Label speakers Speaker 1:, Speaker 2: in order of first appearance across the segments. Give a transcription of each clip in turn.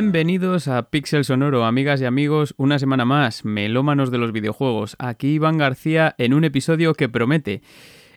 Speaker 1: Bienvenidos a Pixel Sonoro, amigas y amigos, una semana más, melómanos de los videojuegos. Aquí Iván García en un episodio que promete.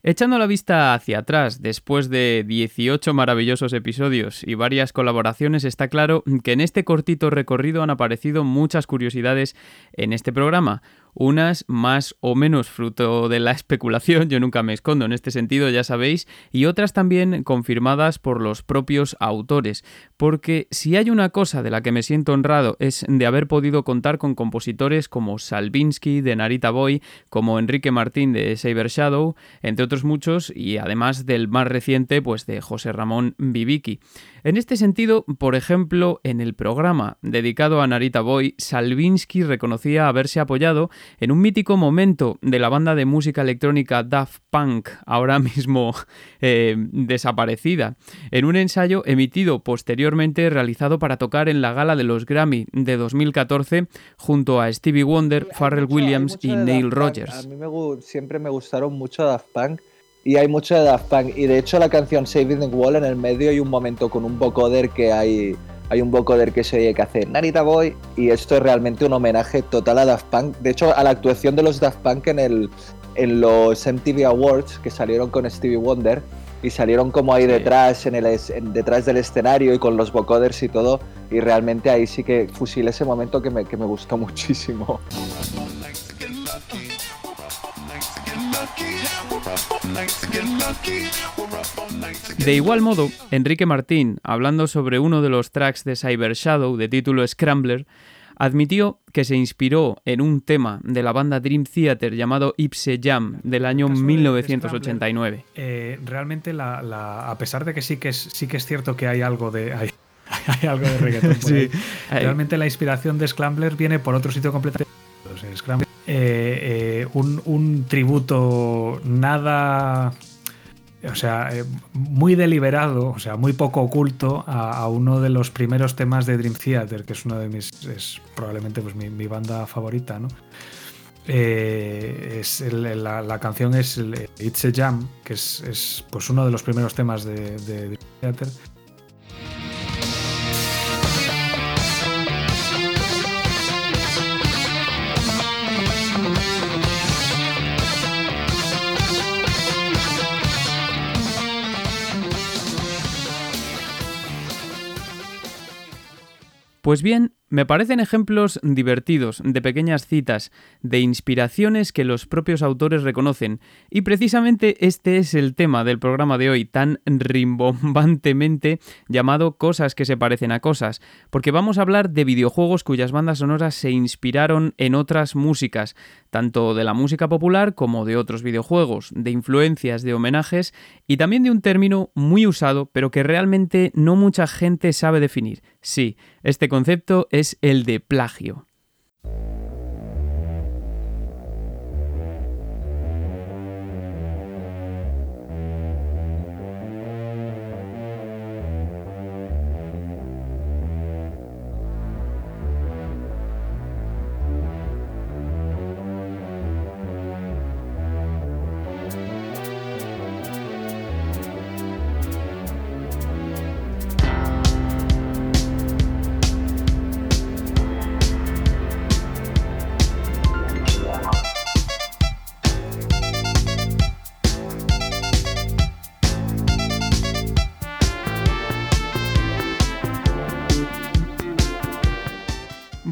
Speaker 1: Echando la vista hacia atrás, después de 18 maravillosos episodios y varias colaboraciones, está claro que en este cortito recorrido han aparecido muchas curiosidades en este programa unas más o menos fruto de la especulación, yo nunca me escondo en este sentido, ya sabéis, y otras también confirmadas por los propios autores, porque si hay una cosa de la que me siento honrado es de haber podido contar con compositores como Salvinsky de Narita Boy, como Enrique Martín de Saber Shadow, entre otros muchos, y además del más reciente, pues de José Ramón Viviki. En este sentido, por ejemplo, en el programa dedicado a Narita Boy, Salvinsky reconocía haberse apoyado en un mítico momento de la banda de música electrónica Daft Punk, ahora mismo eh, desaparecida, en un ensayo emitido posteriormente realizado para tocar en la gala de los Grammy de 2014 junto a Stevie Wonder, Pharrell Williams y Neil Rogers.
Speaker 2: A mí siempre me gustaron mucho Daft Punk y hay mucho de Daft Punk. Y de hecho la canción Saving the Wall en el medio hay un momento con un vocoder que hay, hay un vocoder que se oye que hace Narita Boy y esto es realmente un homenaje total a Daft Punk. De hecho a la actuación de los Daft Punk en, el, en los MTV Awards que salieron con Stevie Wonder y salieron como ahí detrás, en el, detrás del escenario y con los vocoders y todo. Y realmente ahí sí que fusilé ese momento que me, que me gustó muchísimo.
Speaker 1: De igual modo, Enrique Martín, hablando sobre uno de los tracks de Cyber Shadow de título Scrambler, admitió que se inspiró en un tema de la banda Dream Theater llamado Ipse Jam del año 1989.
Speaker 3: Eh, realmente, a pesar de que sí que es, sí que es cierto que hay algo de... Hay, algo de reggaeton Realmente la inspiración de Scrambler viene por otro sitio completamente. Scrambler, eh, eh, un, tributo nada o sea, eh, muy deliberado, o sea, muy poco oculto a, uno de los primeros temas de Dream Theater, que es uno de mis, es probablemente pues, mi, banda favorita, ¿no? Es la, canción es It's a Jam, que es, pues uno de los primeros temas de, de Theater
Speaker 1: Pues bien, me parecen ejemplos divertidos de pequeñas citas, de inspiraciones que los propios autores reconocen, y precisamente este es el tema del programa de hoy, tan rimbombantemente llamado Cosas que se parecen a cosas, porque vamos a hablar de videojuegos cuyas bandas sonoras se inspiraron en otras músicas, tanto de la música popular como de otros videojuegos, de influencias, de homenajes, y también de un término muy usado, pero que realmente no mucha gente sabe definir. Sí, este concepto es el de plagio.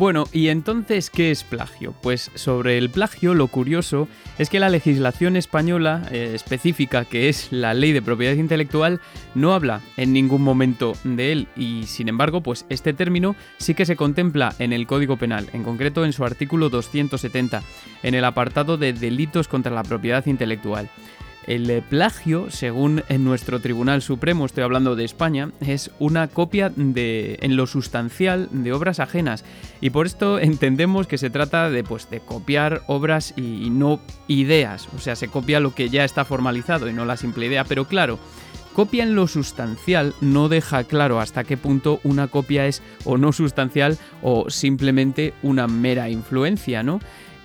Speaker 1: Bueno, ¿y entonces qué es plagio? Pues sobre el plagio lo curioso es que la legislación española eh, específica, que es la ley de propiedad intelectual, no habla en ningún momento de él y sin embargo, pues este término sí que se contempla en el Código Penal, en concreto en su artículo 270, en el apartado de delitos contra la propiedad intelectual. El plagio, según en nuestro Tribunal Supremo, estoy hablando de España, es una copia de, en lo sustancial de obras ajenas. Y por esto entendemos que se trata de, pues, de copiar obras y, no ideas. O sea, se copia lo que ya está formalizado y no la simple idea. Pero claro, copia en lo sustancial no deja claro hasta qué punto una copia es o no sustancial o simplemente una mera influencia, ¿no?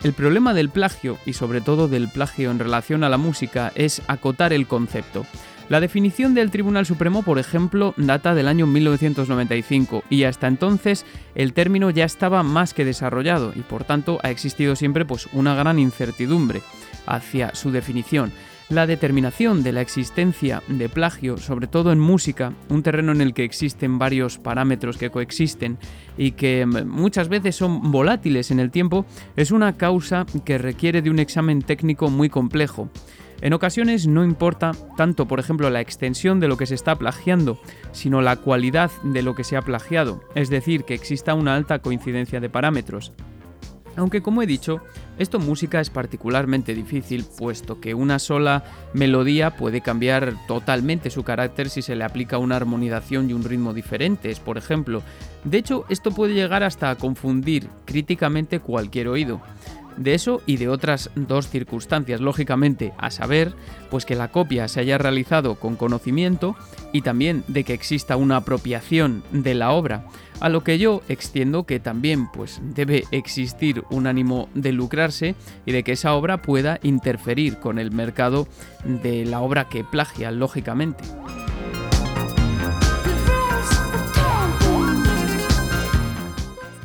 Speaker 1: El problema del plagio, y sobre todo del plagio en relación a la música, es acotar el concepto. La definición del Tribunal Supremo, por ejemplo, data del año 1995 y hasta entonces el término ya estaba más que desarrollado y por tanto ha existido siempre pues, una gran incertidumbre hacia su definición. La determinación de la existencia de plagio, sobre todo en música, un terreno en el que existen varios parámetros que coexisten y que mm, muchas veces son volátiles en el tiempo, es una causa que requiere de un examen técnico muy complejo. En ocasiones no importa tanto, por ejemplo, la extensión de lo que se está plagiando, sino la cualidad de lo que se ha plagiado, es decir, que exista una alta coincidencia de parámetros. Aunque como he dicho, esto música es particularmente difícil, puesto que una sola melodía puede cambiar totalmente su carácter si se le aplica una armonización y un ritmo diferentes, por ejemplo. De hecho, esto puede llegar hasta a confundir críticamente cualquier oído. De eso y de otras dos circunstancias, lógicamente, a saber, pues que la copia se haya realizado con conocimiento y también de que exista una apropiación de la obra, a lo que yo extiendo que también pues debe existir un ánimo de lucrarse y de que esa obra pueda interferir con el mercado de la obra que plagia, lógicamente.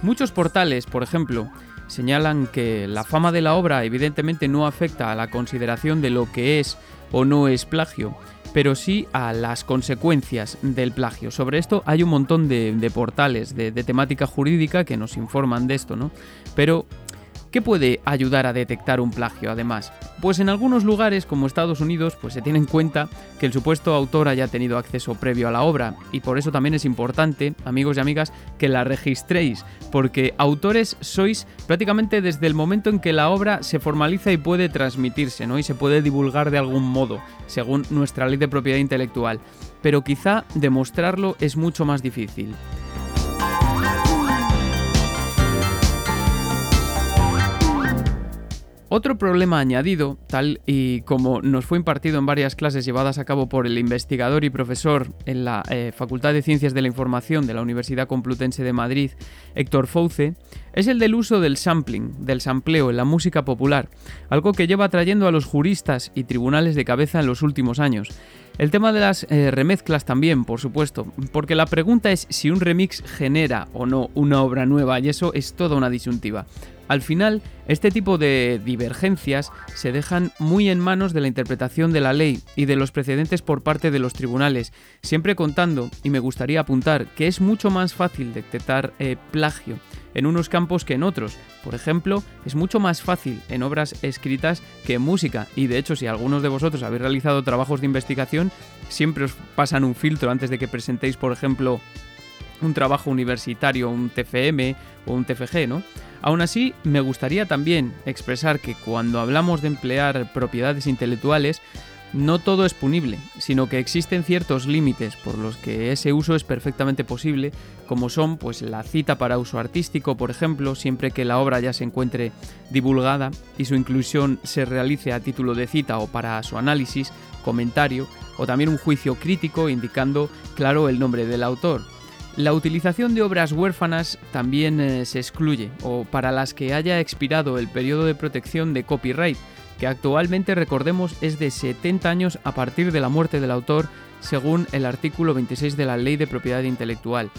Speaker 1: Muchos portales, por ejemplo, señalan que la fama de la obra evidentemente no afecta a la consideración de lo que es o no es plagio, pero sí a las consecuencias del plagio. Sobre esto hay un montón de, portales de, de, temática jurídica que nos informan de esto, ¿no? Pero ¿Qué puede ayudar a detectar un plagio además? Pues en algunos lugares como Estados Unidos pues se tiene en cuenta que el supuesto autor haya tenido acceso previo a la obra y por eso también es importante, amigos y amigas, que la registréis, porque autores sois prácticamente desde el momento en que la obra se formaliza y puede transmitirse, ¿no? Y se puede divulgar de algún modo, según nuestra ley de propiedad intelectual. Pero quizá demostrarlo es mucho más difícil. Otro problema añadido, tal y como nos fue impartido en varias clases llevadas a cabo por el investigador y profesor en la eh, Facultad de Ciencias de la Información de la Universidad Complutense de Madrid, Héctor Fouce, es el del uso del sampling, del sampleo en la música popular, algo que lleva trayendo a los juristas y tribunales de cabeza en los últimos años. El tema de las eh, remezclas también, por supuesto, porque la pregunta es si un remix genera o no una obra nueva y eso es toda una disyuntiva. Al final, este tipo de divergencias se dejan muy en manos de la interpretación de la ley y de los precedentes por parte de los tribunales, siempre contando, y me gustaría apuntar, que es mucho más fácil detectar eh, plagio en unos campos que en otros. Por ejemplo, es mucho más fácil en obras escritas que en música, y de hecho si algunos de vosotros habéis realizado trabajos de investigación, siempre os pasan un filtro antes de que presentéis, por ejemplo, un trabajo universitario, un TFM o un TFG, ¿no? Aún así, me gustaría también expresar que cuando hablamos de emplear propiedades intelectuales, no todo es punible, sino que existen ciertos límites por los que ese uso es perfectamente posible, como son pues la cita para uso artístico, por ejemplo, siempre que la obra ya se encuentre divulgada y su inclusión se realice a título de cita o para su análisis, comentario, o también un juicio crítico indicando claro el nombre del autor. La utilización de obras huérfanas también eh, se excluye, o para las que haya expirado el periodo de protección de copyright, que actualmente recordemos es de 70 años a partir de la muerte del autor, según el artículo 26 de la Ley de Propiedad Intelectual.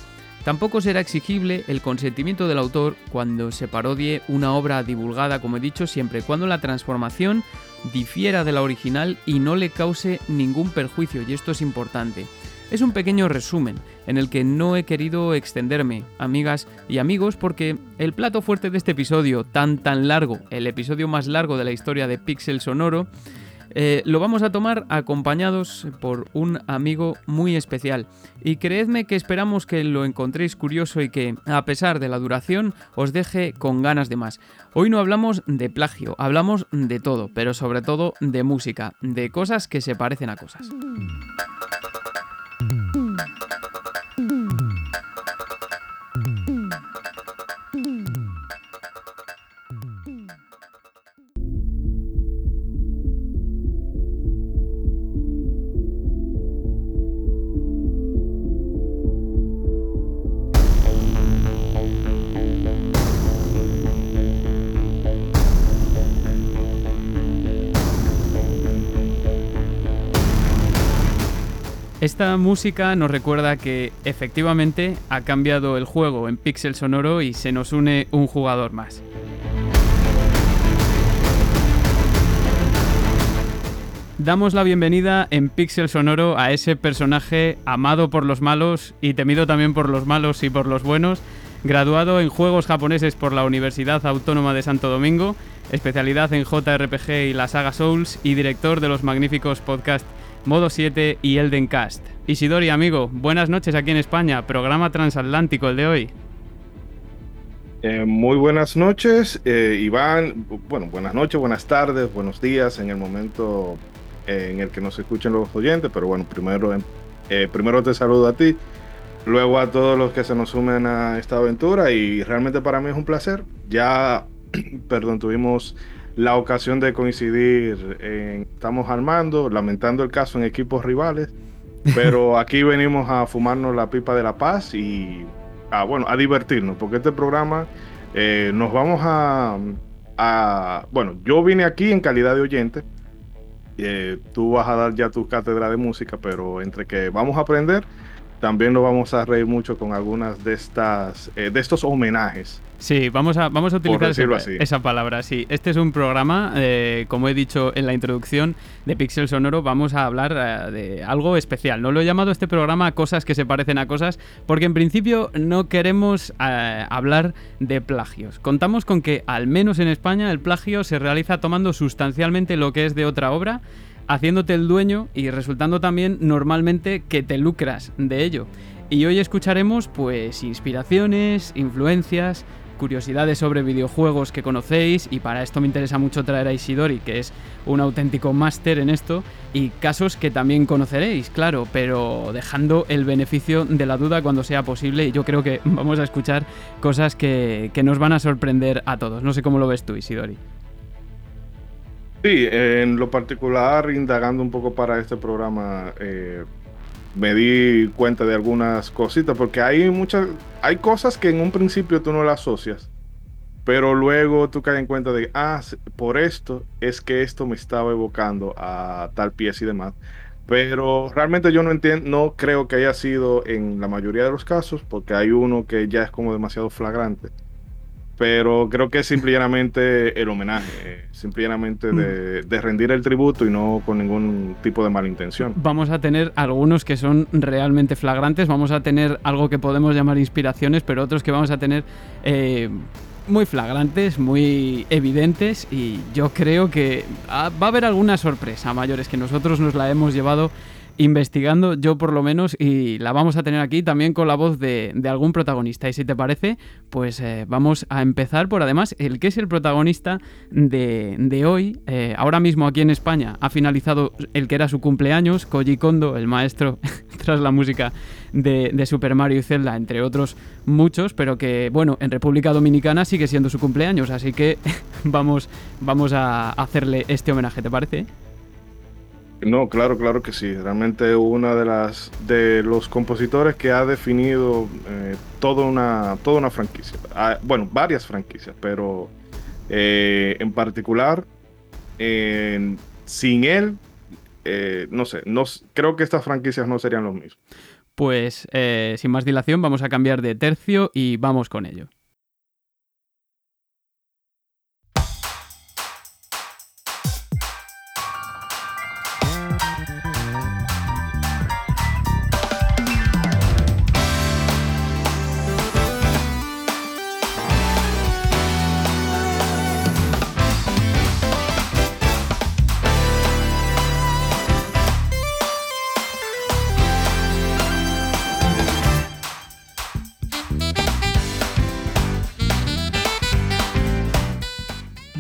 Speaker 1: Tampoco será exigible el consentimiento del autor cuando se parodie una obra divulgada, como he dicho, siempre y cuando la transformación difiera de la original y no le cause ningún perjuicio, y esto es importante. Es un pequeño resumen en el que no he querido extenderme, amigas y amigos, porque el plato fuerte de este episodio, tan tan largo, el episodio más largo de la historia de Pixel Sonoro, eh, lo vamos a tomar acompañados por un amigo muy especial. Y creedme que esperamos que lo encontréis curioso y que, a pesar de la duración, os deje con ganas de más. Hoy no hablamos de plagio, hablamos de todo, pero sobre todo de música, de cosas que se parecen a cosas. うん。Esta música nos recuerda que efectivamente ha cambiado el juego en pixel sonoro y se nos une un jugador más. Damos la bienvenida en Pixel Sonoro a ese personaje amado por los malos y temido también por los malos y por los buenos, graduado en juegos japoneses por la Universidad Autónoma de Santo Domingo, especialidad en JRPG y la saga Souls y director de los magníficos podcasts Modo 7 y Elden Cast. Isidori, amigo, buenas noches aquí en España, programa transatlántico el de hoy.
Speaker 4: Eh, muy buenas noches, eh, Iván. Bueno, buenas noches, buenas tardes, buenos días en el momento en el que nos escuchen los oyentes, pero bueno, primero, eh, primero te saludo a ti, luego a todos los que se nos sumen a esta aventura y realmente para mí es un placer. Ya, perdón, tuvimos la ocasión de coincidir, en, estamos armando, lamentando el caso en equipos rivales, pero aquí venimos a fumarnos la pipa de la paz y a, bueno, a divertirnos, porque este programa eh, nos vamos a, a, bueno, yo vine aquí en calidad de oyente, eh, tú vas a dar ya tu cátedra de música, pero entre que vamos a aprender, también nos vamos a reír mucho con algunas de estas eh, de estos homenajes.
Speaker 1: Sí, vamos a, vamos a utilizar esa palabra. Sí, este es un programa, eh, como he dicho en la introducción de Pixel Sonoro, vamos a hablar eh, de algo especial. No lo he llamado este programa cosas que se parecen a cosas, porque en principio no queremos hablar de plagios. Contamos con que, al menos en España, el plagio se realiza tomando sustancialmente lo que es de otra obra haciéndote el dueño y resultando también normalmente que te lucras de ello. Y hoy escucharemos pues inspiraciones, influencias, curiosidades sobre videojuegos que conocéis y para esto me interesa mucho traer a Isidori, que es un auténtico máster en esto, y casos que también conoceréis, claro, pero dejando el beneficio de la duda cuando sea posible y yo creo que vamos a escuchar cosas que, que nos van a sorprender a todos. No sé cómo lo ves tú, Isidori.
Speaker 4: Sí, en lo particular, indagando un poco para este programa, eh, me di cuenta de algunas cositas, porque hay muchas, hay cosas que en un principio tú no las asocias, pero luego tú caes en cuenta de, ah, por esto es que esto me estaba evocando a tal pieza y demás. Pero realmente yo no entiendo, no creo que haya sido en la mayoría de los casos, porque hay uno que ya es como demasiado flagrante pero creo que es simplemente el homenaje, simplemente de, de, rendir el tributo y no con ningún tipo de mala intención.
Speaker 1: Vamos a tener algunos que son realmente flagrantes, vamos a tener algo que podemos llamar inspiraciones, pero otros que vamos a tener eh, muy flagrantes, muy evidentes y yo creo que va a haber alguna sorpresa mayores que nosotros nos la hemos llevado investigando, yo por lo menos, y la vamos a tener aquí también con la voz de, algún protagonista. Y si te parece, pues eh, vamos a empezar por además el que es el protagonista de, hoy. Eh, ahora mismo aquí en España ha finalizado el que era su cumpleaños, Koji Kondo, el maestro tras la música de, de, Super Mario y Zelda, entre otros muchos, pero que, bueno, en República Dominicana sigue siendo su cumpleaños, así que vamos, vamos a hacerle este homenaje, ¿te parece?
Speaker 4: No, claro, claro que sí. Realmente una de las de los compositores que ha definido eh, toda una toda una franquicia. Ah, bueno, varias franquicias, pero eh, en particular sin él, eh, no sé, no, creo que estas franquicias no serían lo mismo.
Speaker 1: Pues sin más dilación vamos a cambiar de tercio y vamos con ello.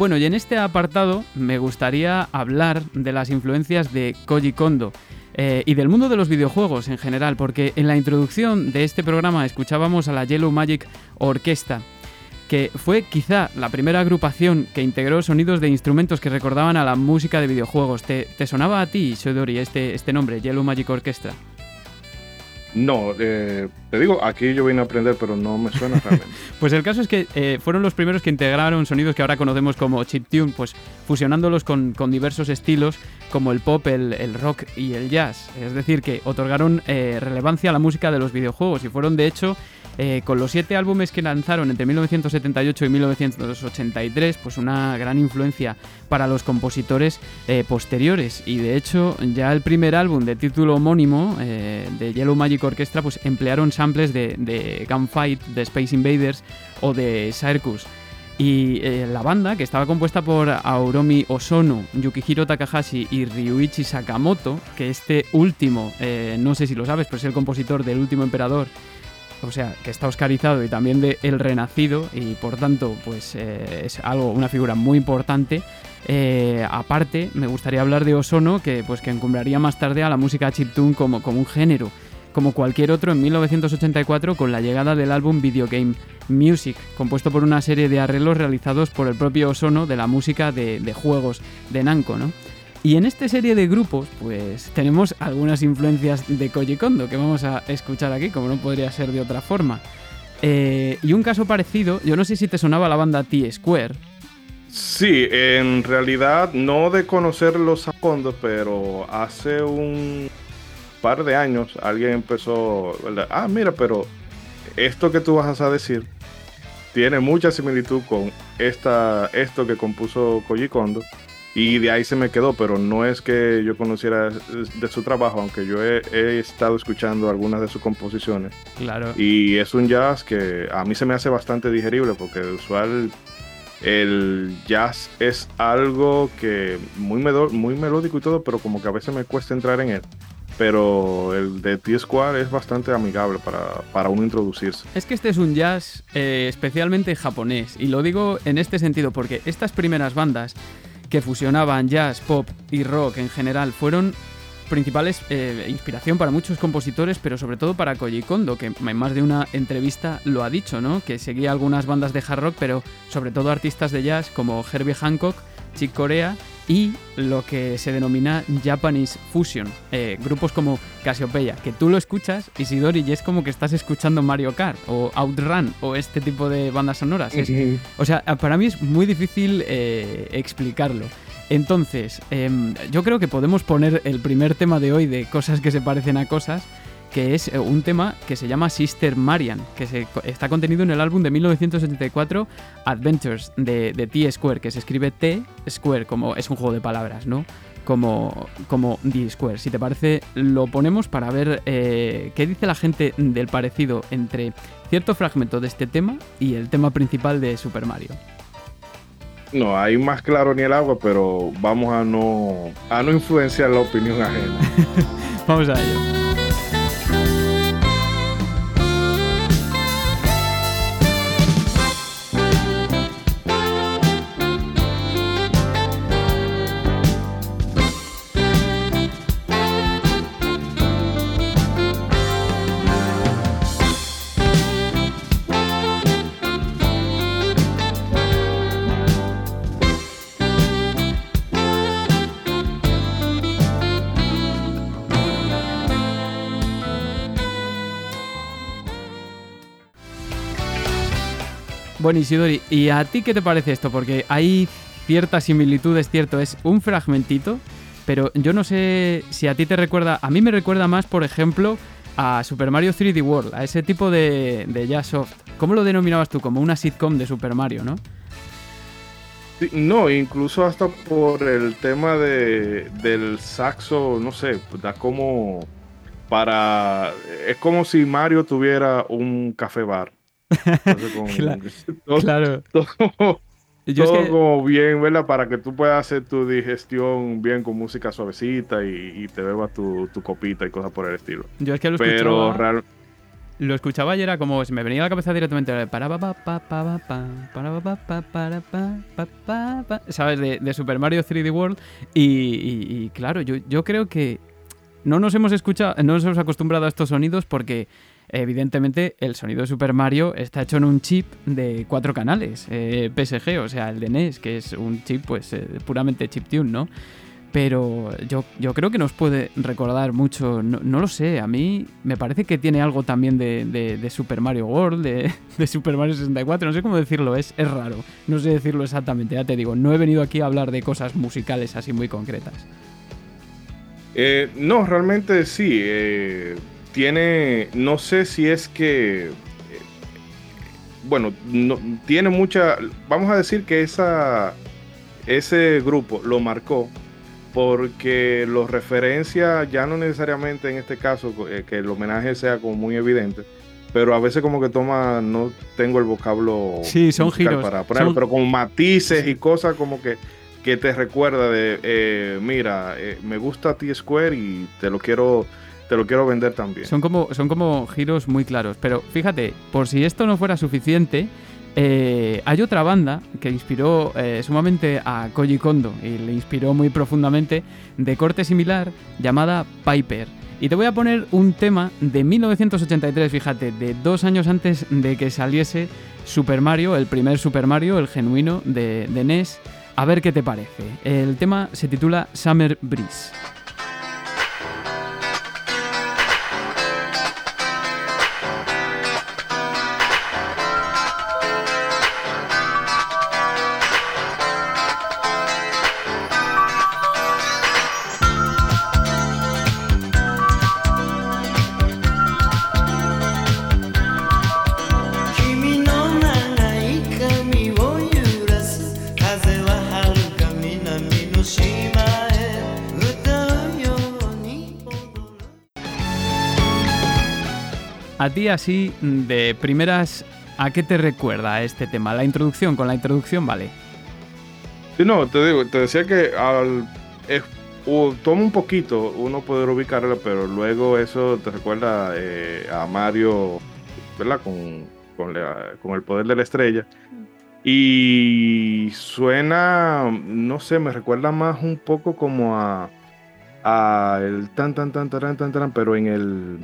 Speaker 1: Bueno, y en este apartado me gustaría hablar de las influencias de Koji Kondo. Eh, y del mundo de los videojuegos en general, porque en la introducción de este programa escuchábamos a la Yellow Magic Orquesta, que fue quizá la primera agrupación que integró sonidos de instrumentos que recordaban a la música de videojuegos. ¿Te, sonaba a ti, Shodori, este, este nombre, Yellow Magic Orchestra?
Speaker 4: No, eh, te digo, aquí yo vine a aprender, pero no me suena realmente.
Speaker 1: pues el caso es que eh, fueron los primeros que integraron sonidos que ahora conocemos como chiptune, pues fusionándolos con, diversos estilos como el pop, el, rock y el jazz. Es decir, que otorgaron eh, relevancia a la música de los videojuegos y fueron de hecho eh, con los siete álbumes que lanzaron entre 1978 y 1983, pues una gran influencia para los compositores eh, posteriores. Y de hecho, ya el primer álbum de título homónimo eh, de Yellow Magic Orchestra, pues emplearon samples de, de Gunfight, de Space Invaders o de Circus. Y la banda, que estaba compuesta por Auromi Osono, Yukihiro Takahashi y Ryuichi Sakamoto, que este último, no sé si lo sabes, pero es el compositor del último emperador o sea, que está oscarizado y también de El Renacido y por tanto pues eh, es algo, una figura muy importante. Eh, aparte, me gustaría hablar de Osono, que pues que encumbraría más tarde a la música chiptune como, como un género, como cualquier otro en 1984 con la llegada del álbum Video Game Music, compuesto por una serie de arreglos realizados por el propio Osono de la música de, de juegos de Namco, ¿no? Y en esta serie de grupos, pues tenemos algunas influencias de Koji Kondo que vamos a escuchar aquí, como no podría ser de otra forma. Eh, y un caso parecido, yo no sé si te sonaba la banda T-Square.
Speaker 4: Sí, en realidad no de conocerlos a fondo, pero hace un par de años alguien empezó, ah, mira, pero esto que tú vas a decir tiene mucha similitud con esta, esto que compuso Koji Kondo y de ahí se me quedó, pero no es que yo conociera de su trabajo, aunque yo he, estado escuchando algunas de sus composiciones.
Speaker 1: Claro.
Speaker 4: Y es un jazz que a mí se me hace bastante digerible, porque de usual el jazz es algo que muy, muy melódico y todo, pero como que a veces me cuesta entrar en él. Pero el de T-Squad es bastante amigable para, para, uno introducirse.
Speaker 1: Es que este es un jazz eh, especialmente japonés, y lo digo en este sentido porque estas primeras bandas que fusionaban jazz, pop y rock en general, fueron principales eh, inspiración para muchos compositores, pero sobre todo para Koji Kondo, que en más de una entrevista lo ha dicho, ¿no? Que seguía algunas bandas de hard rock, pero sobre todo artistas de jazz como Herbie Hancock, Corea y lo que se denomina Japanese Fusion. Eh, grupos como Cassiopeia, que tú lo escuchas, Isidori, y es como que estás escuchando Mario Kart o Outrun o este tipo de bandas sonoras. o sea, para mí es muy difícil eh, explicarlo. Entonces, em, yo creo que podemos poner el primer tema de hoy de cosas que se parecen a cosas que es eh, un tema que se llama Sister Marian, que se, está contenido en el álbum de 1974 Adventures de, T-Square, que se escribe T-Square, como es un juego de palabras, ¿no? Como, como D-Square. Si te parece, lo ponemos para ver eh, qué dice la gente del parecido entre cierto fragmento de este tema y el tema principal de Super Mario.
Speaker 4: No, hay más claro ni el agua, pero vamos a no, a no influenciar la opinión ajena.
Speaker 1: vamos a ello. Bueno, Isidori, ¿y a ti qué te parece esto? Porque hay cierta similitud, es cierto, es un fragmentito, pero yo no sé si a ti te recuerda, a mí me recuerda más, por ejemplo, a Super Mario 3D World, a ese tipo de, de jazz soft. ¿Cómo lo denominabas tú? Como una sitcom de Super Mario, ¿no?
Speaker 4: no, incluso hasta por el tema de, del saxo, no sé, da como para... Es como si Mario tuviera un café bar
Speaker 1: claro.
Speaker 4: Todo, como bien, ¿verdad? Para que tú puedas hacer tu digestión bien con música suavecita y, te bebas tu, copita y cosas por el estilo.
Speaker 1: Yo es que lo Pero escuchaba, lo escuchaba y era como se me venía a la cabeza directamente para pa pa pa pa para pa ¿sabes? De, Super Mario 3D World y, y, claro, yo, yo creo que no nos hemos escuchado, no nos hemos acostumbrado a estos sonidos porque evidentemente el sonido de Super Mario está hecho en un chip de cuatro canales, eh, PSG, o sea, el de NES, que es un chip pues eh, puramente chiptune, ¿no? pero yo, yo creo que nos puede recordar mucho, no, lo sé, a mí me parece que tiene algo también de, Super Mario World, de, Super Mario 64, no sé cómo decirlo, es, es raro, no sé decirlo exactamente, ya te digo, no he venido aquí a hablar de cosas musicales así muy concretas.
Speaker 4: Eh, no, realmente sí, eh, tiene, no sé si es que, eh, bueno, no, tiene mucha, vamos a decir que esa, ese grupo lo marcó porque lo referencia ya no necesariamente en este caso eh, que el homenaje sea como muy evidente, pero a veces como que toma, no tengo el vocablo
Speaker 1: sí, son giros,
Speaker 4: para ponerlo, pero con matices y cosas como que, que te recuerda de, eh, mira, eh, me gusta T-Square y te lo quiero te lo quiero vender también.
Speaker 1: Son como, son como giros muy claros, pero fíjate, por si esto no fuera suficiente, eh, hay otra banda que inspiró eh, sumamente a Koji Kondo y le inspiró muy profundamente de corte similar llamada Piper. Y te voy a poner un tema de 1983, fíjate, de dos años antes de que saliese Super Mario, el primer Super Mario, el genuino de, de NES. A ver qué te parece. El tema se titula Summer Breeze. A ti así, de primeras, ¿a qué te recuerda este tema? La introducción, con la introducción, vale.
Speaker 4: Sí, no, te digo, te decía que al, toma un poquito uno poder ubicarla, pero luego eso te recuerda eh, a Mario, ¿verdad? Con, con, el poder de la estrella. Y suena, no sé, me recuerda más un poco como a, a el tan tan tan tan tan tan, pero en el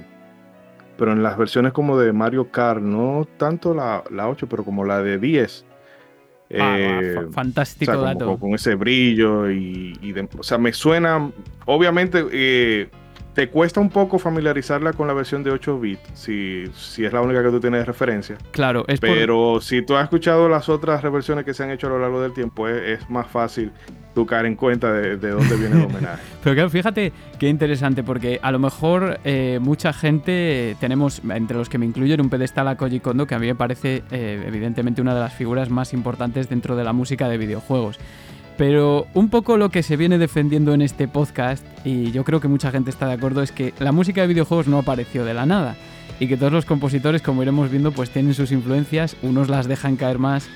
Speaker 4: pero en las versiones como de Mario Kart, no tanto la, la 8, pero como la de 10.
Speaker 1: Ah, eh, fantástico dato.
Speaker 4: Con, ese brillo y, o sea, me suena, obviamente, eh, te cuesta un poco familiarizarla con la versión de 8 bits, si, si es la única que tú tienes de referencia.
Speaker 1: Claro, es
Speaker 4: Pero si tú has escuchado las otras reversiones que se han hecho a lo largo del tiempo, es, más fácil tú caer en cuenta de, dónde viene el homenaje.
Speaker 1: Pero claro, fíjate qué interesante, porque a lo mejor eh, mucha gente, tenemos, entre los que me incluyen, un pedestal a Koji Kondo, que a mí me parece eh, evidentemente una de las figuras más importantes dentro de la música de videojuegos. Pero un poco lo que se viene defendiendo en este podcast, y yo creo que mucha gente está de acuerdo, es que la música de videojuegos no apareció de la nada. Y que todos los compositores, como iremos viendo, pues tienen sus influencias, unos las dejan caer más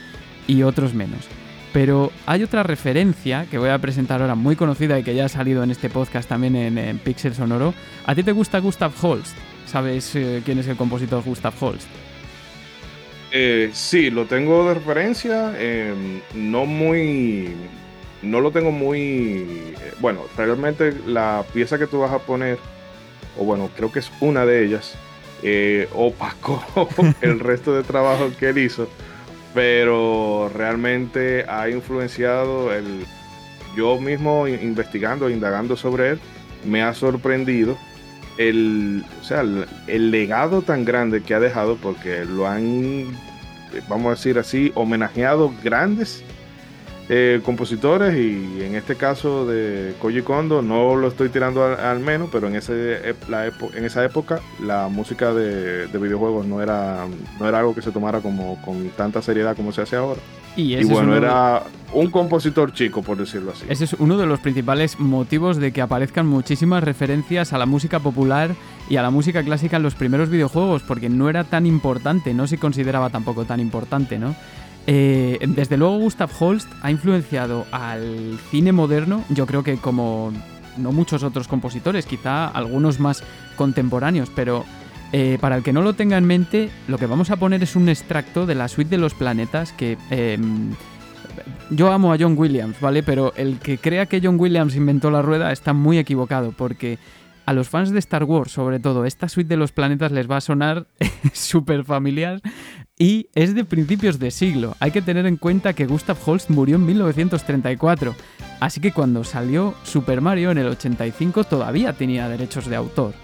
Speaker 1: y otros menos. Pero hay otra referencia que voy a presentar ahora muy conocida y que ya ha salido en este podcast también en, Pixel Sonoro. ¿A ti te gusta Gustav Holst? ¿Sabes eh, quién es el compositor Gustav Holst?
Speaker 4: Eh, sí, lo tengo de referencia, eh, no muy no lo tengo muy... Eh, bueno, realmente la pieza que tú vas a poner, o bueno, creo que es una de ellas, eh, opacó el resto de trabajo que él hizo, pero realmente ha influenciado el... Yo mismo investigando, indagando sobre él, me ha sorprendido el, o sea, el legado tan grande que ha dejado porque lo han, vamos a decir así, homenajeado grandes eh, compositores y en este caso de Koji Kondo no lo estoy tirando al, menos, pero en, ese, la en esa época la música de, videojuegos no era, no era algo que se tomara como con tanta seriedad como se hace ahora. Y, bueno, era un compositor chico, por decirlo así.
Speaker 1: Ese es uno de los principales motivos de que aparezcan muchísimas referencias a la música popular y a la música clásica en los primeros videojuegos, porque no era tan importante, no se consideraba tampoco tan importante, ¿no? Eh, desde luego Gustav Holst ha influenciado al cine moderno, yo creo que como no muchos otros compositores, quizá algunos más contemporáneos, pero eh, para el que no lo tenga en mente, lo que vamos a poner es un extracto de la suite de los planetas que... Em, yo amo a John Williams, ¿vale? Pero el que crea que John Williams inventó la rueda está muy equivocado, porque a los fans de Star Wars, sobre todo, esta suite de los planetas les va a sonar súper familiar y es de principios de siglo. Hay que tener en cuenta que Gustav Holst murió en 1934, así que cuando salió Super Mario en el 85 todavía tenía derechos de autor,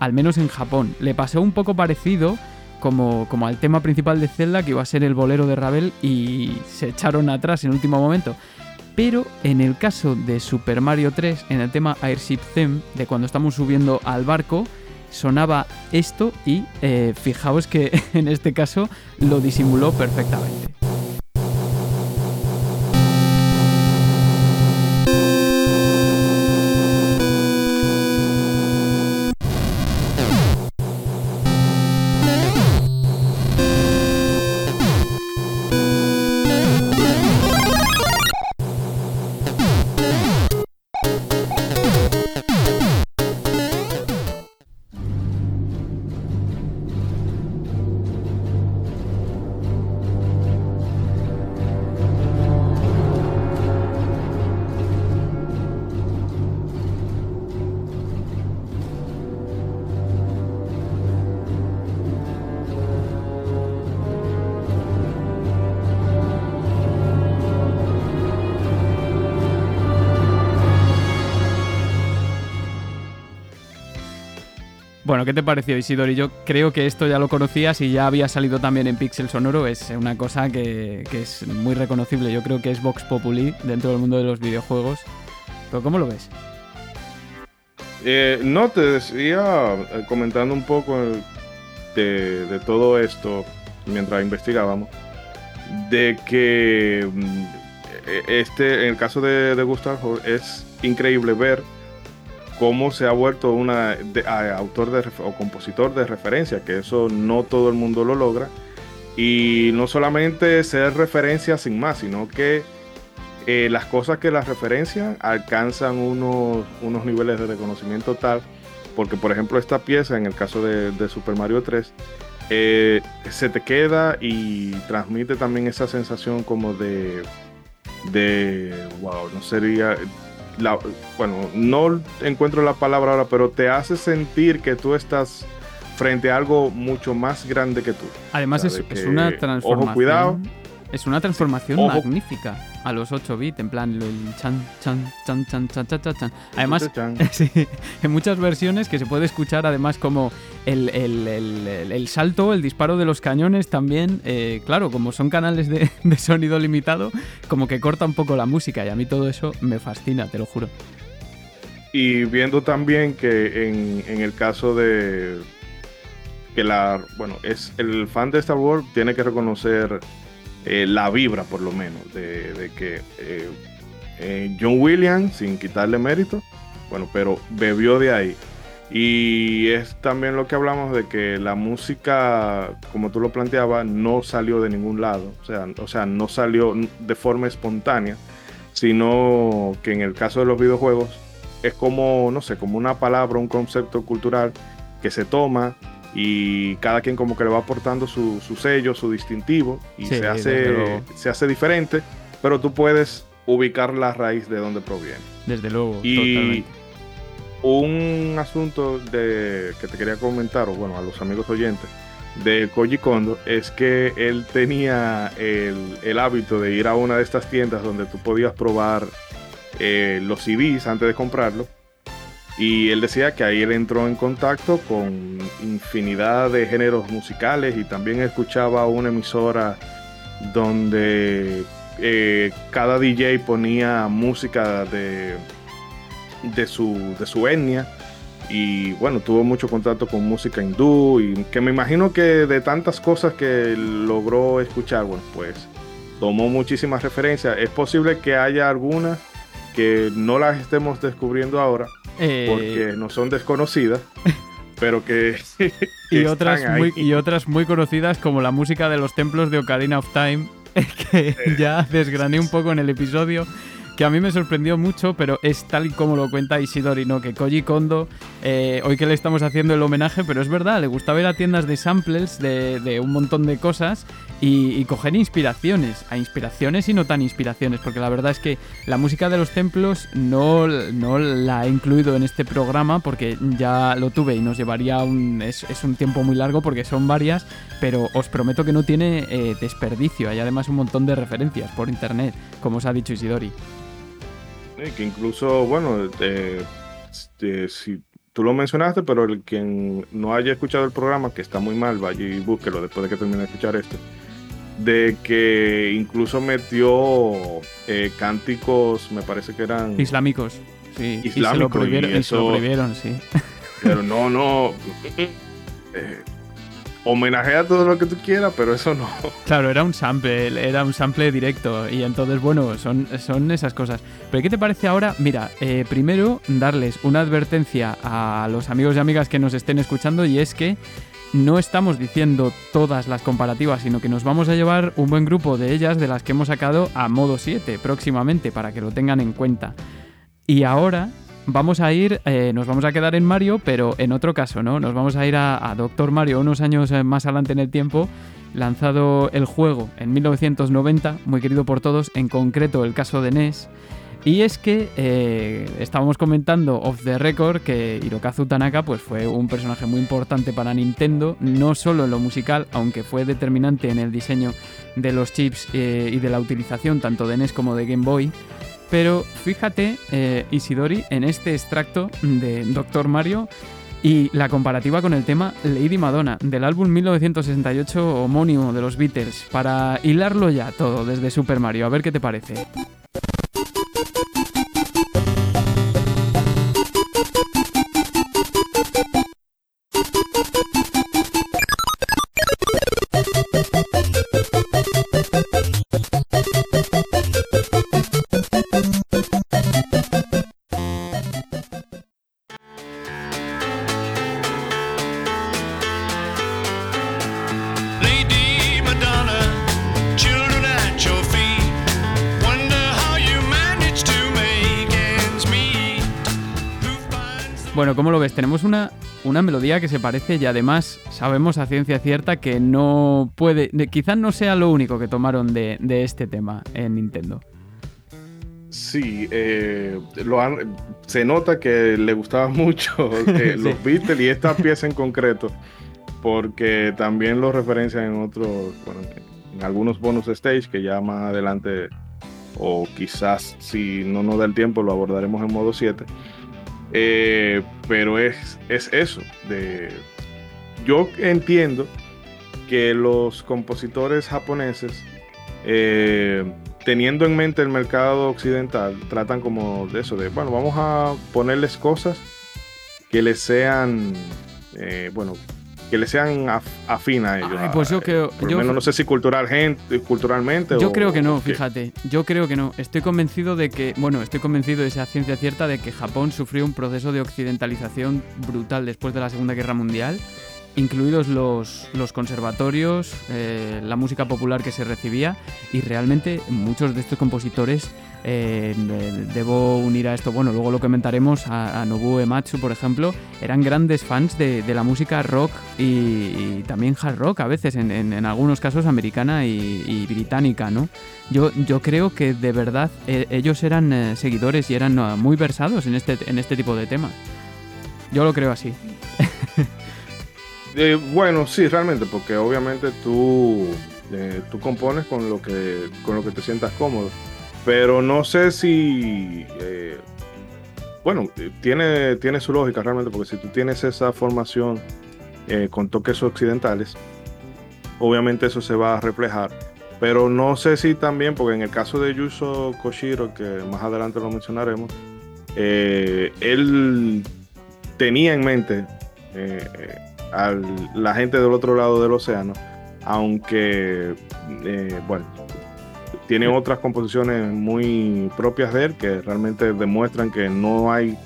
Speaker 1: al menos en Japón. Le pasó un poco parecido como, como al tema principal de Zelda, que iba a ser el bolero de Ravel, y se echaron atrás en último momento. Pero en el caso de Super Mario 3, en el tema Airship Theme, de cuando estamos subiendo al barco, sonaba esto y eh, fijaos que en este caso lo disimuló perfectamente. Bueno, ¿qué te pareció Isidor? Y yo creo que esto ya lo conocías y ya había salido también en Pixel Sonoro. Es una cosa que, es muy reconocible. Yo creo que es Vox Populi dentro del mundo de los videojuegos. ¿Pero cómo lo ves?
Speaker 4: Eh, no, te decía, eh, comentando un poco de, todo esto mientras investigábamos, de que mm, e, este, en el caso de, de es increíble ver cómo se ha vuelto una autor de, o compositor de referencia, que eso no todo el mundo lo logra. Y no solamente ser referencia sin más, sino que eh, las cosas que las referencian alcanzan unos, unos niveles de reconocimiento tal, porque por ejemplo esta pieza, en el caso de, Super Mario 3, eh, se te queda y transmite también esa sensación como de, de, wow, no sería, bueno, no encuentro la palabra ahora, pero te hace sentir que tú estás frente a algo mucho más grande que tú.
Speaker 1: Además es, una transformación.
Speaker 4: cuidado.
Speaker 1: Es una transformación magnífica a los 8 bits, en plan el chan, chan, chan, chan, chan, chan, chan. Además, sí, en muchas versiones que se puede escuchar además como el, el, el, salto, el disparo de los cañones también, eh, claro, como son canales de, de, sonido limitado, como que corta un poco la música y a mí todo eso me fascina, te lo juro.
Speaker 4: Y viendo también que en, en el caso de que la, bueno, es el fan de Star Wars tiene que reconocer eh, la vibra por lo menos de, que eh, eh, John Williams, sin quitarle mérito, bueno, pero bebió de ahí. Y es también lo que hablamos de que la música, como tú lo planteabas, no salió de ningún lado, o sea, o sea, no salió de forma espontánea, sino que en el caso de los videojuegos es como, no sé, como una palabra, un concepto cultural que se toma, y cada quien como que le va aportando su, sello, su distintivo y se, hace, se hace diferente, pero tú puedes ubicar la raíz de donde proviene.
Speaker 1: Desde luego.
Speaker 4: Y un asunto de, que te quería comentar, o bueno, a los amigos oyentes, de Koji Kondo es que él tenía el, hábito de ir a una de estas tiendas donde tú podías probar eh, los CDs antes de comprarlo y él decía que ahí él entró en contacto con infinidad de géneros musicales y también escuchaba una emisora donde eh, cada DJ ponía música de, de, su, de su etnia. Y bueno, tuvo mucho contacto con música hindú y que me imagino que de tantas cosas que logró escuchar, bueno, pues tomó muchísimas referencias. Es posible que haya algunas que no las estemos descubriendo ahora, eh, porque no son desconocidas, pero que...
Speaker 1: y, otras muy, y otras muy conocidas como la música de los templos de Ocarina of Time, que ya desgrané un poco en el episodio, que a mí me sorprendió mucho, pero es tal y como lo cuenta Isidori, ¿no? Que Koji Kondo, eh, hoy que le estamos haciendo el homenaje, pero es verdad, le gustaba ir a tiendas de samples de, un montón de cosas y, coger inspiraciones, a inspiraciones y no tan inspiraciones, porque la verdad es que la música de los templos no, no la he incluido en este programa porque ya lo tuve y nos llevaría un... es, un tiempo muy largo porque son varias, pero os prometo que no tiene eh, desperdicio, hay además un montón de referencias por internet, como os ha dicho Isidori.
Speaker 4: que incluso, bueno, si tú lo mencionaste, pero el quien no haya escuchado el programa, que está muy mal, vaya y búsquelo después de que termine de escuchar este, de que incluso metió eh, cánticos, me parece que eran...
Speaker 1: Islámicos, sí. Islámicos. Y se lo prohibieron, sí.
Speaker 4: Pero no, no... Eh, homenajea todo lo que tú quieras, pero eso no.
Speaker 1: Claro, era un sample, era un sample directo. Y entonces, bueno, son, son esas cosas. Pero ¿qué te parece ahora? Mira, eh, primero darles una advertencia a los amigos y amigas que nos estén escuchando y es que no estamos diciendo todas las comparativas, sino que nos vamos a llevar un buen grupo de ellas de las que hemos sacado a modo 7 próximamente para que lo tengan en cuenta. Y ahora vamos a ir, eh, nos vamos a quedar en Mario, pero en otro caso, ¿no? Nos vamos a ir a, Doctor Mario unos años eh, más adelante en el tiempo, lanzado el juego en 1990, muy querido por todos, en concreto el caso de NES. Y es que eh, estábamos comentando off the record que Hirokazu Tanaka pues, fue un personaje muy importante para Nintendo, no solo en lo musical, aunque fue determinante en el diseño de los chips y de la utilización tanto de NES como de Game Boy. Pero fíjate, eh, Isidori, en este extracto de Doctor Mario y la comparativa con el tema Lady Madonna del álbum 1968 homónimo de los Beatles, para hilarlo ya todo desde Super Mario. A ver qué te parece. Melodía que se parece y además sabemos a ciencia cierta que no puede, quizás no sea lo único que tomaron de, este tema en Nintendo.
Speaker 4: Sí, eh, lo se nota que le gustaba mucho eh, los Beatles y esta pieza en concreto, porque también lo referencian en otros, bueno, en algunos bonus stage que ya más adelante, o quizás si no nos da el tiempo, lo abordaremos en modo 7 eh, pero es, es eso. De, yo entiendo que los compositores japoneses, eh, teniendo en mente el mercado occidental, tratan como de eso, de, bueno, vamos a ponerles cosas que les sean, eh, bueno, que le sean afín a ellos.
Speaker 1: pues yo creo.
Speaker 4: Por lo menos no sé si cultural, gente, culturalmente.
Speaker 1: Yo creo que no, fíjate. Yo creo que no. Estoy convencido de que. Bueno, estoy convencido de esa ciencia cierta de que Japón sufrió un proceso de occidentalización brutal después de la Segunda Guerra Mundial incluidos los, los conservatorios, eh, la música popular que se recibía y realmente muchos de estos compositores, eh, debo unir a esto, bueno, luego lo comentaremos, a, Nobuo Ematsu, por ejemplo, eran grandes fans de, la música rock y, también hard rock a veces, en, algunos casos americana y, británica, ¿no? Yo, yo creo que de verdad eh, ellos eran seguidores y eran muy versados en este, en este tipo de temas. Yo lo creo así.
Speaker 4: Eh, bueno, sí, realmente, porque obviamente tú, eh, tú compones con lo, que, con lo que te sientas cómodo. Pero no sé si. Eh, bueno, tiene, tiene su lógica realmente, porque si tú tienes esa formación con toques occidentales, obviamente eso se va a reflejar. Pero no sé si también, porque en el caso de Yuso Koshiro, que más adelante lo mencionaremos, él tenía en mente a la gente del otro lado del océano, aunque, eh, bueno, tiene otras composiciones muy propias de él que realmente demuestran que no hay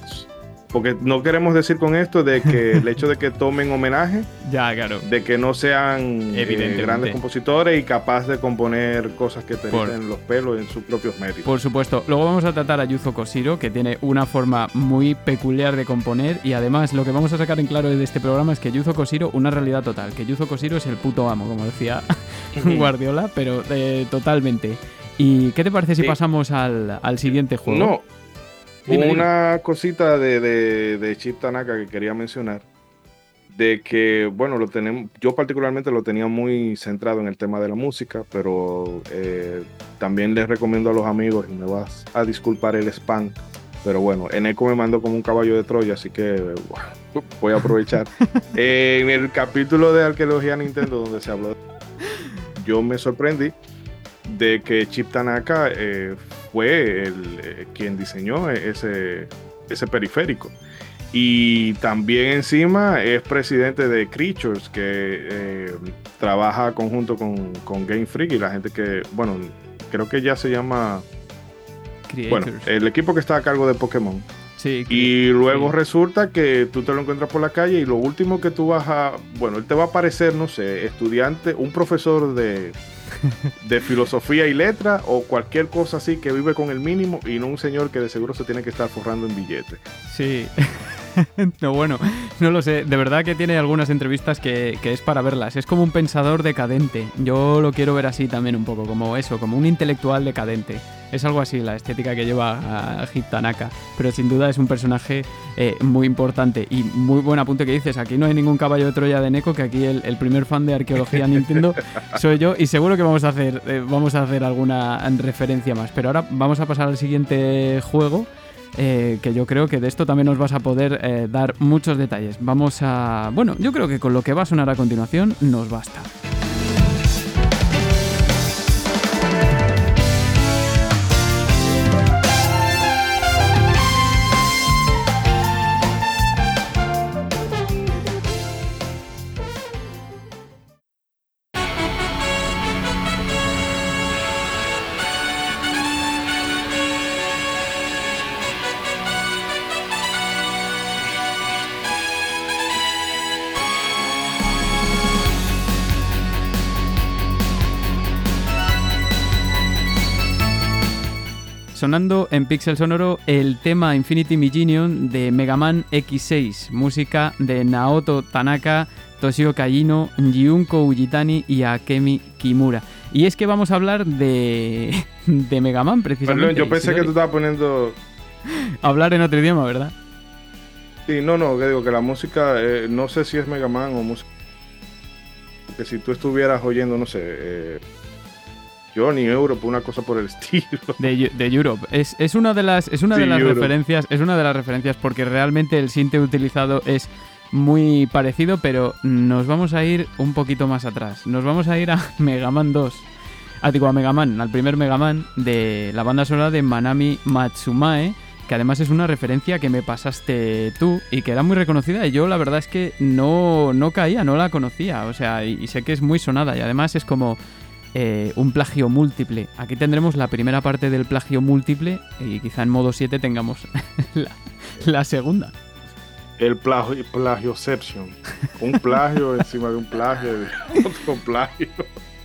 Speaker 4: porque no queremos decir con esto de que el hecho de que tomen homenaje,
Speaker 1: ya, claro,
Speaker 4: de que no sean eh, grandes compositores y capaces de componer cosas que te en los pelos en sus propios méritos.
Speaker 1: Por supuesto. Luego vamos a tratar a Yuzo Koshiro, que tiene una forma muy peculiar de componer y además lo que vamos a sacar en claro de este programa es que Yuzo Koshiro, una realidad total, que Yuzo Koshiro es el puto amo, como decía Guardiola, pero eh, totalmente. ¿Y qué te parece si pasamos al, al siguiente juego?
Speaker 4: No, una cosita de, de, Chip Tanaka que quería mencionar, de que, bueno, lo tenemos, yo particularmente lo tenía muy centrado en el tema de la música, pero eh, también les recomiendo a los amigos, y me vas a disculpar el spam, pero bueno, Eneco me mandó como un caballo de Troya, así que voy a aprovechar. Eh, en el capítulo de Arqueología Nintendo, donde se habló, yo me sorprendí de que Chip Tanaka eh, fue el, eh, quien diseñó ese, ese periférico. Y también encima es presidente de Creatures, que eh, trabaja conjunto con, con, Game Freak y la gente que, bueno, creo que ya se llama... Bueno, el equipo que está a cargo de Pokémon.
Speaker 1: Sí,
Speaker 4: y luego resulta que tú te lo encuentras por la calle y lo último que tú vas a... Bueno, él te va a parecer, no sé, estudiante, un profesor de, de filosofía y letra o cualquier cosa así que vive con el mínimo y no un señor que de seguro se tiene que estar forrando en billetes.
Speaker 1: Sí. no, bueno, no lo sé. De verdad que tiene algunas entrevistas que, es para verlas. Es como un pensador decadente. Yo lo quiero ver así también un poco, como eso, como un intelectual decadente. Es algo así la estética que lleva a Hit Tanaka. Pero sin duda es un personaje eh, muy importante. Y muy buen apunte que dices. Aquí no hay ningún caballo de Troya de Neko, que aquí el, primer fan de arqueología Nintendo soy yo. Y seguro que vamos a hacer, eh, vamos a hacer alguna referencia más. Pero ahora vamos a pasar al siguiente juego eh, que yo creo que de esto también nos vas a poder eh, dar muchos detalles. Vamos a... Bueno, yo creo que con lo que va a sonar a continuación nos basta. Sonando en Pixel Sonoro el tema Infinity Millenium de Mega Man X6, música de Naoto Tanaka, Toshio Kajino, Jiunko Ujitani y Akemi Kimura. Y es que vamos a hablar de, de Mega Man precisamente.
Speaker 4: Perdón, yo pensé que tú estabas poniendo...
Speaker 1: hablar en otro idioma, ¿verdad?
Speaker 4: Sí, no, no, que digo que la música, eh, no sé si es Mega Man o música... Que si tú estuvieras oyendo, no sé... Eh, Johnny Europe, una cosa por el estilo.
Speaker 1: De, de Europe. Es, es, una de las, es una de las referencias. Es una de las referencias porque realmente el sinte utilizado es muy parecido, pero nos vamos a ir un poquito más atrás. Nos vamos a ir a Mega Man 2. Ah, digo, a Mega Man, al primer Mega Man de la banda sonora de Manami Matsumae, que además es una referencia que me pasaste tú y que era muy reconocida y yo la verdad es que no, no caía, no la conocía, o sea, y sé que es muy sonada y además es como eh, un plagio múltiple. Aquí tendremos la primera parte del plagio múltiple y quizá en modo 7 tengamos la, segunda.
Speaker 4: El plagio, plagioception. Un plagio encima de un plagio de otro plagio.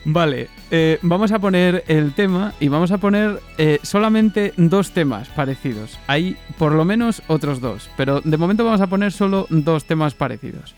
Speaker 1: Vale, eh, vamos a poner el tema y vamos a poner eh, solamente dos temas parecidos. Hay por lo menos otros dos, pero de momento vamos a poner solo dos temas parecidos.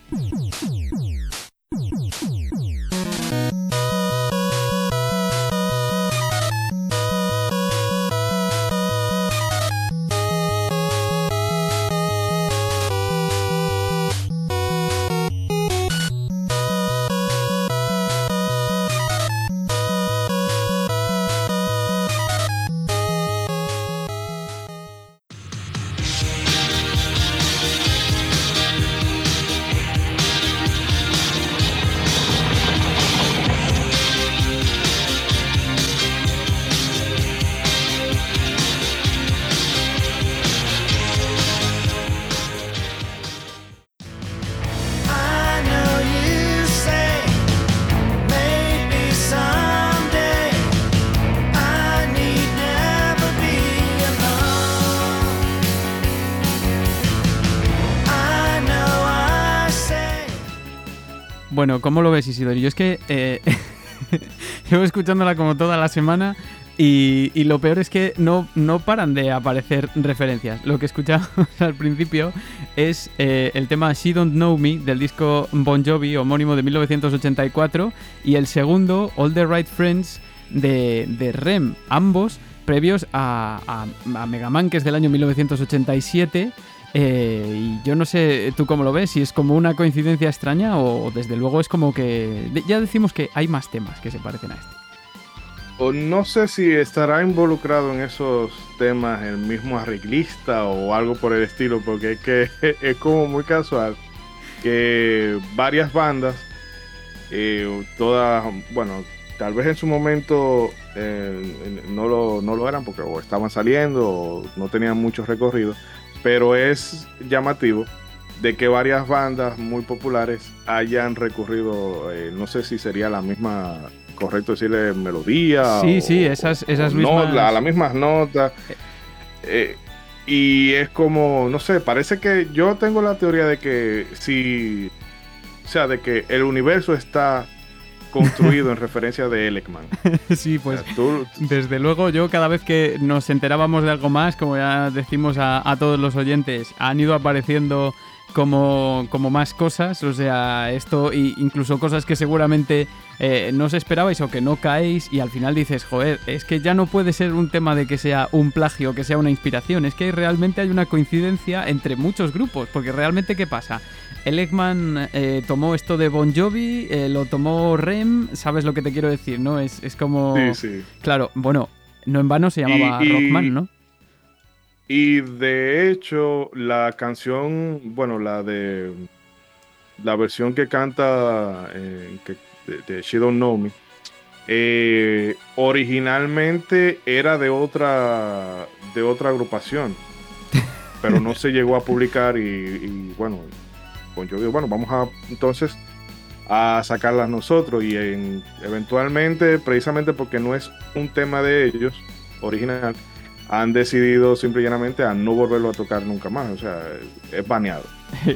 Speaker 1: Bueno, ¿cómo lo ves, Isidori? Yo es que eh, llevo escuchándola como toda la semana y, lo peor es que no, no paran de aparecer referencias. Lo que escuchamos al principio es eh, el tema She Don't Know Me del disco Bon Jovi, homónimo de 1984, y el segundo, All the Right Friends de, Rem, ambos previos a, a, Mega Man, que es del año 1987. Eh, y yo no sé tú cómo lo ves, si es como una coincidencia extraña o desde luego es como que ya decimos que hay más temas que se parecen a este.
Speaker 4: O no sé si estará involucrado en esos temas el mismo arreglista o algo por el estilo, porque es que es como muy casual que varias bandas, eh, todas, bueno, tal vez en su momento eh, no, lo, no, lo, eran porque o estaban saliendo o no tenían mucho recorrido, pero es llamativo de que varias bandas muy populares hayan recurrido, eh, no sé si sería la misma, correcto decirle melodía.
Speaker 1: Sí, sí, esas, esas mismas.
Speaker 4: las mismas notas. Eh, y es como, no sé, parece que yo tengo la teoría de que si, o sea, de que el universo está construido en referencia de Elekman.
Speaker 1: sí, pues desde luego yo cada vez que nos enterábamos de algo más, como ya decimos a, a todos los oyentes, han ido apareciendo como, como más cosas, o sea, esto e incluso cosas que seguramente eh, no os esperabais o que no caéis y al final dices, joder, es que ya no puede ser un tema de que sea un plagio, que sea una inspiración, es que realmente hay una coincidencia entre muchos grupos, porque realmente ¿qué pasa? El Eggman eh, tomó esto de Bon Jovi, eh, lo tomó Rem, sabes lo que te quiero decir, ¿no? Es, es como...
Speaker 4: Sí, sí.
Speaker 1: Claro, bueno, no en vano se llamaba Rockman, ¿no?
Speaker 4: Y de hecho, la canción, bueno, la de la versión que canta eh, de, She Don't Know Me, eh, originalmente era de otra de otra agrupación, pero no se llegó a publicar y, bueno, con yo bueno, vamos a entonces a sacarlas nosotros y eventualmente, precisamente porque no es un tema de ellos original, han decidido simple y llanamente a no volverlo a tocar nunca más. O sea, es baneado.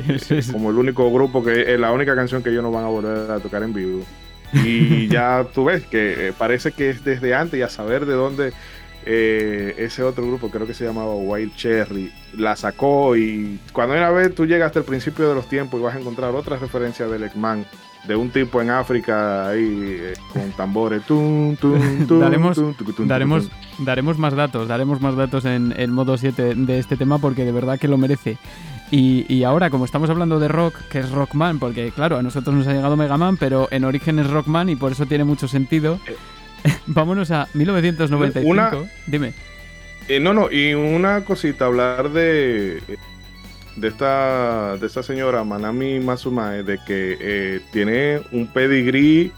Speaker 4: como el único grupo que es la única canción que ellos no van a volver a tocar en vivo. Y ya tú ves que eh, parece que es desde antes y a saber de dónde eh, ese otro grupo, creo que se llamaba Wild Cherry, la sacó y cuando una vez tú llegas hasta el principio de los tiempos y vas a encontrar otra referencia de Lekman de un tipo en África ahí eh, con tambores.
Speaker 1: daremos, daremos, daremos más datos, daremos más datos en el modo 7 de este tema porque de verdad que lo merece. Y, ahora, como estamos hablando de rock, que es Rockman, porque claro, a nosotros nos ha llegado Mega Man, pero en origen es Rockman y por eso tiene mucho sentido. Eh. Vámonos a 1995. Dime.
Speaker 4: Eh, no, no, y una cosita, hablar de de esta, de esta señora Manami Masumae de que eh, tiene un pedigrí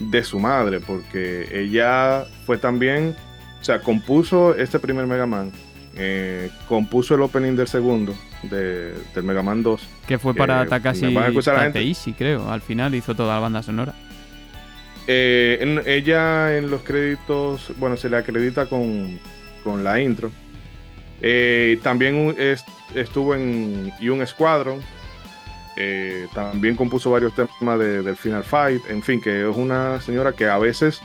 Speaker 4: de su madre, porque ella fue también, o sea, compuso este primer Mega Man, eh, compuso el opening del segundo, de, del Mega Man 2.
Speaker 1: Que fue para Takashi Tateishi, creo, al final hizo toda la banda sonora.
Speaker 4: Eh, ella en los créditos, bueno, se le acredita con, con la intro. también es, estuvo en Young Squadron. Eh, también compuso varios temas del Final Fight. En fin, que es una señora que a veces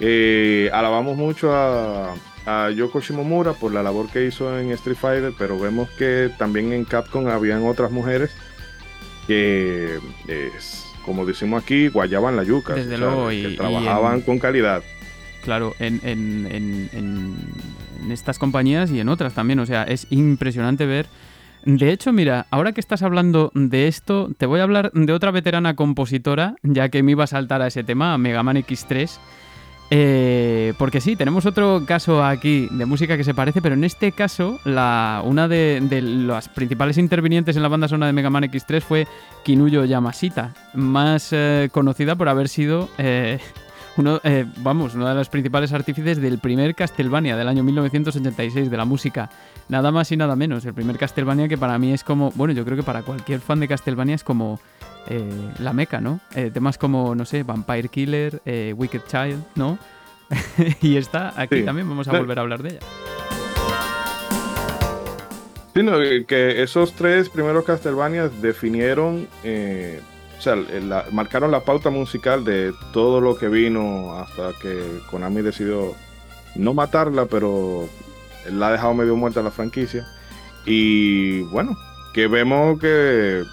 Speaker 4: eh, alabamos mucho a, Yoko Shimomura por la labor que hizo en Street Fighter, pero vemos que también en Capcom habían otras mujeres que, como decimos aquí, guayaban la yuca.
Speaker 1: Desde luego, y,
Speaker 4: trabajaban con calidad.
Speaker 1: Claro, en, en en estas compañías y en otras también. O sea, es impresionante ver. De hecho, mira, ahora que estás hablando de esto, te voy a hablar de otra veterana compositora, ya que me iba a saltar a ese tema, a Mega Man X3. Eh, porque sí, tenemos otro caso aquí de música que se parece, pero en este caso, una de, las principales intervinientes en la banda sonora de Mega Man X3 fue Kinuyo Yamashita, más eh, conocida por haber sido eh, uno, eh, vamos, una de las principales artífices del primer Castlevania del año 1986 de la música. Nada más y nada menos. El primer Castlevania que para mí es como, bueno, yo creo que para cualquier fan de Castlevania es como eh, la meca, ¿no? Eh, temas como, no sé, Vampire Killer, Wicked Child, ¿no? y está aquí también, vamos a volver a hablar de ella.
Speaker 4: Sí, que esos tres primeros Castlevania definieron o sea, marcaron la pauta musical de todo lo que vino hasta que Konami decidió no matarla, pero la ha dejado medio muerta la franquicia. Y bueno, que vemos que,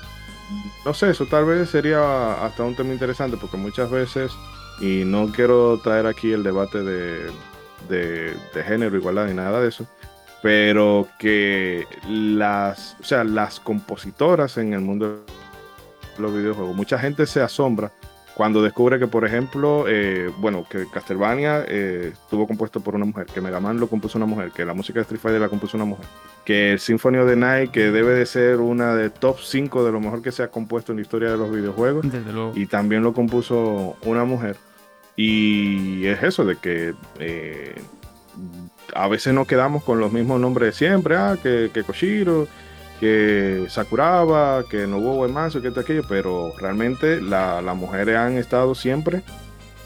Speaker 4: no sé, eso tal vez sería hasta un tema interesante, porque muchas veces, y no quiero traer aquí el debate de, de, género, igualdad ni nada de eso, pero que las, o sea, las compositoras en el mundo de los videojuegos, mucha gente se asombra cuando descubre que, por ejemplo, eh, bueno, que Castlevania eh, estuvo compuesto por una mujer, que Mega Man lo compuso una mujer, que la música de Street Fighter la compuso una mujer, que el Symphony of the Night, que debe de ser una de top 5 de lo mejor que se ha compuesto en la historia de los videojuegos, y también lo compuso una mujer. Y es eso, de que eh, a veces nos quedamos con los mismos nombres de siempre, ah, que, que Koshiro, que Sakuraba, que Nobuo Uematsu, que aquello, pero realmente las mujeres han estado siempre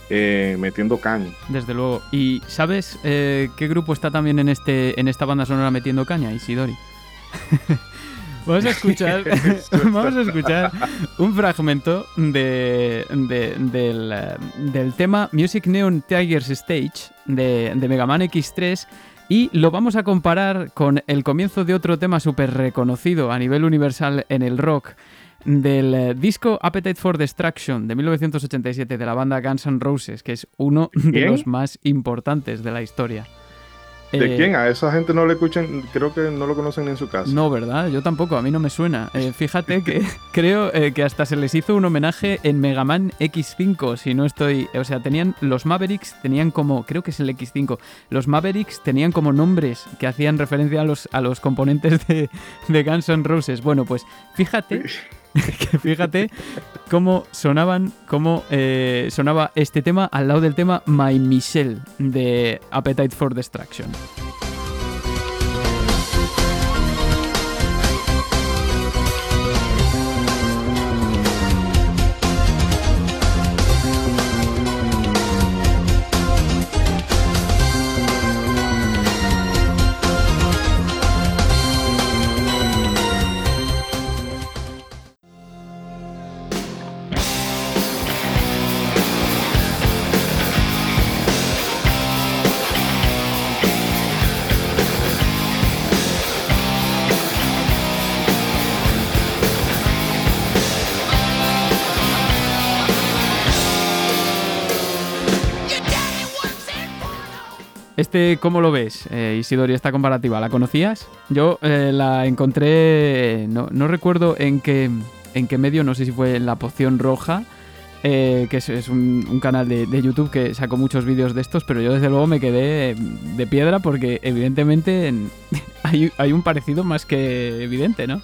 Speaker 4: eh, metiendo caña.
Speaker 1: Desde luego. ¿Y sabes eh, qué grupo está también en, este, en esta banda sonora metiendo caña? Isidori. Vamos a escuchar, vamos a escuchar un fragmento de, del, del, tema Music Neon Tigers Stage de, de Mega Man X3 y lo vamos a comparar con el comienzo de otro tema súper reconocido a nivel universal en el rock del eh, disco Appetite for Destruction de 1987 de la banda Guns N' Roses, que es uno de los más importantes de la historia.
Speaker 4: ¿De eh, quién? A esa gente no le escuchan, creo que no lo conocen en su casa.
Speaker 1: No, ¿verdad? Yo tampoco, a mí no me suena. Eh, fíjate que creo eh, que hasta se les hizo un homenaje en Mega Man X5, si no estoy... O sea, tenían los Mavericks, tenían como, creo que es el X5, los Mavericks tenían como nombres que hacían referencia a los, a los componentes de, de Guns N' Roses. Bueno, pues fíjate... fíjate cómo sonaban, cómo eh, sonaba este tema al lado del tema My Michelle de Appetite for Destruction. Este, ¿cómo lo ves, eh, Isidori, esta comparativa? ¿La conocías? Yo eh, la encontré, no, recuerdo en qué, en qué medio, no sé si fue en La Poción Roja, eh, que es, un, canal de, YouTube que sacó muchos vídeos de estos, pero yo desde luego me quedé de piedra porque evidentemente hay, hay un parecido más que evidente, ¿no?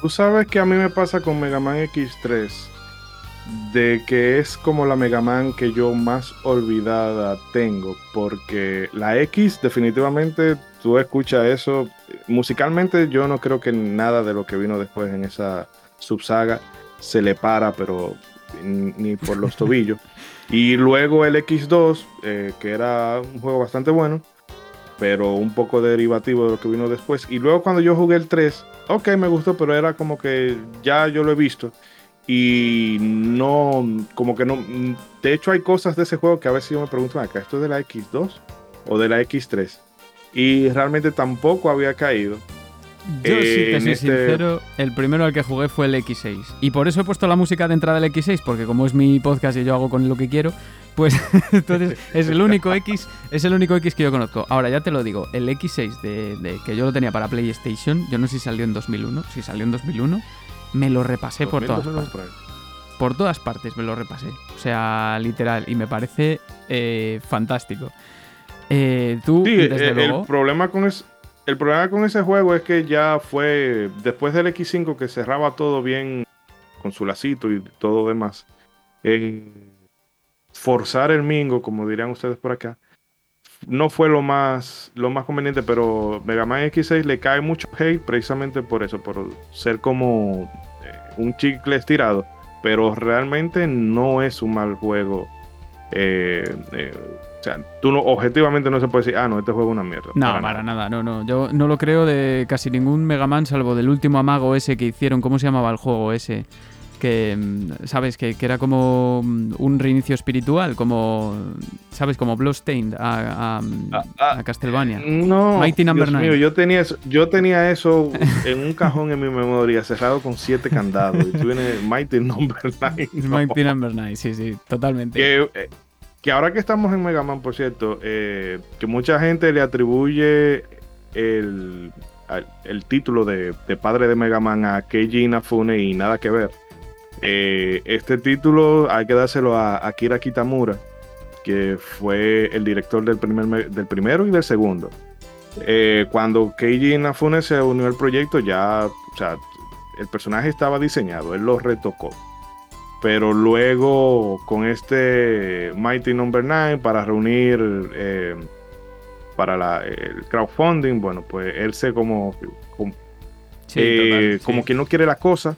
Speaker 4: Tú sabes que a mí me pasa con Mega Man X3 de que es como la Mega Man que yo más olvidada tengo, porque la X definitivamente tú escuchas eso, musicalmente yo no creo que nada de lo que vino después en esa subsaga se le para, pero ni por los tobillos. y luego el X2, eh, que era un juego bastante bueno, pero un poco derivativo de lo que vino después. Y luego cuando yo jugué el 3, ok, me gustó, pero era como que ya yo lo he visto y no, como que no. De hecho, hay cosas de ese juego que a veces yo me pregunto, acá, ¿esto es de la X2 o de la X3? Y realmente tampoco había caído.
Speaker 1: Yo, sí, te soy este sincero, el primero al que jugué fue el X6. Y por eso he puesto la música de entrada del X6, porque como es mi podcast y yo hago con lo que quiero, pues entonces es el único X, es el único X que yo conozco. Ahora ya te lo digo, el X6 de, que yo lo tenía para PlayStation, yo no sé si salió en 2001, si salió en 2001, me lo repasé por todas partes. Por todas partes me lo repasé. O sea, literal. Y me parece eh, fantástico. Eh, tú, desde
Speaker 4: eh, el, problema con el problema con ese juego es que ya fue después del X5 que cerraba todo bien con su lacito y todo demás. forzar el mingo, como dirían ustedes por acá, no fue lo más, lo más conveniente, pero Mega Man X6 le cae mucho hate precisamente por eso, por ser como eh, un chicle estirado, pero realmente no es un mal juego. Eh, eh, o sea, tú no, objetivamente no se puede decir, ah, no, este juego es una mierda.
Speaker 1: No, para, nada. no, no. Yo no lo creo de casi ningún Mega Man, salvo del último amago ese que hicieron. ¿Cómo se llamaba el juego ese? Que, mm, ¿sabes? Que, era como mm, un reinicio espiritual, como, ¿sabes? Como Bloodstained a, a, ah, ah, Castlevania.
Speaker 4: No, Mighty Number Dios mío, yo tenía, eso, yo tenía eso en un cajón en mi memoria, cerrado con siete candados. y tú vienes Mighty Number 9.
Speaker 1: Mighty Number 9, sí, sí, totalmente.
Speaker 4: Que, eh, que ahora que estamos en Mega Man, por cierto, eh, que mucha gente le atribuye el, el título de, padre de Mega Man a Keiji Inafune y nada que ver. Eh, este título hay que dárselo a Akira Kitamura, que fue el director del, primer, del primero y del segundo. Eh, cuando Keiji Inafune se unió al proyecto, ya, o sea, el personaje estaba diseñado, él lo retocó pero luego con este Mighty Number no. 9 para reunir eh, para el crowdfunding, bueno, pues él se como como, eh, como que no quiere la cosa.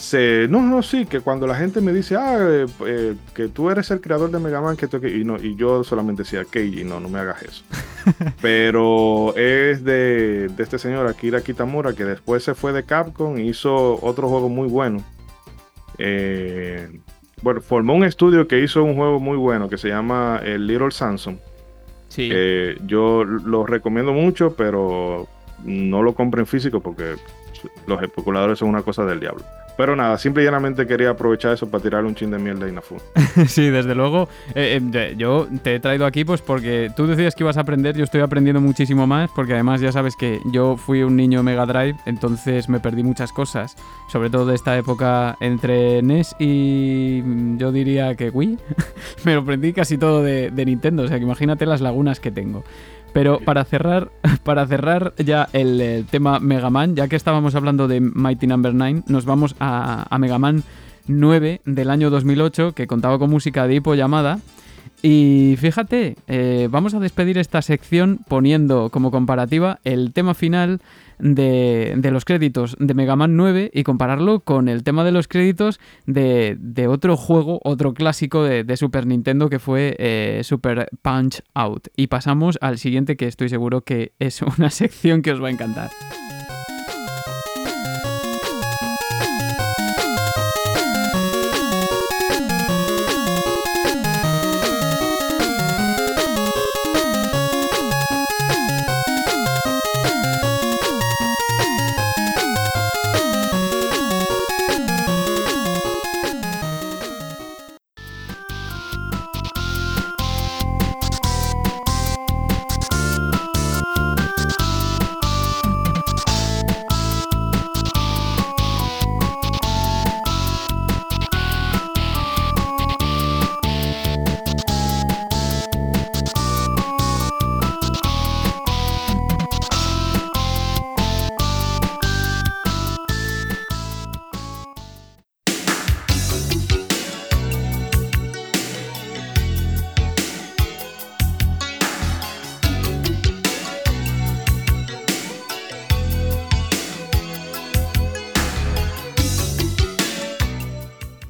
Speaker 4: Se, no, no, sí, que cuando la gente me dice, ah, eh, que tú eres el creador de Mega Man, que y, no, y yo solamente decía, Keiji, no, no me hagas eso. Pero es de, de este señor, Akira Kitamura, que después se fue de Capcom y hizo otro juego muy bueno eh, bueno, formó un estudio que hizo un juego muy bueno que se llama el Little Samsung. Sí. yo lo recomiendo mucho, pero no lo compren físico porque los especuladores son una cosa del diablo. Pero nada, simple y llanamente quería aprovechar eso para tirarle un chin de mierda a Inafune.
Speaker 1: sí, desde luego. Eh, eh, yo te he traído aquí pues porque tú decías que ibas a aprender, yo estoy aprendiendo muchísimo más, porque además ya sabes que yo fui un niño Mega Drive, entonces me perdí muchas cosas, sobre todo de esta época entre NES y mm, yo diría que Wii. me lo aprendí casi todo de, de Nintendo, o sea que imagínate las lagunas que tengo. Pero para cerrar, para cerrar ya el, tema Mega Man, ya que estábamos hablando de Mighty Number no. 9, nos vamos a, a Mega Man 9 del año 2008, que contaba con música de hipo llamada. Y fíjate, eh, vamos a despedir esta sección poniendo como comparativa el tema final de, los créditos de Mega Man 9 y compararlo con el tema de los créditos de, otro juego, otro clásico de, Super Nintendo que fue eh, Super Punch Out. Y pasamos al siguiente que estoy seguro que es una sección que os va a encantar.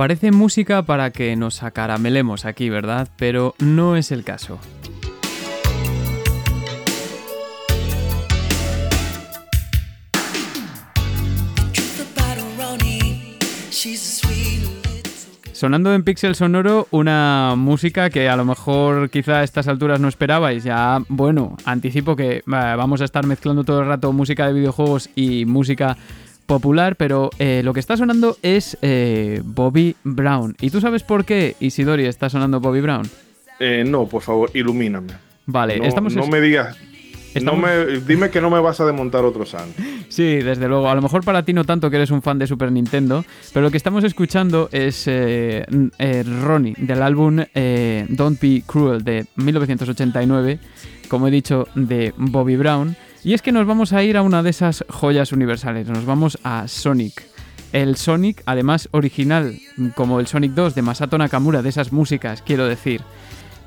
Speaker 1: Parece música para que nos acaramelemos aquí, ¿verdad? Pero no es el caso. Sonando en Pixel Sonoro una música que a lo mejor quizá a estas alturas no esperabais. Ya, bueno, anticipo que vamos a estar mezclando todo el rato música de videojuegos y música popular, pero eh, lo que está sonando es eh, Bobby Brown. ¿Y tú sabes por qué, Isidori, está sonando Bobby Brown?
Speaker 4: Eh, no, por favor, ilumíname.
Speaker 1: Vale,
Speaker 4: no,
Speaker 1: estamos...
Speaker 4: No me digas... No me, dime que no me vas a desmontar otro santo.
Speaker 1: Sí, desde luego. A lo mejor para ti no tanto que eres un fan de Super Nintendo, pero lo que estamos escuchando es Ronnie del álbum Don't Be Cruel de 1989, como he dicho, de Bobby Brown. Y es que nos vamos a ir a una de esas joyas universales, nos vamos a Sonic. El Sonic, además original, como el Sonic 2 de Masato Nakamura, de esas músicas, quiero decir.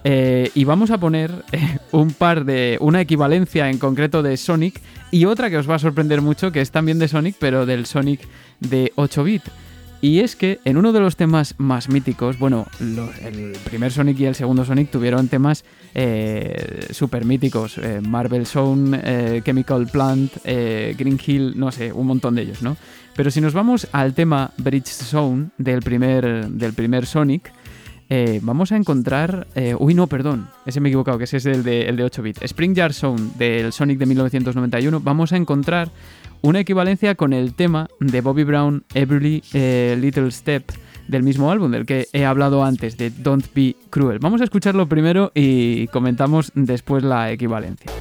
Speaker 1: Eh, y vamos a poner eh, un par de. una equivalencia en concreto de Sonic y otra que os va a sorprender mucho, que es también de Sonic, pero del Sonic de 8 bit. Y es que en uno de los temas más míticos, bueno, el primer Sonic y el segundo Sonic tuvieron temas eh, súper míticos. Eh, Marvel Zone, eh, Chemical Plant, Green Hill, no sé, un montón de ellos, ¿no? Pero si nos vamos al tema Bridge Zone del primer, del primer Sonic, vamos a encontrar. uy, no, perdón, ese me he equivocado, que ese es el de, el de 8 bits. Spring Yard Zone del Sonic de 1991. Vamos a encontrar una equivalencia con el tema de Bobby Brown, Every eh, Little Step, del mismo álbum del que he hablado antes, de Don't Be Cruel. Vamos a escucharlo primero y comentamos después la equivalencia.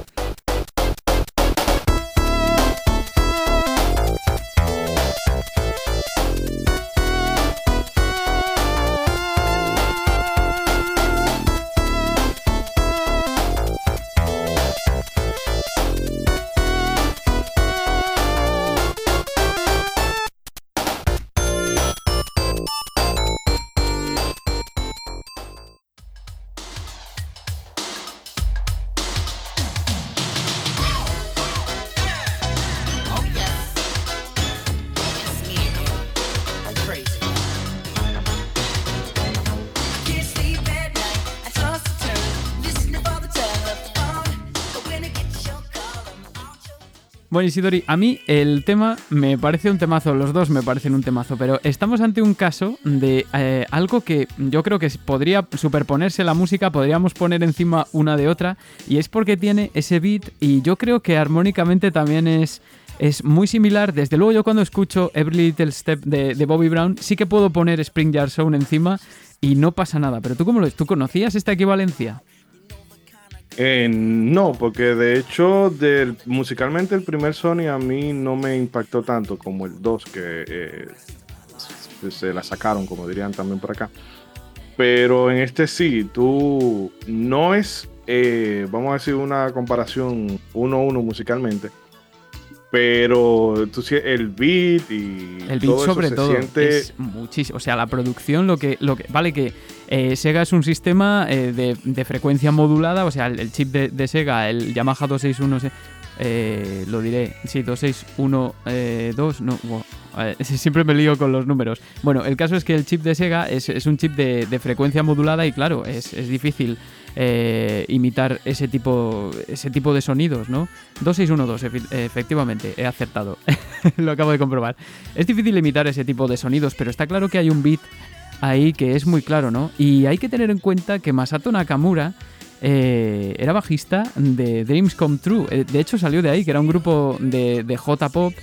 Speaker 1: Bueno, Isidori, a mí el tema me parece un temazo, los dos me parecen un temazo, pero estamos ante un caso de eh, algo que yo creo que podría superponerse la música, podríamos poner encima una de otra, y es porque tiene ese beat y yo creo que armónicamente también es, es muy similar. Desde luego yo cuando escucho Every Little Step de, Bobby Brown sí que puedo poner Spring Yard Zone encima y no pasa nada, pero tú cómo lo ¿tú conocías esta equivalencia?
Speaker 4: Eh, no, porque de hecho, musicalmente el primer Sony a mí no me impactó tanto como el 2, que eh, se la sacaron, como dirían también por acá. Pero en este sí, tú no es, eh, vamos a decir, una comparación uno a uno musicalmente, pero tú el beat y
Speaker 1: el beat sobre todo es muchísimo o sea la producción lo que lo que vale que eh, Sega es un sistema eh, de, frecuencia modulada o sea el, chip de, Sega el Yamaha 261 eh, lo diré sí 2612 no siempre me lío con los números bueno el caso es que el chip de Sega es, un chip de, frecuencia modulada y claro es, es difícil eh, imitar ese tipo, ese tipo de sonidos, ¿no? 2612, efectivamente, he acertado. Lo acabo de comprobar. Es difícil imitar ese tipo de sonidos, pero está claro que hay un beat ahí que es muy claro, ¿no? Y hay que tener en cuenta que Masato Nakamura eh, era bajista de Dreams Come True. Eh, de hecho, salió de ahí, que era un grupo de, J-Pop.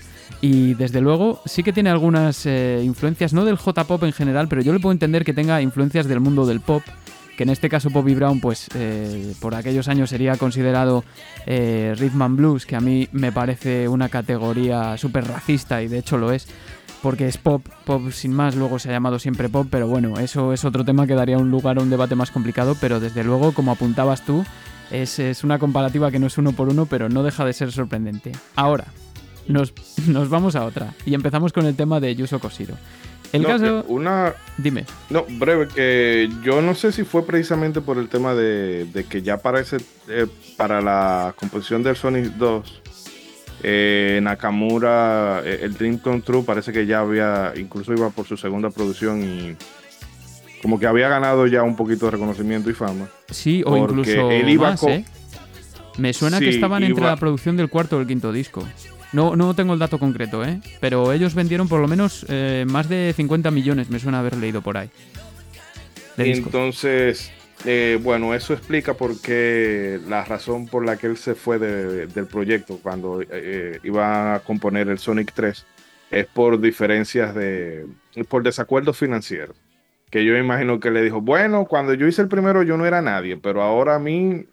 Speaker 1: Y desde luego sí que tiene algunas influencias, no del J-Pop en general, pero yo le puedo entender que tenga influencias del mundo del pop que en este caso Bobby Brown, pues eh, por aquellos años sería considerado eh, rhythm and blues, que a mí me parece una categoría súper racista y de hecho lo es, porque es pop, pop sin más, luego se ha llamado siempre pop, pero bueno, eso es otro tema que daría un lugar a un debate más complicado, pero desde luego, como apuntabas tú, es, es una comparativa que no es uno por uno, pero no deja de ser sorprendente. Ahora, nos, nos vamos a otra y empezamos con el tema de Yuso Koshiro. El caso.
Speaker 4: Una.
Speaker 1: Dime.
Speaker 4: No, breve, que yo no sé si fue precisamente por el tema de, que ya para, eh, para la composición del Sonic 2, eh, Nakamura, eh, el Dream Come True, parece que ya había, incluso iba por su segunda producción y como que había ganado ya un poquito de reconocimiento y fama.
Speaker 1: Sí, o incluso él iba más, Me suena que estaban entre la producción del cuarto o el quinto disco. No, no tengo el dato concreto, ¿eh? Pero ellos vendieron por lo menos eh, más de 50 millones, me suena haber leído por ahí.
Speaker 4: Entonces, eh, bueno, eso explica por qué la razón por la que él se fue del proyecto cuando eh, iba a componer el Sonic 3 es por diferencias de, por desacuerdos financieros. Que yo imagino que le dijo, bueno, cuando yo hice el primero yo no era nadie, pero ahora a mí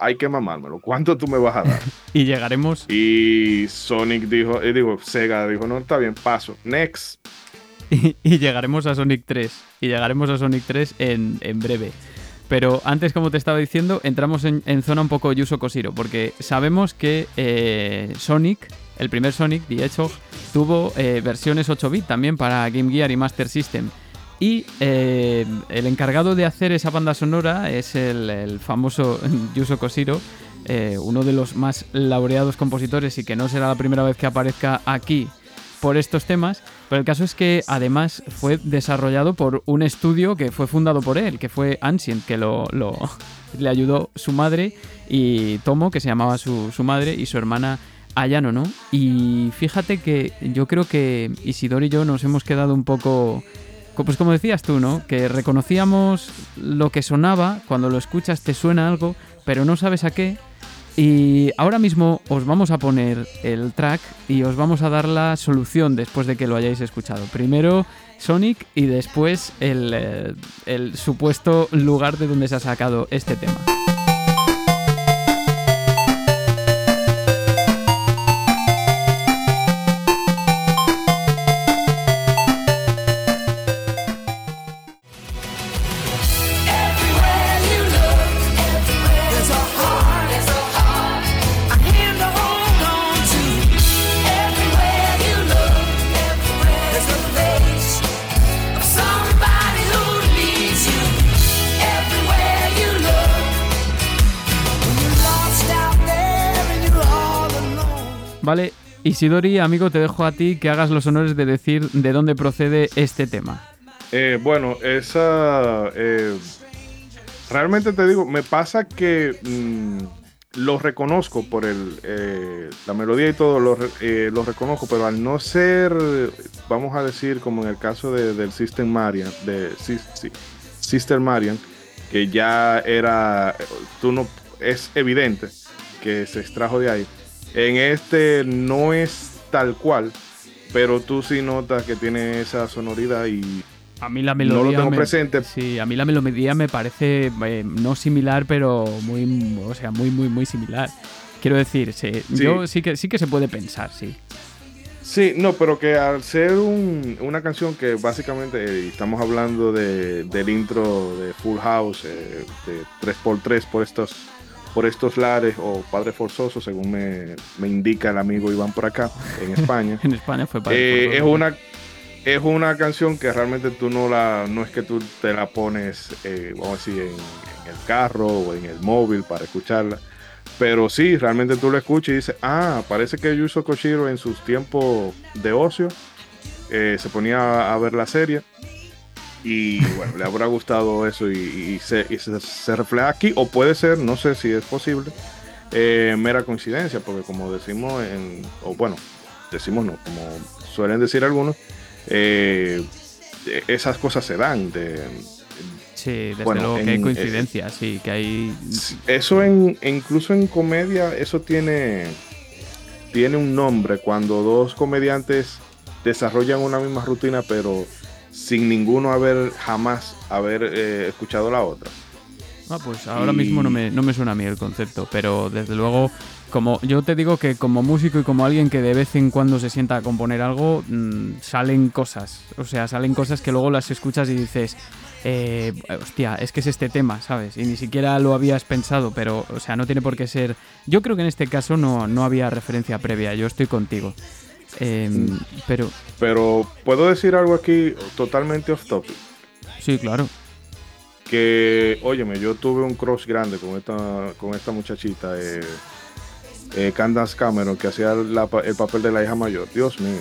Speaker 4: hay que mamármelo. ¿Cuánto tú me vas a dar?
Speaker 1: y llegaremos.
Speaker 4: Y Sonic dijo, eh, digo, Sega dijo, no, está bien, paso. Next.
Speaker 1: y, llegaremos a Sonic 3. Y llegaremos a Sonic 3 en, breve. Pero antes, como te estaba diciendo, entramos en, zona un poco Yuso Koshiro, porque sabemos que eh, Sonic, el primer Sonic, The Hedgehog, tuvo eh, versiones 8 bit también para Game Gear y Master System. Y eh, el encargado de hacer esa banda sonora es el, famoso Yuso Koshiro, uno de los más laureados compositores y que no será la primera vez que aparezca aquí por estos temas. Pero el caso es que además fue desarrollado por un estudio que fue fundado por él, que fue Ancient, que lo, le ayudó su madre y Tomo, que se llamaba su, madre, y su hermana Ayano, ¿no? Y fíjate que yo creo que Isidoro y yo nos hemos quedado un poco pues como decías tú, ¿no? Que reconocíamos lo que sonaba, cuando lo escuchas te suena algo, pero no sabes a qué. Y ahora mismo os vamos a poner el track y os vamos a dar la solución después de que lo hayáis escuchado. Primero Sonic y después el, eh, supuesto lugar de donde se ha sacado este tema. Vale, Isidori, amigo, te dejo a ti que hagas los honores de decir de dónde procede este tema.
Speaker 4: Eh, bueno, esa... Eh, realmente te digo, me pasa que mm, lo reconozco por el, eh, la melodía y todo, lo, reconozco, pero al no ser, vamos a decir, como en el caso del Sister Marian, de Sister Marian, que ya era, tú no, es evidente que se extrajo de ahí en este no es tal cual, pero tú sí notas que tiene esa sonoridad y
Speaker 1: a mí la melodía.
Speaker 4: No lo tengo presente.
Speaker 1: Sí, a mí la melodía me parece eh, no similar, pero muy, o sea, muy, muy, muy similar. Quiero decir, sí, yo sí que sí que se puede pensar, sí.
Speaker 4: Sí, no, pero que al ser una canción que básicamente eh, estamos hablando de, del intro de Full House, eh, de 3x3 por estos por estos lares o Padre Forzoso, según me, indica el amigo Iván por acá, en España.
Speaker 1: en España fue Padre
Speaker 4: eh, Es una, es una canción que realmente tú no la, no es que tú te la pones, eh, vamos a decir, en, el carro o en el móvil para escucharla. Pero sí, realmente tú la escuchas y dices, ah, parece que Yuzo Koshiro en sus tiempos de ocio eh, se ponía a ver la serie y bueno, le habrá gustado eso y, se, refleja aquí, o puede ser, no sé si es posible, eh, mera coincidencia, porque como decimos, en, o bueno, decimos no, como suelen decir algunos, eh, esas cosas se dan. De,
Speaker 1: sí, desde luego que hay eh, coincidencias, sí, que hay...
Speaker 4: Eso en, incluso en comedia, eso tiene, tiene un nombre, cuando dos comediantes desarrollan una misma rutina, pero sin ninguno haber jamás haber eh, escuchado la otra.
Speaker 1: Ah, pues ahora mismo no me, no me suena a mí el concepto, pero desde luego, como yo te digo que como músico y como alguien que de vez en cuando se sienta a componer algo, mm, salen cosas. O sea, salen cosas que luego las escuchas y dices, eh, hostia, es que es este tema, ¿sabes? Y ni siquiera lo habías pensado, pero, o sea, no tiene por qué ser. Yo creo que en este caso no, no había referencia previa, yo estoy contigo. Em, pero...
Speaker 4: Pero, ¿puedo decir algo aquí totalmente off topic?
Speaker 1: Sí, claro.
Speaker 4: Que, óyeme, yo tuve un cross grande con esta, con esta muchachita, eh, eh Candace Cameron, que hacía el papel de la hija mayor. Dios mío.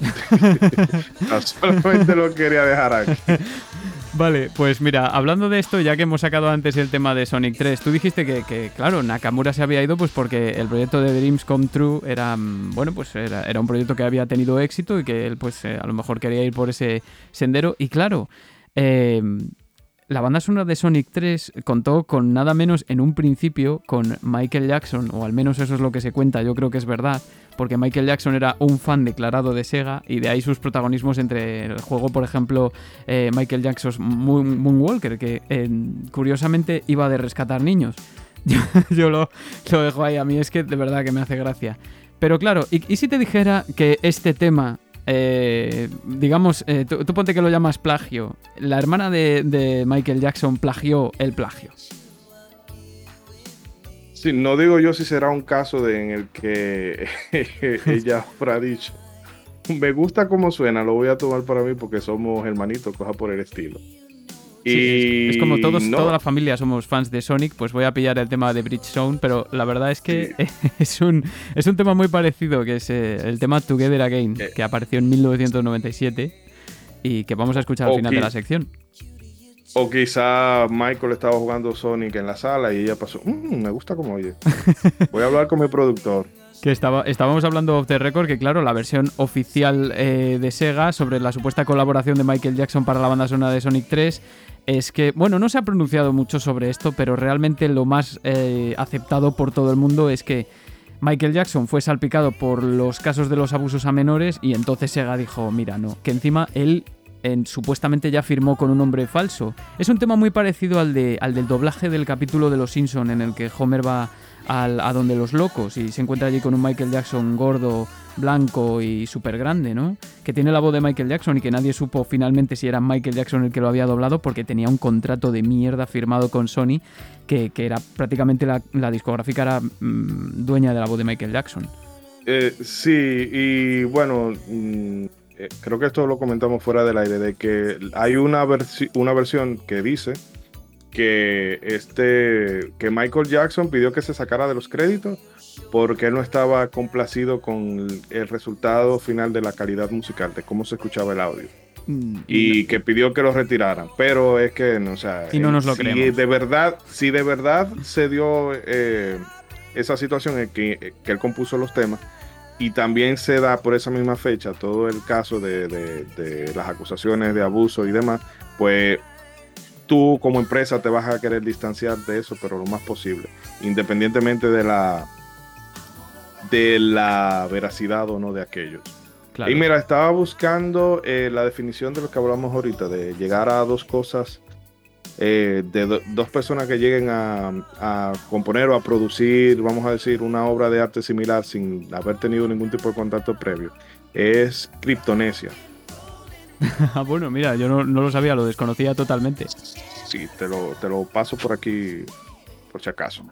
Speaker 4: Solamente lo quería dejar aquí.
Speaker 1: Vale, pues mira, hablando de esto, ya que hemos sacado antes el tema de Sonic 3, tú dijiste que, claro, Nakamura se había ido pues porque el proyecto de Dreams Come True era, mm, bueno, pues era, un proyecto que había tenido éxito y que él pues eh, a lo mejor quería ir por ese sendero. Y claro, eh, la banda sonora de Sonic 3 contó con nada menos en un principio con Michael Jackson, o al menos eso es lo que se cuenta, yo creo que es verdad, porque Michael Jackson era un fan declarado de Sega y de ahí sus protagonismos entre el juego, por ejemplo, eh, Michael Jackson's Moonwalker, que eh, curiosamente iba de rescatar niños. yo, lo, dejo ahí, a mí es que de verdad que me hace gracia. Pero claro, ¿y si te dijera que este tema eh, digamos, eh, tú, ponte que lo llamas plagio. La hermana de, Michael Jackson plagió el plagio.
Speaker 4: Sí, no digo yo si será un caso en el que ella habrá dicho. Me gusta cómo suena, lo voy a tomar para mí porque somos hermanitos, coja por el estilo.
Speaker 1: y es como todos, toda la familia somos fans de Sonic, pues voy a pillar el tema de Bridge Zone, pero la verdad es que es, un, es un tema muy parecido, que es eh, el tema Together Again, eh. que apareció en 1997 y que vamos a escuchar al final de la sección.
Speaker 4: O quizá Michael estaba jugando Sonic en la sala y ella pasó, mm, me gusta como oye. Voy a hablar con mi productor.
Speaker 1: Que estaba, estábamos hablando of the record, que claro, la versión oficial eh, de Sega sobre la supuesta colaboración de Michael Jackson para la banda sonora de Sonic 3 es que, bueno, no se ha pronunciado mucho sobre esto, pero realmente lo más eh, aceptado por todo el mundo es que Michael Jackson fue salpicado por los casos de los abusos a menores y entonces Sega dijo, mira, no, que encima él supuestamente ya firmó con un nombre falso. Es un tema muy parecido al, de, al del doblaje del capítulo de Los Simpson en el que Homer va a donde los locos y se encuentra allí con un Michael Jackson gordo, blanco y súper grande, ¿no? Que tiene la voz de Michael Jackson y que nadie supo finalmente si era Michael Jackson el que lo había doblado porque tenía un contrato de mierda firmado con Sony que, era prácticamente la, discográfica era mm, dueña de la voz de Michael Jackson.
Speaker 4: Eh, sí, y bueno, mm, eh, creo que esto lo comentamos fuera del aire, de que hay una, una versión que dice que, este, que Michael Jackson pidió que se sacara de los créditos porque él no estaba complacido con el resultado final de la calidad musical, de cómo se escuchaba el audio. Mm, y que pidió que lo retiraran, pero es que no, o sea,
Speaker 1: y no nos lo
Speaker 4: si de verdad, si de verdad se dio eh, esa situación en que, que él compuso los temas, y también se da por esa misma fecha todo el caso de, las acusaciones de abuso y demás, pues tú como empresa te vas a querer distanciar de eso, pero lo más posible, independientemente de la de la veracidad o no de aquellos. Y mira, estaba buscando eh, la definición de lo que hablamos ahorita, de llegar a dos cosas eh, de dos personas que lleguen a, componer o a producir, vamos a decir, una obra de arte similar sin haber tenido ningún tipo de contacto previo, es Kryptonesia.
Speaker 1: Ah, bueno, mira, yo no, lo sabía, lo desconocía totalmente.
Speaker 4: Sí, te lo, te lo paso por aquí, por si acaso.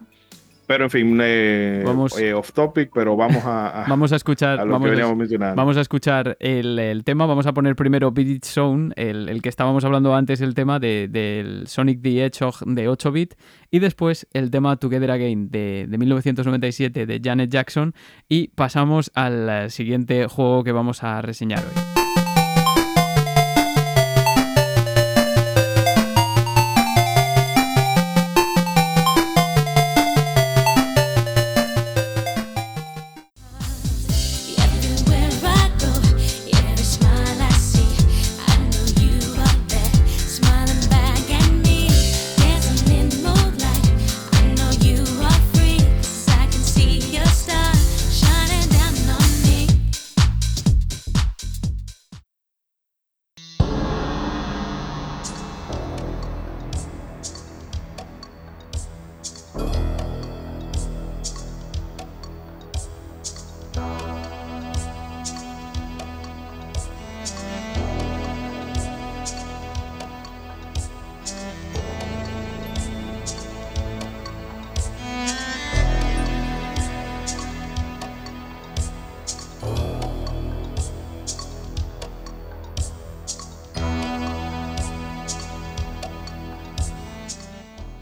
Speaker 4: Pero en fin, eh, vamos, eh, off topic, pero vamos a,
Speaker 1: vamos a escuchar, vamos, a, vamos a escuchar el, tema. Vamos a poner primero Beat Zone, el, el, que estábamos hablando antes, el tema de, del Sonic the Hedgehog de 8 bit, y después el tema Together Again de, de 1997 de Janet Jackson. Y pasamos al siguiente juego que vamos a reseñar hoy.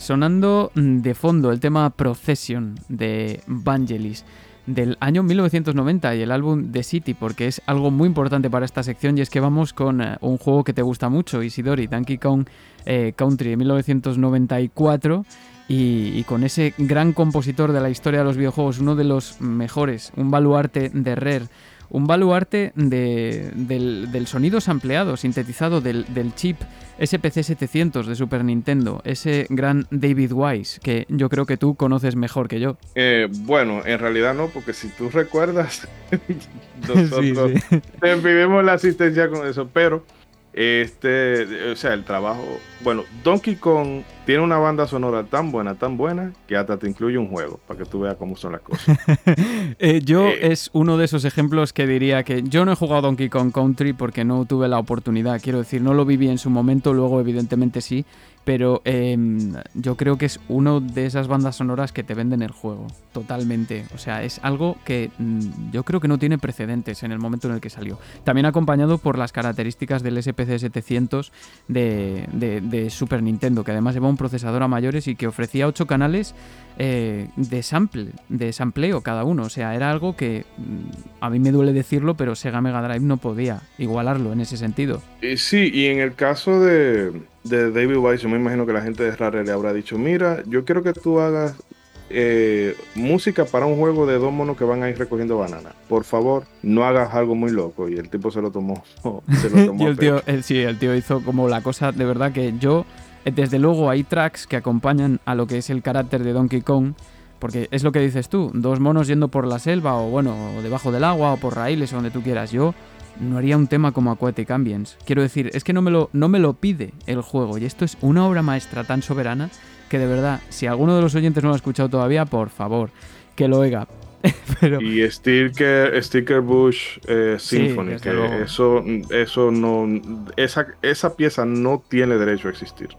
Speaker 1: Sonando de fondo el tema Procession de Vangelis del año 1990 y el álbum The City, porque es algo muy importante para esta sección y es que vamos con eh, un juego que te gusta mucho, Isidori, Donkey Kong eh, Country de 1994 y, y, con ese gran compositor de la historia de los videojuegos, uno de los mejores, un baluarte de Rare un baluarte del, sonido sampleado, sintetizado del, chip SPC 700 de Super Nintendo, ese gran David Wise, que yo creo que tú conoces mejor que yo.
Speaker 4: Eh, bueno, en realidad no, porque si tú recuerdas, nosotros te pidimos la asistencia con eso, pero este, o sea, el trabajo. Bueno, Donkey Kong tiene una banda sonora tan buena, tan buena, que hasta te incluye un juego, para que tú veas cómo son las cosas.
Speaker 1: Eh, yo eh, es uno de esos ejemplos que diría que yo no he jugado Donkey Kong Country porque no tuve la oportunidad. Quiero decir, no lo viví en su momento, luego evidentemente sí, pero em, yo creo que es una de esas bandas sonoras que te venden el juego, totalmente. O sea, es algo que mm, yo creo que no tiene precedentes en el momento en el que salió. También acompañado por las características del SPC 700 de, Super Nintendo, que además lleva un procesador a mayores y que ofrecía 8 canales eh, de sample, de sampleo cada uno. O sea, era algo que mm, a mí me duele decirlo, pero Sega Mega Drive no podía igualarlo en ese sentido.
Speaker 4: Y sí, y en el caso de, David Wise, yo me imagino que la gente de Rare le habrá dicho, mira, yo quiero que tú hagas eh, música para un juego de dos monos que van a ir recogiendo bananas. Por favor, no hagas algo muy loco. Y el tipo se lo tomó. Se lo tomó
Speaker 1: y el tío, sí, el tío hizo como la cosa de verdad que yo desde luego hay tracks que acompañan a lo que es el carácter de Donkey Kong, porque es lo que dices tú, dos monos yendo por la selva o bueno, debajo del agua o por raíles o donde tú quieras. Yo no haría un tema como Aquatic Ambience. Quiero decir, es que no me lo, no me lo pide el juego y esto es una obra maestra tan soberana que de verdad, si alguno de los oyentes no lo ha escuchado todavía, por favor, que lo oiga.
Speaker 4: Y Sticker, Sticker Bush eh, Symphony, que eso, eso no, esa, esa pieza no tiene derecho a existir.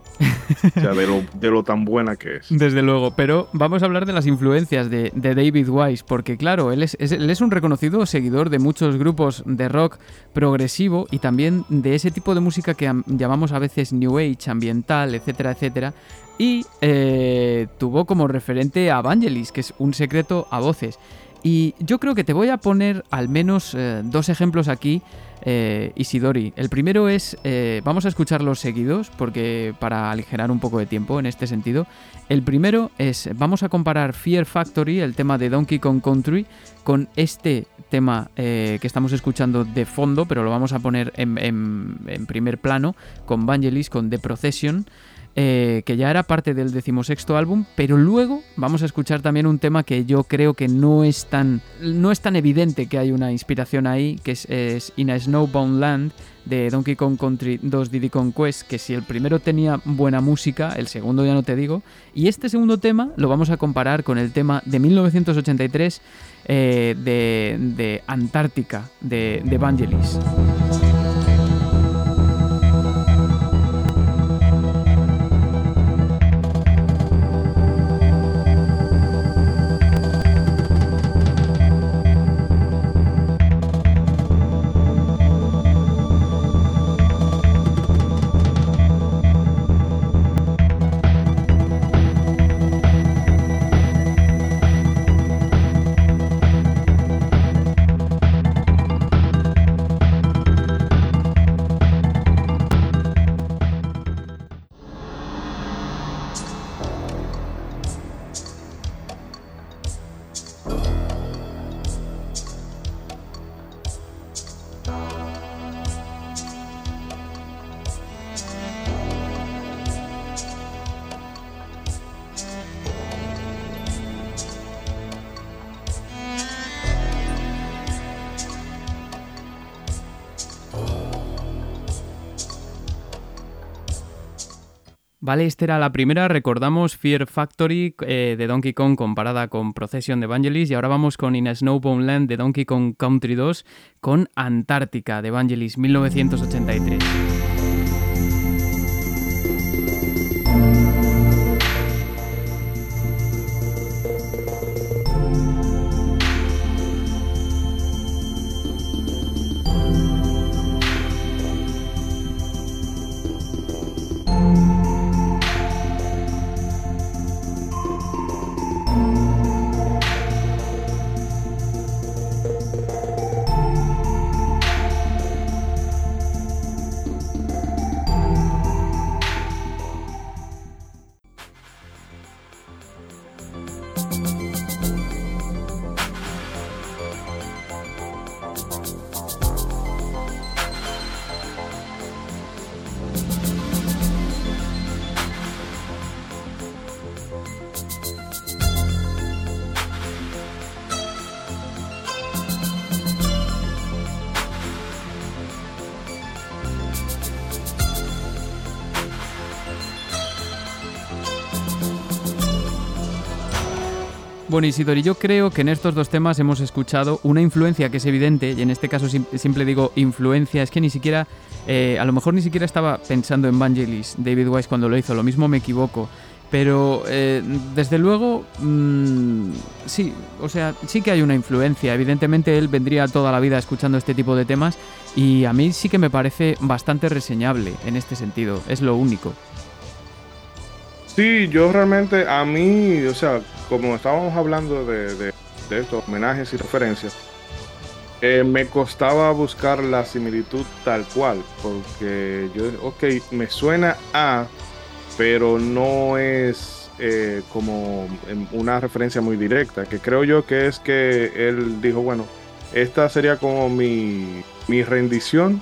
Speaker 4: o sea, de lo, tan buena que es.
Speaker 1: Desde luego, pero vamos a hablar de las influencias de, David Wise, porque claro, él es, él es un reconocido seguidor de muchos grupos de rock progresivo y también de ese tipo de música que llamamos a veces New Age, ambiental, etcétera, etcétera, y eh, tuvo como referente a Vangelis, que es un secreto a voces. Y yo creo que te voy a poner al menos eh, dos ejemplos aquí, eh, Isidori. El primero es, vamos a escucharlos seguidos, porque para aligerar un poco de tiempo en este sentido. El primero es, vamos a comparar Fear Factory, el tema de Donkey Kong Country, con este tema que estamos escuchando de fondo, pero lo vamos a poner en, en primer plano, con Vangelis, con The Procession. Eh, que ya era parte del decimosexto álbum, pero luego vamos a escuchar también un tema que yo creo que no es tan, no es tan evidente que hay una inspiración ahí, que es, In a Snowbound Land de Donkey Kong Country 2 Diddy Kong Quest, que si el primero tenía buena música, el segundo ya no te digo, y este segundo tema lo vamos a comparar con el tema de 1983 eh, de, de, Antártica, de, de Vangelis. Vale, esta era la primera. Recordamos Fear Factory eh, de Donkey Kong comparada con Procession de Evangelis. Y ahora vamos con In a Snowbound Land de Donkey Kong Country 2 con Antártica de Evangelis 1983. Bueno, Isidori, yo creo que en estos dos temas hemos escuchado una influencia que es evidente, y en este caso siempre digo influencia, es que ni siquiera, eh, a lo mejor ni siquiera estaba pensando en Vangelis, David Wise cuando lo hizo, lo mismo me equivoco. Pero eh, desde luego, mm, sí, o sea, sí que hay una influencia. Evidentemente él vendría toda la vida escuchando este tipo de temas y a mí sí que me parece bastante reseñable en este sentido. Es lo único.
Speaker 4: Sí, yo realmente, a mí, o sea, como estábamos hablando de, estos homenajes y referencias, eh, me costaba buscar la similitud tal cual, porque yo, ok, me suena a, pero no es eh, como una referencia muy directa, que creo yo que es que él dijo, bueno, esta sería como mi, mi rendición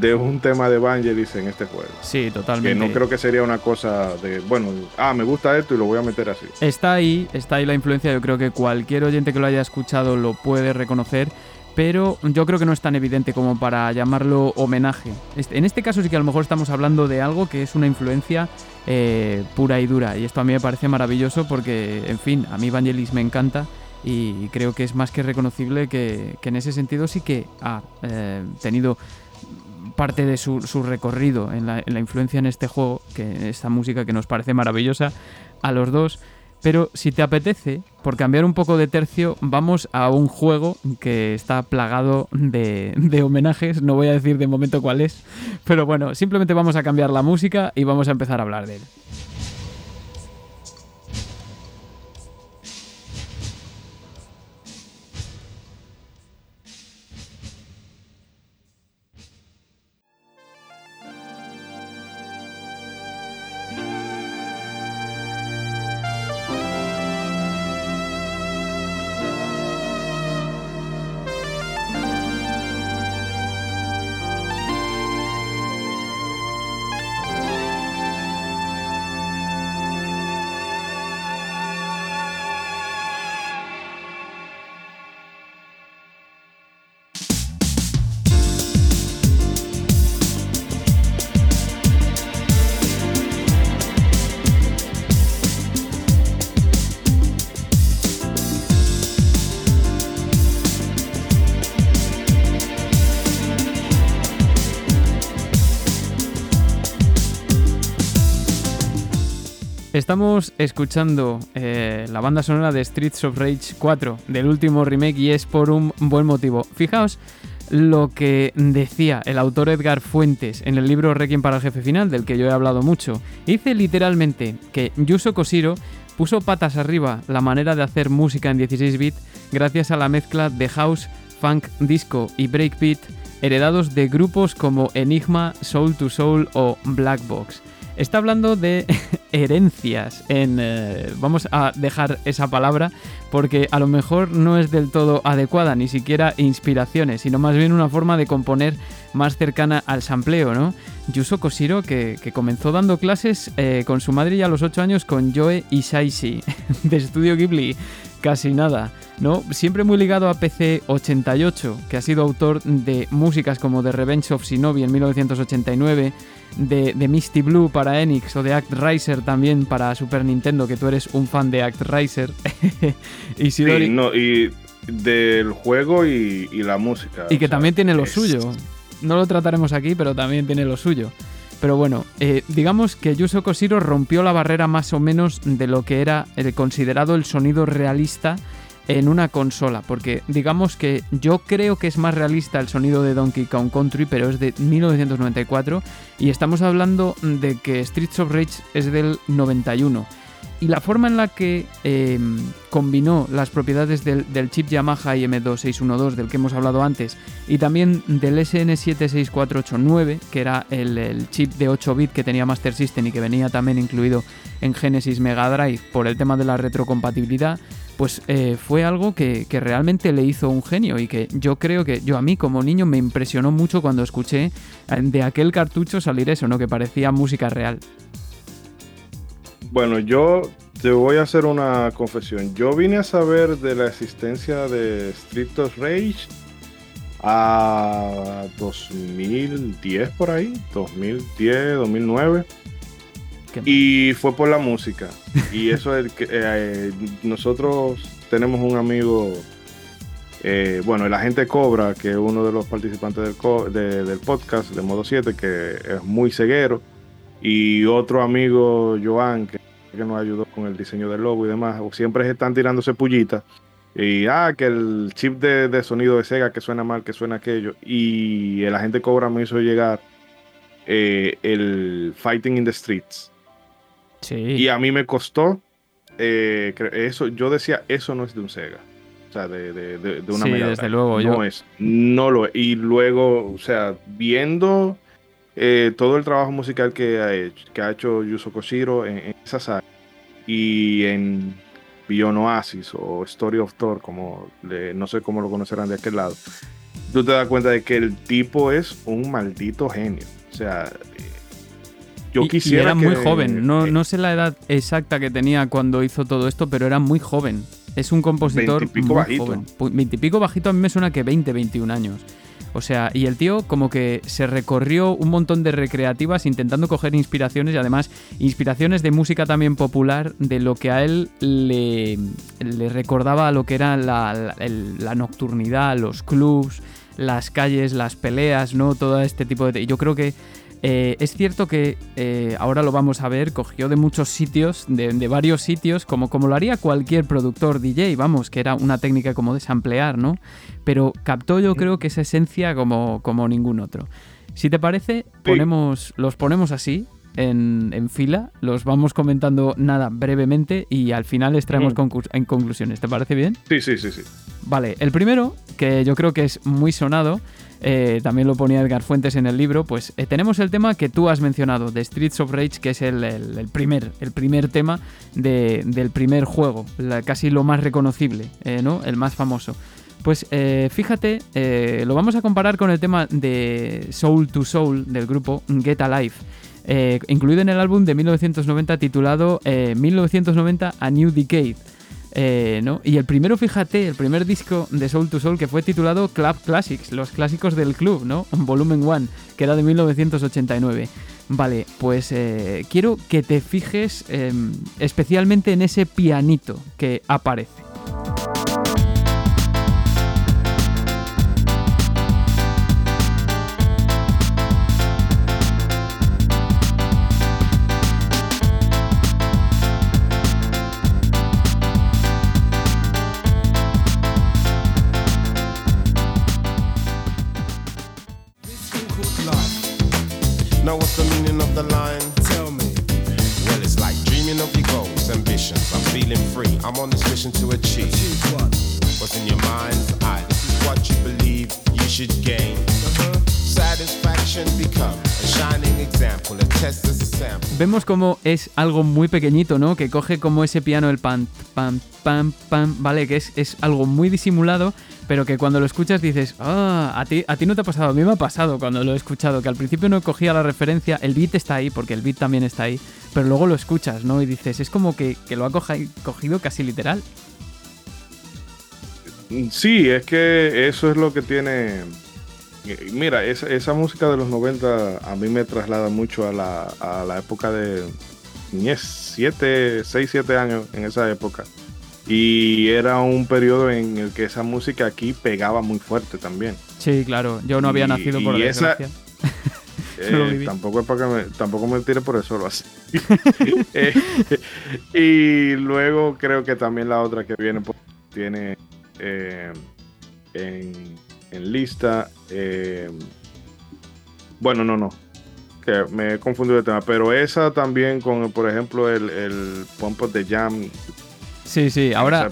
Speaker 4: de un tema de Vangelis en este juego.
Speaker 1: Sí, totalmente.
Speaker 4: Que no creo que sería una cosa de, bueno, ah, me gusta esto y lo voy a meter así.
Speaker 1: Está ahí, está ahí la influencia, yo creo que cualquier oyente que lo haya escuchado lo puede reconocer, pero yo creo que no es tan evidente como para llamarlo homenaje. En este caso sí que a lo mejor estamos hablando de algo que es una influencia eh, pura y dura, y esto a mí me parece maravilloso porque, en fin, a mí Vangelis me encanta y creo que es más que reconocible que, en ese sentido sí que ha eh, tenido parte de su, recorrido en la, influencia en este juego, que esta música que nos parece maravillosa a los dos. Pero si te apetece, por cambiar un poco de tercio, vamos a un juego que está plagado de, de, homenajes. No voy a decir de momento cuál es, pero bueno, simplemente vamos a cambiar la música y vamos a empezar a hablar de él. Estamos escuchando eh, la banda sonora de Streets of Rage 4 del último remake y es por un buen motivo. Fijaos lo que decía el autor Edgar Fuentes en el libro Requiem para el jefe final, del que yo he hablado mucho. Dice literalmente que Yuso Koshiro puso patas arriba la manera de hacer música en 16 bits gracias a la mezcla de house, funk, disco y breakbeat heredados de grupos como Enigma, Soul to Soul o Black Box. Está hablando de herencias en... Eh, vamos a dejar esa palabra porque a lo mejor no es del todo adecuada, ni siquiera inspiraciones, sino más bien una forma de componer más cercana al sampleo, ¿no? Yuso Koshiro, que, comenzó dando clases eh, con su madre ya a los 8 años con Joe Isaishi, de Estudio Ghibli, casi nada, ¿no? Siempre muy ligado a PC 88, que ha sido autor de músicas como The Revenge of Shinobi en 1989, de, Misty Blue para Enix o de Act Riser también para Super Nintendo, que tú eres un fan de Act Riser.
Speaker 4: y, sí, no, y del juego y, la música.
Speaker 1: Y que también tiene lo suyo. No lo trataremos aquí, pero también tiene lo suyo. Pero bueno, eh, digamos que Yuso Koshiro rompió la barrera más o menos de lo que era el considerado el sonido realista en una consola, porque digamos que yo creo que es más realista el sonido de Donkey Kong Country, pero es de 1994 y estamos hablando de que Streets of Rage es del 91. Y la forma en la que em, combinó las propiedades del, chip Yamaha IM2612 del que hemos hablado antes y también del SN76489, que era el, chip de 8 bit que tenía Master System y que venía también incluido en Genesis Mega Drive por el tema de la retrocompatibilidad, pues eh, fue algo que, realmente le hizo un genio y que yo creo que yo a mí como niño me impresionó mucho cuando escuché eh, de aquel cartucho salir eso, ¿no? Que parecía música real.
Speaker 4: Bueno, yo te voy a hacer una confesión. Yo vine a saber de la existencia de Street of Rage a 2010 por ahí, 2010, 2009 y fue por la música. Y eso es que eh, nosotros tenemos un amigo, eh, bueno, el agente Cobra, que es uno de los participantes del, del podcast de Modo 7, que es muy ceguero. Y otro amigo, Joan, que, que nos ayudó con el diseño del logo y demás. Siempre están tirándose pullitas. Y ah, que el chip de, sonido de Sega que suena mal, que suena aquello. Y el agente Cobra me hizo llegar eh, el Fighting in the Streets. Sí. Y a mí me costó. Eh, eso, yo decía, eso no es de un Sega. O sea, de, de, de una
Speaker 1: sí, desde luego.
Speaker 4: No es. No lo es. Y luego, o sea, viendo eh, todo el trabajo musical que ha hecho, que ha hecho Yuzo Koshiro en, en esa saga y en Beyond Oasis o Story of Thor, como no sé cómo lo conocerán de aquel lado, tú te das cuenta de que el tipo es un maldito genio. O sea,
Speaker 1: yo quisiera. era muy joven, no, no sé la edad exacta que tenía cuando hizo todo esto, pero era muy joven. Es un compositor muy bajito. joven. Veintipico bajito a mí me suena que 20, 21 años. O sea, y el tío como que se recorrió un montón de recreativas intentando coger inspiraciones y además inspiraciones de música también popular de lo que a él le, recordaba lo que era la, la, nocturnidad, los clubs, las calles, las peleas, ¿no? Todo este tipo de... Yo creo que eh, es cierto que eh, ahora lo vamos a ver, cogió de muchos sitios, de, varios sitios, como, como lo haría cualquier productor DJ, vamos, que era una técnica como de samplear, ¿no? Pero captó yo creo que esa esencia como, como ningún otro. Si te parece, ponemos, los ponemos así, en, fila, los vamos comentando nada brevemente y al final les traemos en conclusiones. ¿Te parece bien?
Speaker 4: Sí, sí, sí, sí.
Speaker 1: Vale, el primero, que yo creo que es muy sonado, eh, también lo ponía Edgar Fuentes en el libro, pues eh, tenemos el tema que tú has mencionado, de Streets of Rage, que es el, primer, el primer tema del primer juego, casi lo más reconocible, eh, ¿no? El más famoso. Pues fíjate, lo vamos a comparar con el tema de Soul to Soul del grupo Get Alive. Incluido en el álbum de 1990 titulado 1990 A New Decade. Eh, ¿no? Y el primero, fíjate, el primer disco de Soul to Soul que fue titulado Club Classics, los clásicos del club, ¿no? Volumen 1, que era de 1989. Vale, pues eh, quiero que te fijes em, especialmente en ese pianito que aparece.
Speaker 5: free. I'm on this mission to achieve. achieve what? What's in your mind's eye? This is what you believe you should gain.
Speaker 1: Vemos como es algo muy pequeñito, ¿no? Que coge como ese piano el pan, pam, pam, pam, ¿vale? Que es, es algo muy disimulado, pero que cuando lo escuchas dices, ah, a ti, a ti no te ha pasado, a mí me ha pasado cuando lo he escuchado, que al principio no cogía la referencia, el beat está ahí, porque el beat también está ahí, pero luego lo escuchas, ¿no? Y dices, es como que, que lo ha cogido casi literal.
Speaker 4: Sí, es que eso es lo que tiene. Mira, esa, música de los 90 a mí me traslada mucho a la, época de niñez, 7, 6, 7 años en esa época. Y era un periodo en el que esa música aquí pegaba muy fuerte también.
Speaker 1: Sí, claro, yo no había nacido por esa,
Speaker 4: eh, tampoco es para que me, tampoco me tire por eso lo así. Eh, y luego creo que también la otra que viene pues, tiene eh, en, lista. Eh, bueno, no, no. Que me he confundido de tema. Pero esa también con, por ejemplo, el, el Pump the Jam.
Speaker 1: Sí, sí, ahora,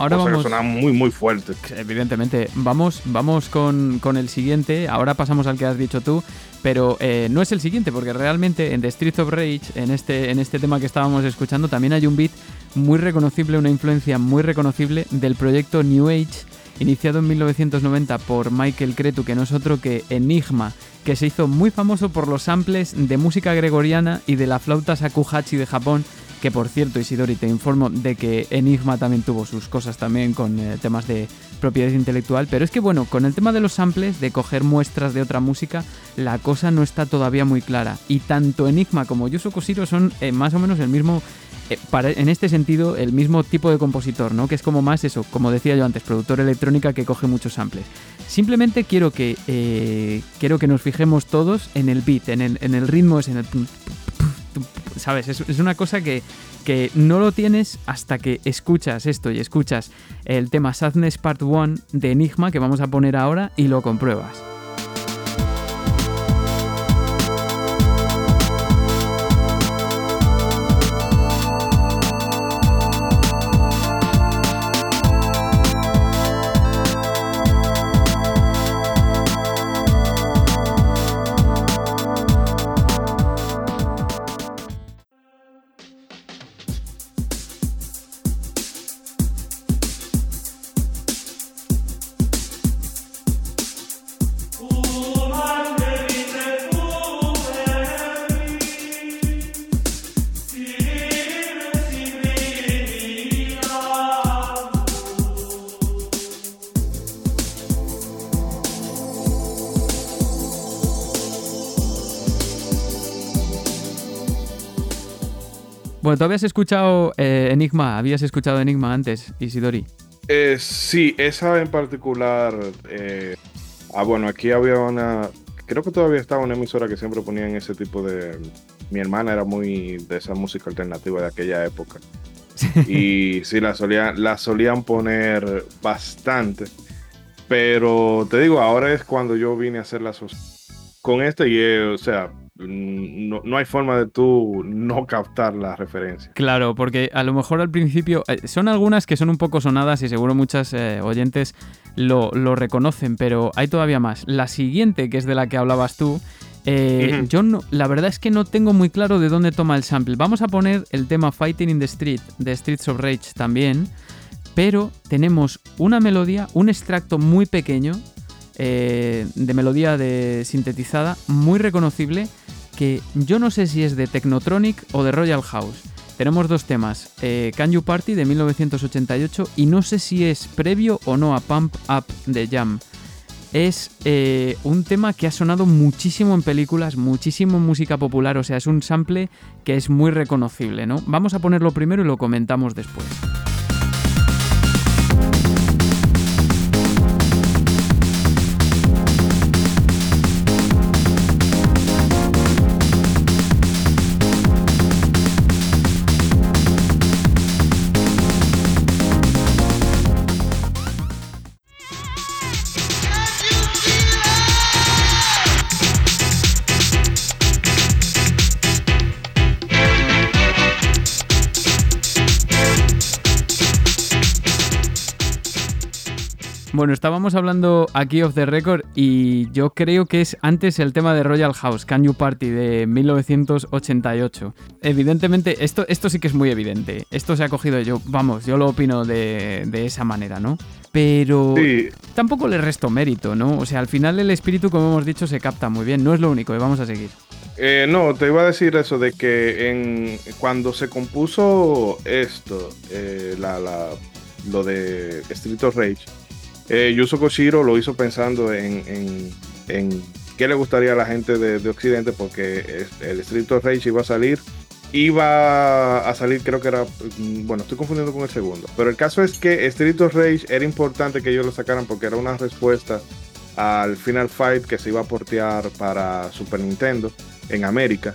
Speaker 4: ahora vamos, muy, muy fuerte.
Speaker 1: Evidentemente, vamos, vamos con, el siguiente. Ahora pasamos al que has dicho tú, pero eh, no es el siguiente, porque realmente en The Streets of Rage, en este, en este tema que estábamos escuchando, también hay un beat muy reconocible, una influencia muy reconocible del proyecto New Age, iniciado en 1990 por Michael Cretu, que no es otro que Enigma, que se hizo muy famoso por los samples de música gregoriana y de la flauta shakuhachi de Japón, que por cierto, Isidori, te informo de que Enigma también tuvo sus cosas también con eh, temas de propiedad intelectual, pero es que bueno, con el tema de los samples, de coger muestras de otra música, la cosa no está todavía muy clara. Y tanto Enigma como Yuzo Koshiro son eh, más o menos el mismo eh, en este sentido, el mismo tipo de compositor, ¿no? Que es como más eso, como decía yo antes, productor electrónica que coge muchos samples. Simplemente quiero que, eh, quiero que nos fijemos todos en el beat, en el, ritmo, en el... ¿Sabes? Es, una cosa que, que no lo tienes hasta que escuchas esto y escuchas el tema Sadness Part 1 de Enigma que vamos a poner ahora y lo compruebas. Bueno, ¿tú habías escuchado eh, Enigma? ¿Habías escuchado Enigma antes, Isidori?
Speaker 4: Eh, sí, esa en particular. Eh, ah, bueno, aquí había una. Creo que todavía estaba una emisora que siempre ponían ese tipo de. Mi hermana era muy de esa música alternativa de aquella época. Y sí, la solían, la solían poner bastante. Pero te digo, ahora es cuando yo vine a hacer las con este y, o sea, no, no, hay forma de tú no captar la referencia.
Speaker 1: Claro, porque a lo mejor al principio eh, son algunas que son un poco sonadas y seguro muchas eh, oyentes lo, reconocen, pero hay todavía más. La siguiente, que es de la que hablabas tú, eh, yo no, la verdad es que no tengo muy claro de dónde toma el sample. Vamos a poner el tema Fighting in the Street de Streets of Rage también, pero tenemos una melodía, un extracto muy pequeño de melodía de sintetizada, muy reconocible que yo no sé si es de Technotronic o de Royal House. Tenemos dos temas, eh, Can You Party de 1988 y no sé si es previo o no a Pump Up de Jam. Es eh, un tema que ha sonado muchísimo en películas, muchísimo en música popular, o sea, es un sample que es muy reconocible, ¿no? Vamos a ponerlo primero y lo comentamos después. Bueno, estábamos hablando aquí of the record y yo creo que es antes el tema de Royal House, Can You Party de 1988. Evidentemente, esto, esto sí que es muy evidente. Esto se ha cogido yo, vamos, yo lo opino de, esa manera, ¿no? Pero tampoco le resto mérito, ¿no? O sea, al final el espíritu, como hemos dicho, se capta muy bien. No es lo único, y vamos a seguir.
Speaker 4: Eh, no, te iba a decir eso de que en, cuando se compuso esto, eh, la, lo de Street of Rage, eh, Koshiro lo hizo pensando en, en, qué le gustaría a la gente de, Occidente, porque el Street of Rage iba a salir. Iba a salir, creo que era. Mm, bueno, estoy confundiendo con el segundo. Pero el caso es que Street of Rage era importante que ellos lo sacaran porque era una respuesta al Final Fight que se iba a portear para Super Nintendo en América.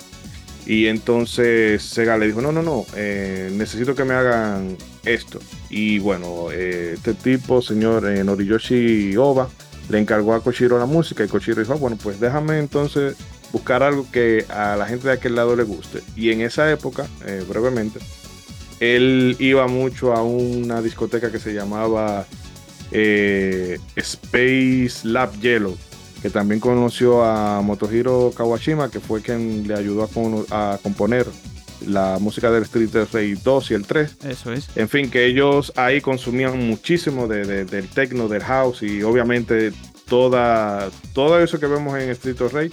Speaker 4: Y entonces Sega le dijo, no, no, no, eh, necesito que me hagan esto. Y bueno, eh, este tipo, señor eh, Noriyoshi Oba, le encargó a Koshiro la música y Koshiro dijo, ah, bueno, pues déjame entonces buscar algo que a la gente de aquel lado le guste. Y en esa época, brevemente, él iba mucho a una discoteca que se llamaba Space Lab Yellow que también conoció a Motohiro Kawashima, que fue quien le ayudó a, componer la música del Street Rey 2 y el 3.
Speaker 1: Eso es.
Speaker 4: En fin, que ellos ahí consumían muchísimo del techno, del house y obviamente toda, todo eso que vemos en Street of Rage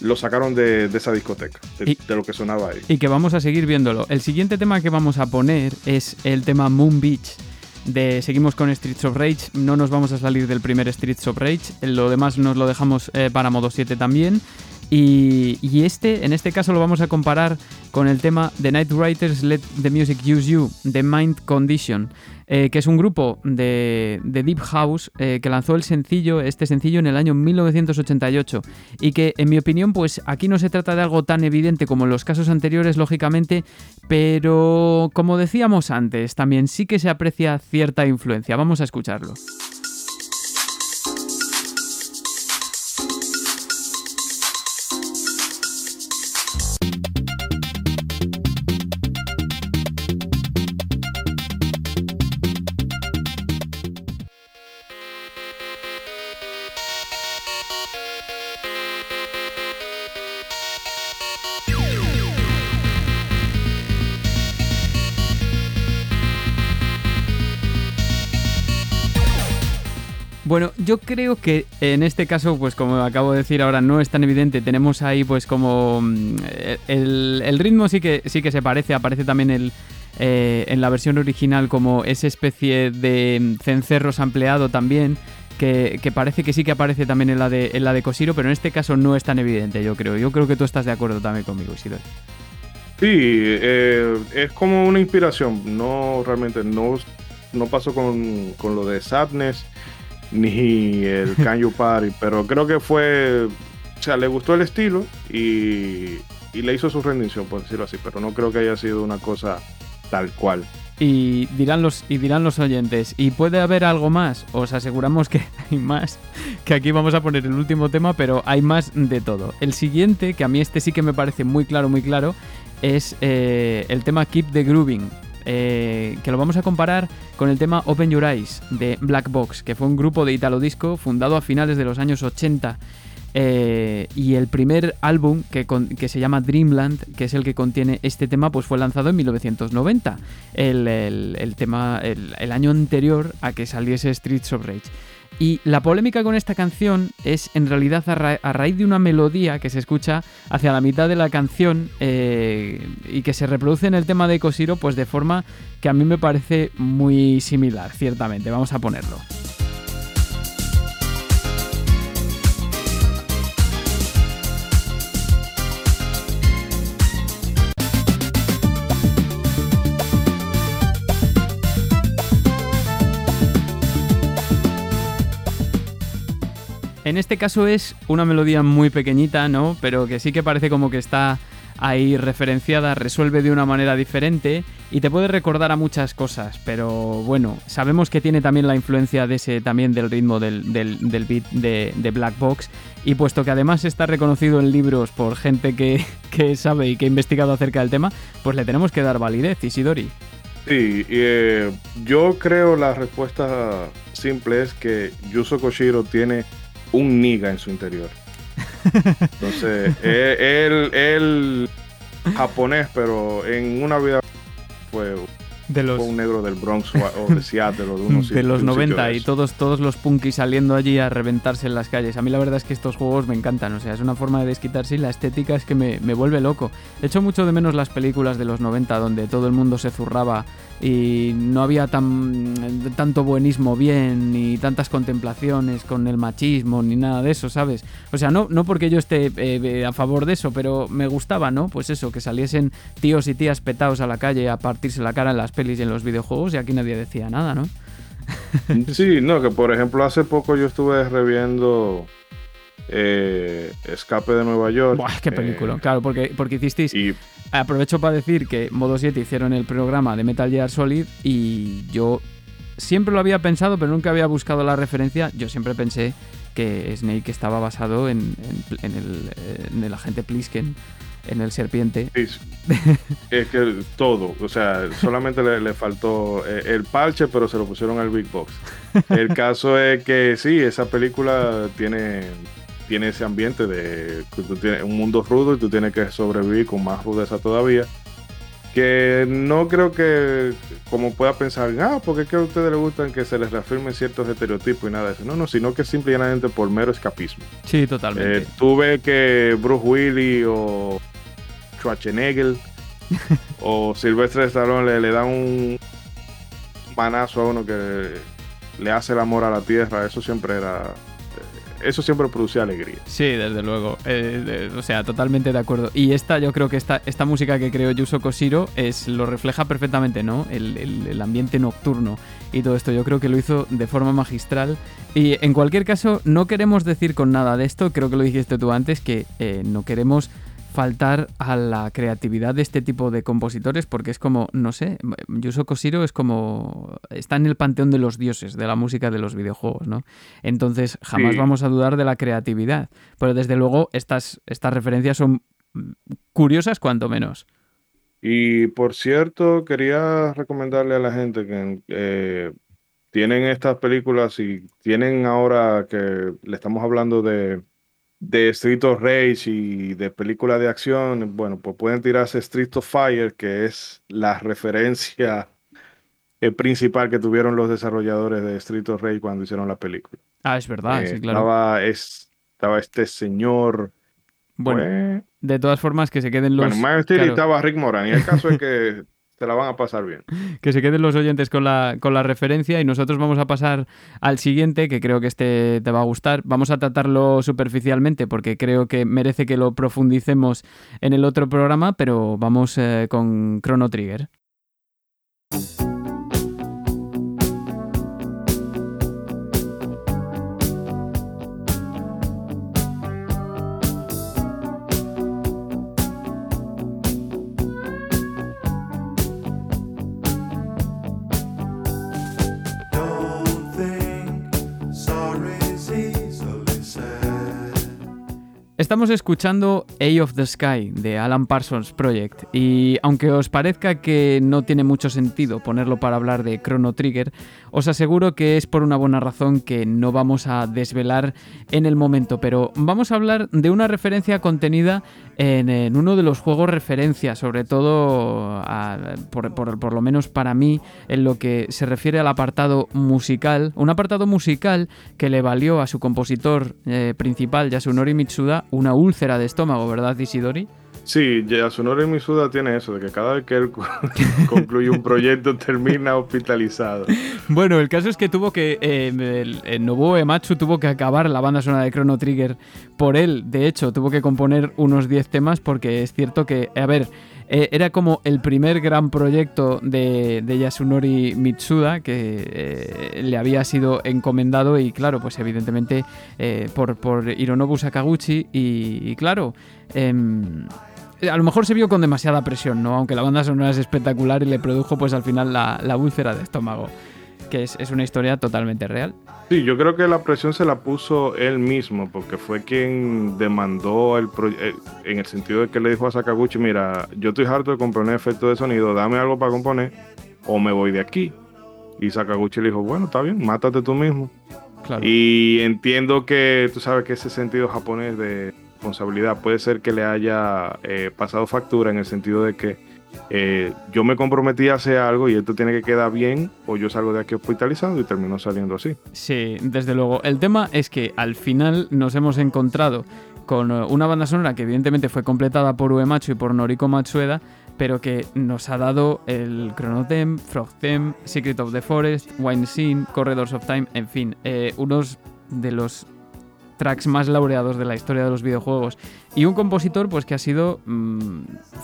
Speaker 4: lo sacaron de, esa discoteca, de, lo que sonaba ahí.
Speaker 1: Y que vamos a seguir viéndolo. El siguiente tema que vamos a poner es el tema Moon Beach. Seguimos con Streets of Rage, no nos vamos a salir del primer Streets of Rage, lo demás nos lo dejamos eh, para modo 7 también. Y, este, en este caso, lo vamos a comparar con el tema The Night Writers Let the Music Use You, The Mind Condition, eh, que es un grupo de, Deep House eh, que lanzó el sencillo, este sencillo en el año 1988 y que, en mi opinión, pues aquí no se trata de algo tan evidente como en los casos anteriores, lógicamente, pero como decíamos antes, también sí que se aprecia cierta influencia. Vamos a escucharlo. Yo creo que en este caso, pues como acabo de decir ahora, no es tan evidente. Tenemos ahí pues como mm, el, ritmo sí que sí que se parece, aparece también el, eh, en la versión original como esa especie de cencerros ampliado también. Que, parece que sí que aparece también en la de en la de Cosiro, pero en este caso no es tan evidente, yo creo. Yo creo que tú estás de acuerdo también conmigo, Isidro.
Speaker 4: Sí, eh, es como una inspiración. No, realmente no, no pasó con, con lo de Sadness ni el Can You Party, pero creo que fue, o sea, le gustó el estilo y, le hizo su rendición, por decirlo así, pero no creo que haya sido una cosa tal cual.
Speaker 1: Y dirán los, y dirán los oyentes, ¿y puede haber algo más? Os aseguramos que hay más, que aquí vamos a poner el último tema, pero hay más de todo. El siguiente, que a mí este sí que me parece muy claro, muy claro, es eh, el tema Keep the Grooving, eh, que lo vamos a comparar con el tema Open Your Eyes de Black Box, que fue un grupo de Italo Disco fundado a finales de los años 80. Eh, y el primer álbum que, que, se llama Dreamland, que es el que contiene este tema, pues fue lanzado en 1990, el, tema, el, año anterior a que saliese Streets of Rage. Y la polémica con esta canción es en realidad a, raíz de una melodía que se escucha hacia la mitad de la canción eh, y que se reproduce en el tema de Cosiro pues de forma que a mí me parece muy similar, ciertamente. Vamos a ponerlo. En este caso es una melodía muy pequeñita, ¿no? Pero que sí que parece como que está ahí referenciada, resuelve de una manera diferente y te puede recordar a muchas cosas, pero bueno, sabemos que tiene también la influencia de ese, también del ritmo del, beat de, Black Box y puesto que además está reconocido en libros por gente que, sabe y que ha investigado acerca del tema, pues le tenemos que dar validez, Isidori.
Speaker 4: Sí, eh, yo creo la respuesta simple es que Yuzo Koshiro tiene un niga en su interior. Entonces, él, él, japonés, pero en una vida fue
Speaker 1: de los,
Speaker 4: un negro del Bronx o de Seattle o de unos
Speaker 1: De los 90 y todos, todos los punkis saliendo allí a reventarse en las calles. A mí la verdad es que estos juegos me encantan, o sea, es una forma de desquitarse y la estética es que me, me vuelve loco. Echo mucho de menos las películas de los 90 donde todo el mundo se zurraba y no había tan, tanto buenismo bien, ni tantas contemplaciones con el machismo, ni nada de eso, ¿sabes? O sea, no, no porque yo esté eh, a favor de eso, pero me gustaba, ¿no? Pues eso, que saliesen tíos y tías petados a la calle a partirse la cara en las pelis y en los videojuegos y aquí nadie decía nada, ¿no?
Speaker 4: sí, no, que por ejemplo hace poco yo estuve reviendo eh, Escape de Nueva York.
Speaker 1: Buah, qué película, eh, claro, porque, porque hicisteis... Aprovecho para decir que Modo 7 hicieron el programa de Metal Gear Solid y yo siempre lo había pensado, pero nunca había buscado la referencia. Yo siempre pensé que Snake estaba basado en, el, agente Plisken, en el serpiente.
Speaker 4: Es, que todo, o sea, solamente le, faltó eh, el parche, pero se lo pusieron al Big Box. El caso es que sí, esa película tiene tiene ese ambiente de que tú tienes un mundo rudo y tú tienes que sobrevivir con más rudeza todavía. que no creo que como pueda pensar, ah, porque es que a ustedes les gustan que se les reafirmen ciertos estereotipos y nada de eso. No, no, sino que simplemente por mero escapismo.
Speaker 1: Sí, totalmente.
Speaker 4: Eh, tuve que Bruce Willis o Schwarzenegger o Silvestre Stallone le, le dan un manazo a uno que le hace el amor a la tierra. Eso siempre era eso siempre producía alegría.
Speaker 1: Sí, desde luego. Eh, o sea, totalmente de acuerdo. Y esta, yo creo que esta, esta música que creó Yuso Koshiro es, lo refleja perfectamente, ¿no? El, ambiente nocturno y todo esto. Yo creo que lo hizo de forma magistral. Y en cualquier caso, no queremos decir con nada de esto, creo que lo dijiste tú antes, que eh, no queremos faltar a la creatividad de este tipo de compositores porque es como, no sé, Yuso Koshiro es como, está en el panteón de los dioses de la música de los videojuegos, ¿no? Entonces jamás vamos a dudar de la creatividad, pero desde luego estas, estas referencias son curiosas cuanto menos.
Speaker 4: Y por cierto, quería recomendarle a la gente que eh, tienen estas películas y tienen ahora que le estamos hablando de de Street of Rage y de películas de acción, bueno, pues pueden tirarse Street of Fire, que es la referencia eh, principal que tuvieron los desarrolladores de Street of Rage cuando hicieron la película.
Speaker 1: Ah, es verdad, sí,
Speaker 4: eh, claro. Estaba, estaba este señor.
Speaker 1: Bueno, pues, de todas formas, que se queden los.
Speaker 4: Bueno, más estaba Rick Moran, y el caso es que te la van a pasar bien.
Speaker 1: Que se queden los oyentes con la, con la referencia y nosotros vamos a pasar al siguiente, que creo que este te va a gustar. Vamos a tratarlo superficialmente porque creo que merece que lo profundicemos en el otro programa, pero vamos eh, con Chrono Trigger. Estamos escuchando A of the Sky de Alan Parsons Project y aunque os parezca que no tiene mucho sentido ponerlo para hablar de Chrono Trigger, os aseguro que es por una buena razón que no vamos a desvelar en el momento, pero vamos a hablar de una referencia contenida en, uno de los juegos referencia, sobre todo por, lo menos para mí en lo que se refiere al apartado musical, un apartado musical que le valió a su compositor eh, principal Yasunori Mitsuda una úlcera de estómago, ¿verdad, Isidori?
Speaker 4: Sí, Yasunori Mitsuda tiene eso, de que cada vez que él concluye un proyecto termina hospitalizado.
Speaker 1: Bueno, el caso es que tuvo que. Eh, el, Nobuo Ematsu tuvo que acabar la banda sonora de Chrono Trigger por él. De hecho, tuvo que componer unos 10 temas porque es cierto que. A ver. Eh, era como el primer gran proyecto de, Yasunori Mitsuda que eh, le había sido encomendado y claro, pues evidentemente eh, por, por, Hironobu Sakaguchi y, claro, em, a lo mejor se vio con demasiada presión, ¿no? Aunque la banda sonora es espectacular y le produjo pues al final la, la úlcera de estómago que es, una historia totalmente real.
Speaker 4: Sí, yo creo que la presión se la puso él mismo, porque fue quien demandó el proyecto, eh, en el sentido de que le dijo a Sakaguchi, mira, yo estoy harto de componer efectos de sonido, dame algo para componer o me voy de aquí. Y Sakaguchi le dijo, bueno, está bien, mátate tú mismo. Y entiendo que tú sabes que ese sentido japonés de responsabilidad puede ser que le haya eh, pasado factura en el sentido de que eh, yo me comprometí a hacer algo y esto tiene que quedar bien o yo salgo de aquí hospitalizado y termino saliendo así.
Speaker 1: Sí, desde luego. El tema es que al final nos hemos encontrado con eh, una banda sonora que evidentemente fue completada por Uematsu y por Noriko Matsueda, pero que nos ha dado el Chrono Theme, Frog Theme, Secret of the Forest, Wine Scene, Corridors of Time, en fin, eh, unos de los tracks más laureados de la historia de los videojuegos. Y un compositor pues que ha sido mm,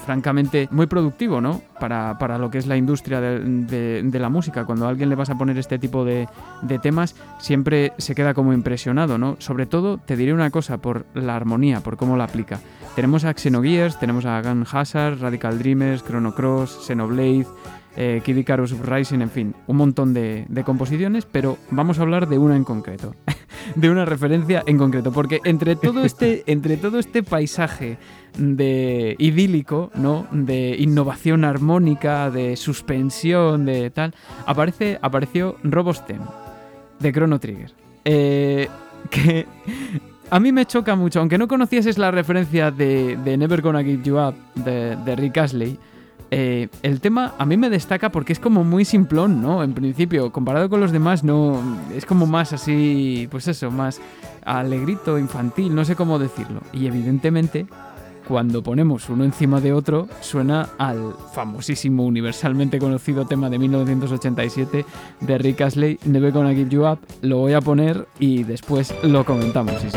Speaker 1: francamente muy productivo, ¿no? Para, para, lo que es la industria de, la música. Cuando a alguien le vas a poner este tipo de, de, temas, siempre se queda como impresionado, ¿no? Sobre todo, te diré una cosa, por la armonía, por cómo la aplica. Tenemos a Xenogears, tenemos a Gun Hazard, Radical Dreamers, Chrono Cross, Xenoblade eh, Kid Icarus Rising, en fin, un montón de, composiciones, pero vamos a hablar de una en concreto, de una referencia en concreto, porque entre todo este, entre todo este paisaje de idílico, ¿no? De innovación armónica, de suspensión, de tal, aparece, apareció Robostem, de Chrono Trigger. Eh, que a mí me choca mucho, aunque no conocieses la referencia de, Never Gonna Give You Up de, de Rick Astley, eh, el tema a mí me destaca porque es como muy simplón, ¿no? En principio, comparado con los demás, no. Es como más así, pues eso, más alegrito, infantil, no sé cómo decirlo. Y evidentemente, cuando ponemos uno encima de otro, suena al famosísimo, universalmente conocido tema de 1987 de Rick Astley, Never Gonna Give You Up. Lo voy a poner y después lo comentamos, si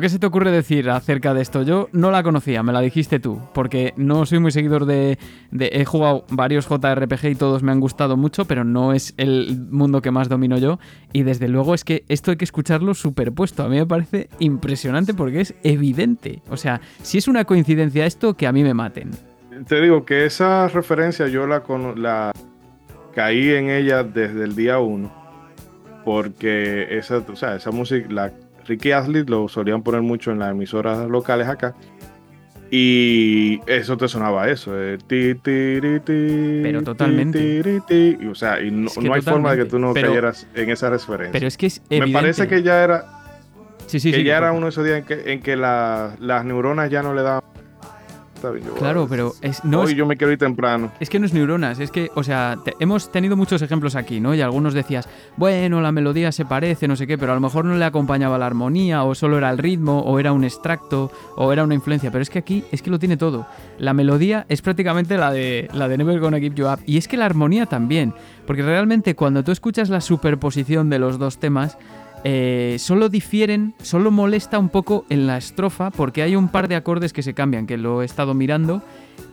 Speaker 1: ¿qué se te ocurre decir acerca de esto? Yo no la conocía, me la dijiste tú, porque no soy muy seguidor de, He jugado varios JRPG y todos me han gustado mucho, pero no es el mundo que más domino yo. Y desde luego es que esto hay que escucharlo superpuesto. A mí me parece impresionante porque es evidente. O sea, si es una coincidencia esto, que a mí me maten.
Speaker 4: Te digo que esa referencia yo la, caí en ella desde el día uno. Porque esa, esa música, Ricky Astley lo solían poner mucho en las emisoras locales acá. Y eso te sonaba eso. Eh,
Speaker 1: pero totalmente.
Speaker 4: o sea, y no, hay forma de que tú no cayeras en esa referencia.
Speaker 1: Pero es que es
Speaker 4: Me parece que ya era. Sí, sí, que ya era uno de esos días en que, en que las neuronas ya no le daban
Speaker 1: claro, pero es, no
Speaker 4: Hoy yo me quiero ir temprano.
Speaker 1: Es que no es neuronas, es que, o sea, hemos tenido muchos ejemplos aquí, ¿no? Y algunos decías, bueno, la melodía se parece, no sé qué, pero a lo mejor no le acompañaba la armonía, o solo era el ritmo, o era un extracto, o era una influencia. Pero es que aquí es que lo tiene todo. La melodía es prácticamente la de, la de Never Gonna Give You Up. Y es que la armonía también. Porque realmente cuando tú escuchas la superposición de los dos temas, eh, solo difieren, solo molesta un poco en la estrofa porque hay un par de acordes que se cambian, que lo he estado mirando,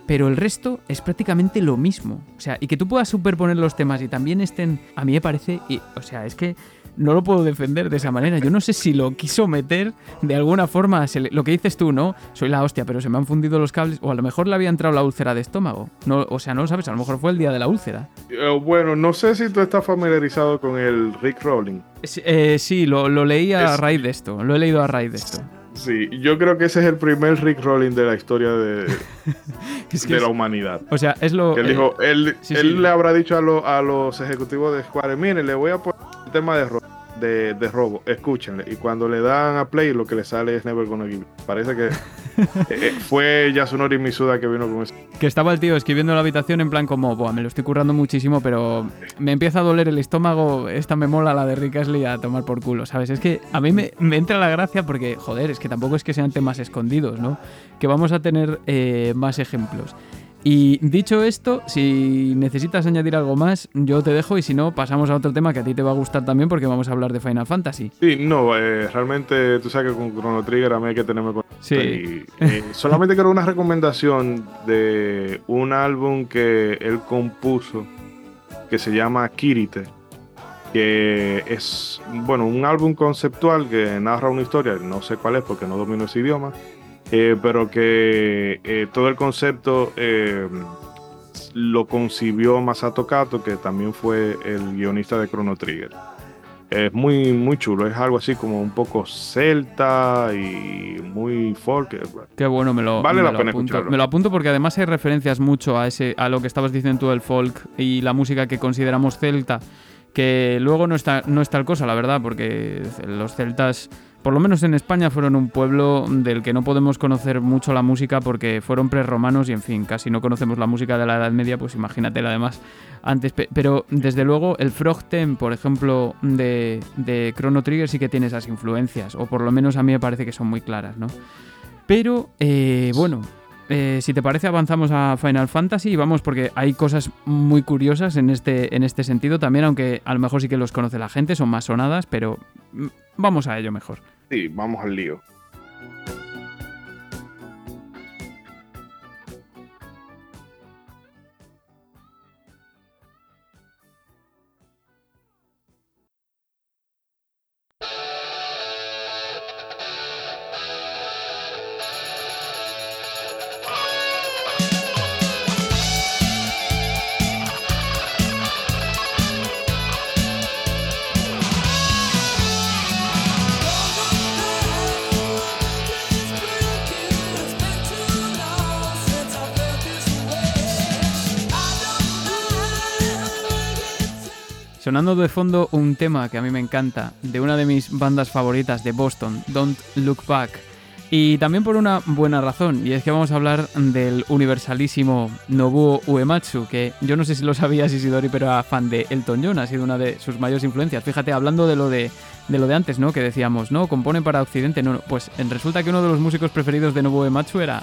Speaker 1: pero el resto es prácticamente lo mismo. O sea, y que tú puedas superponer los temas y también estén, a mí me parece, y, o sea, es que no lo puedo defender de esa manera. Yo no sé si lo quiso meter de alguna forma. lo que dices tú, ¿no? Soy la hostia, pero se me han fundido los cables. O a lo mejor le había entrado la úlcera de estómago. No, o sea, no lo sabes. A lo mejor fue el día de la úlcera.
Speaker 4: Eh, bueno, no sé si tú estás familiarizado con el Rick Rolling.
Speaker 1: Eh, sí, lo, leí a raíz de esto. Lo he leído a raíz de esto.
Speaker 4: Sí, yo creo que ese es el primer Rick Rolling de la historia de, de la humanidad.
Speaker 1: O sea, es lo.
Speaker 4: él dijo, él, él le habrá dicho a, a los ejecutivos de Square, mire, le voy a poner el tema de rock de, robo, escúchenle. Y cuando le dan a play, lo que le sale es Never Gonna Give. Parece que eh, eh, fue Yasunori Misuda que vino con eso.
Speaker 1: Que estaba el tío escribiendo en la habitación en plan como, me lo estoy currando muchísimo, pero me empieza a doler el estómago, esta me mola la de Rick Astley a tomar por culo, ¿sabes? Es que a mí me, entra la gracia porque, joder, es que tampoco es que sean temas escondidos, ¿no? Que vamos a tener eh, más ejemplos. Y dicho esto, si necesitas añadir algo más, yo te dejo y si no, pasamos a otro tema que a ti te va a gustar también porque vamos a hablar de Final Fantasy.
Speaker 4: Sí, no, eh, realmente tú sabes que con Chrono Trigger a mí hay que tenerme con...
Speaker 1: Sí.
Speaker 4: Eh, solamente quiero una recomendación de un álbum que él compuso que se llama Kirite que es, bueno, un álbum conceptual que narra una historia, no sé cuál es porque no domino ese idioma, eh, pero que eh, todo el concepto eh, lo concibió Masato Kato, que también fue el guionista de Chrono Trigger. Es muy, muy chulo, es algo así como un poco celta y muy folk.
Speaker 1: Qué bueno, me lo,
Speaker 4: vale
Speaker 1: me
Speaker 4: la
Speaker 1: lo
Speaker 4: pena
Speaker 1: apunto.
Speaker 4: escucharlo.
Speaker 1: Me lo apunto porque además hay referencias mucho a ese a lo que estabas diciendo tú del folk y la música que consideramos celta, que luego no está no es tal cosa, la verdad, porque los celtas por lo menos en España fueron un pueblo del que no podemos conocer mucho la música porque fueron prerromanos y en fin, casi no conocemos la música de la Edad Media, pues imagínate además antes. Pe- Pero desde luego el Frogtem, por ejemplo, de, de Chrono Trigger sí que tiene esas influencias, o por lo menos a mí me parece que son muy claras, ¿no? Pero eh, bueno, eh, si te parece avanzamos a Final Fantasy y vamos porque hay cosas muy curiosas en este, en este sentido también, aunque a lo mejor sí que los conoce la gente, son más sonadas, pero mm, vamos a ello mejor.
Speaker 4: Sí, vamos al lío.
Speaker 1: Sonando de fondo un tema que a mí me encanta, de una de mis bandas favoritas de Boston, Don't Look Back. Y también por una buena razón, y es que vamos a hablar del universalísimo Nobuo Uematsu, que yo no sé si lo sabías Isidori, pero era fan de Elton John, ha sido una de sus mayores influencias. Fíjate, hablando de lo de, de lo de antes, ¿no? Que decíamos, ¿no? Compone para Occidente, no. Pues resulta que uno de los músicos preferidos de Nobuo Uematsu era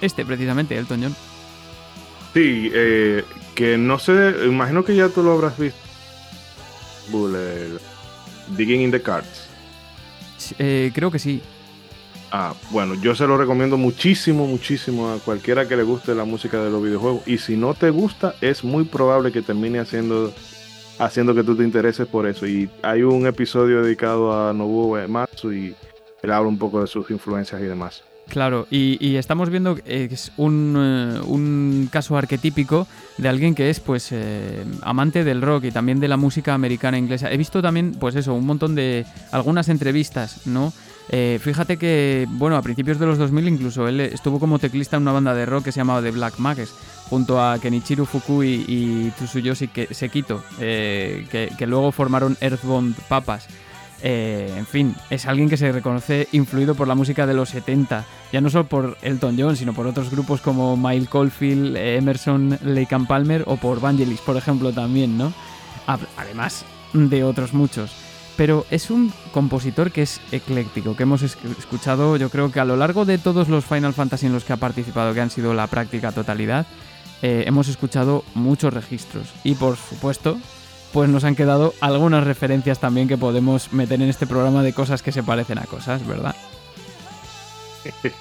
Speaker 1: este, precisamente, Elton John.
Speaker 4: Sí, eh, que no sé, imagino que ya tú lo habrás visto. Bull, el Digging in the Cards.
Speaker 1: Eh, creo que sí.
Speaker 4: Ah, bueno, yo se lo recomiendo muchísimo, muchísimo a cualquiera que le guste la música de los videojuegos. Y si no te gusta, es muy probable que termine haciendo, haciendo que tú te intereses por eso. Y hay un episodio dedicado a Nobuo Uematsu y él habla un poco de sus influencias y demás.
Speaker 1: Claro, y, estamos viendo que es un, eh, un caso arquetípico de alguien que es pues eh, amante del rock y también de la música americana e inglesa. He visto también, pues eso, un montón de algunas entrevistas, ¿no? Eh, fíjate que, bueno, a principios de los 2000 incluso él estuvo como teclista en una banda de rock que se llamaba The Black Mages, junto a Kenichiru Fukui y Tsuyoshi Sekito, que luego formaron Earthbound Papas. Eh, en fin, es alguien que se reconoce influido por la música de los 70, ya no solo por Elton John, sino por otros grupos como Mile Caulfield, eh, Emerson, Lake and Palmer o por Vangelis, por ejemplo, también, ¿no? Además de otros muchos. Pero es un compositor que es ecléctico, que hemos es- escuchado yo creo que a lo largo de todos los Final Fantasy en los que ha participado, que han sido la práctica totalidad, eh, hemos escuchado muchos registros. Y por supuesto, pues nos han quedado algunas referencias también que podemos meter en este programa de cosas que se parecen a cosas, ¿verdad?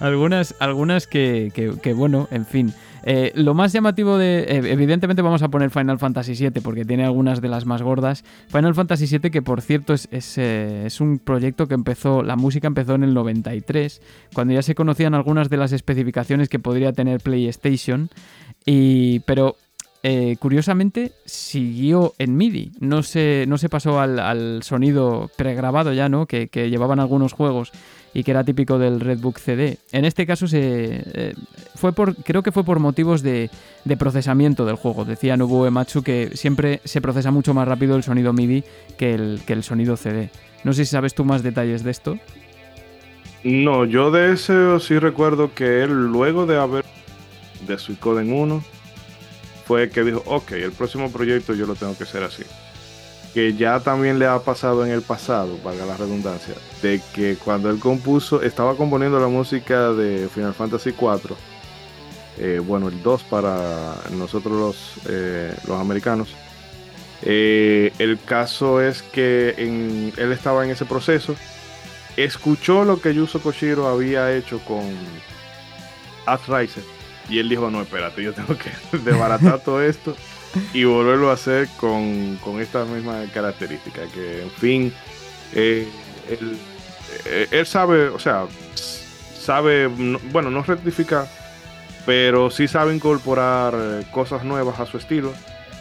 Speaker 1: algunas, algunas que, que- que, bueno, en fin. Eh, lo más llamativo de. eh, evidentemente, vamos a poner Final Fantasy VII porque tiene algunas de las más gordas. Final Fantasy VII, que por cierto es, es, eh, es un proyecto que empezó. La música empezó en el 93, cuando ya se conocían algunas de las especificaciones que podría tener PlayStation. Y, pero eh, curiosamente siguió en MIDI, no se, no se pasó al, al sonido pregrabado ya, ¿no? Que, que llevaban algunos juegos y que era típico del Redbook CD. En este caso se eh, fue por, creo que fue por motivos de, de procesamiento del juego. Decía Nobuo Ematsu que siempre se procesa mucho más rápido el sonido MIDI que el, que el sonido CD. No sé si sabes tú más detalles de esto.
Speaker 4: No, yo de ese sí recuerdo que él luego de haber de Suicoden 1 fue que dijo, ok, el próximo proyecto yo lo tengo que hacer así. Que ya también le ha pasado en el pasado, valga la redundancia, de que cuando él compuso, estaba componiendo la música de Final Fantasy IV, eh, bueno, el 2 para nosotros los, eh, los americanos. Eh, el caso es que él estaba en ese proceso escuchó lo que Yuzo Koshiro había hecho con Riser y él dijo, no, espérate, yo tengo que desbaratar todo esto y volverlo a hacer con, con esta misma característica, que en fin, eh, él, eh, él sabe, o sea, sabe, no- bueno, no rectificar, pero sí sabe incorporar eh, cosas nuevas a su estilo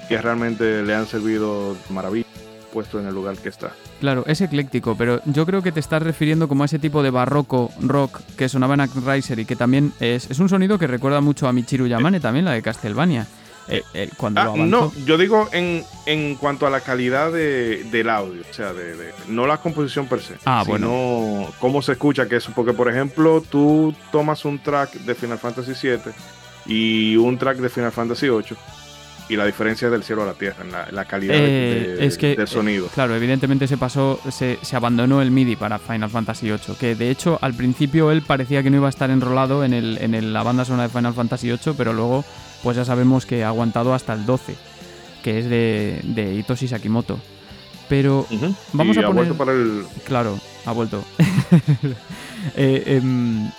Speaker 4: que realmente le han servido maravilla. Puesto en el lugar que está.
Speaker 1: Claro, es ecléctico, pero yo creo que te estás refiriendo como a ese tipo de barroco rock que sonaba en Riser y que también es, es un sonido que recuerda mucho a Michiru Yamane, también la de Castlevania. Eh, eh, cuando
Speaker 4: ah, no, yo digo en, en cuanto a la calidad de, del audio, o sea, de, no la composición per se,
Speaker 1: ah,
Speaker 4: sino
Speaker 1: bueno.
Speaker 4: cómo se escucha que eso, porque por ejemplo tú tomas un track de Final Fantasy VII y un track de Final Fantasy VIII y la diferencia es del cielo a la tierra en la, calidad
Speaker 1: eh,
Speaker 4: es que, del sonido.
Speaker 1: claro, evidentemente se pasó, se, se, abandonó el MIDI para Final Fantasy VIII, que de hecho al principio él parecía que no iba a estar enrolado en, el, en la banda sonora de Final Fantasy VIII, pero luego pues ya sabemos que ha aguantado hasta el 12, que es de, de Hitoshi Sakimoto. Pero vamos a poner...
Speaker 4: para el...
Speaker 1: Claro, ha vuelto. eh, em,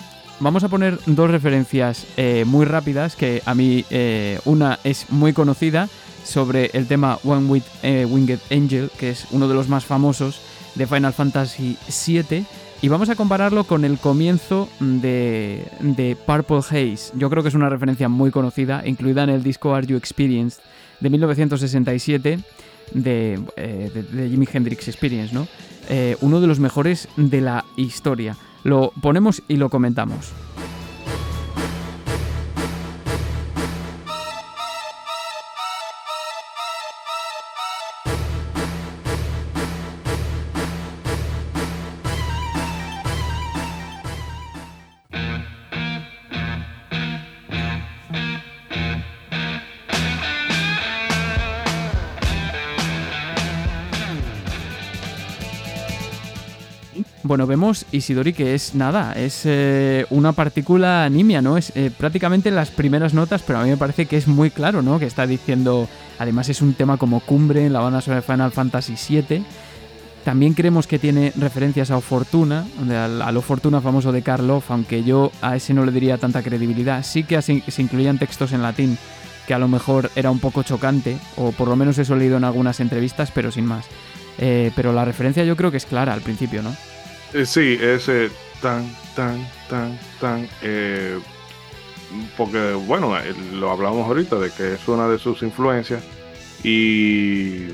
Speaker 1: vamos a poner dos referencias eh, muy rápidas, que a mí eh, una es muy conocida sobre el tema One with eh, Winged Angel, que es uno de los más famosos de Final Fantasy VII. Y vamos a compararlo con el comienzo de, de, Purple Haze. Yo creo que es una referencia muy conocida, incluida en el disco Are You Experienced de 1967 de, de, Jimi Hendrix Experience, ¿no? uno de los mejores de la historia. Lo ponemos y lo comentamos. Bueno, vemos Isidori que es nada, es eh, una partícula nimia, ¿no? Es eh, prácticamente las primeras notas, pero a mí me parece que es muy claro, ¿no? Que está diciendo, además es un tema como cumbre en la banda sonora de Final Fantasy VII. También creemos que tiene referencias a O Fortuna, a lo Fortuna famoso de Karloff, aunque yo a ese no le diría tanta credibilidad. Sí que se incluían textos en latín que a lo mejor era un poco chocante, o por lo menos eso he leído en algunas entrevistas, pero sin más. Eh, pero la referencia yo creo que es clara al principio, ¿no?
Speaker 4: Eh, sí, ese tan, tan, tan, tan. Eh, porque, bueno, eh, lo hablamos ahorita de que es una de sus influencias. Y.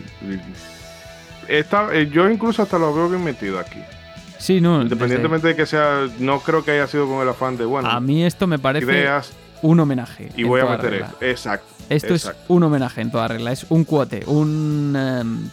Speaker 4: Está, yo incluso hasta lo veo bien metido aquí.
Speaker 1: Sí, no.
Speaker 4: Independientemente de que sea. No creo que haya sido con el afán de, bueno.
Speaker 1: A mí esto me parece. Ideas, un homenaje.
Speaker 4: Y voy a meter esto. Exacto.
Speaker 1: Esto es un homenaje en toda regla. Es un cuote, un. Em,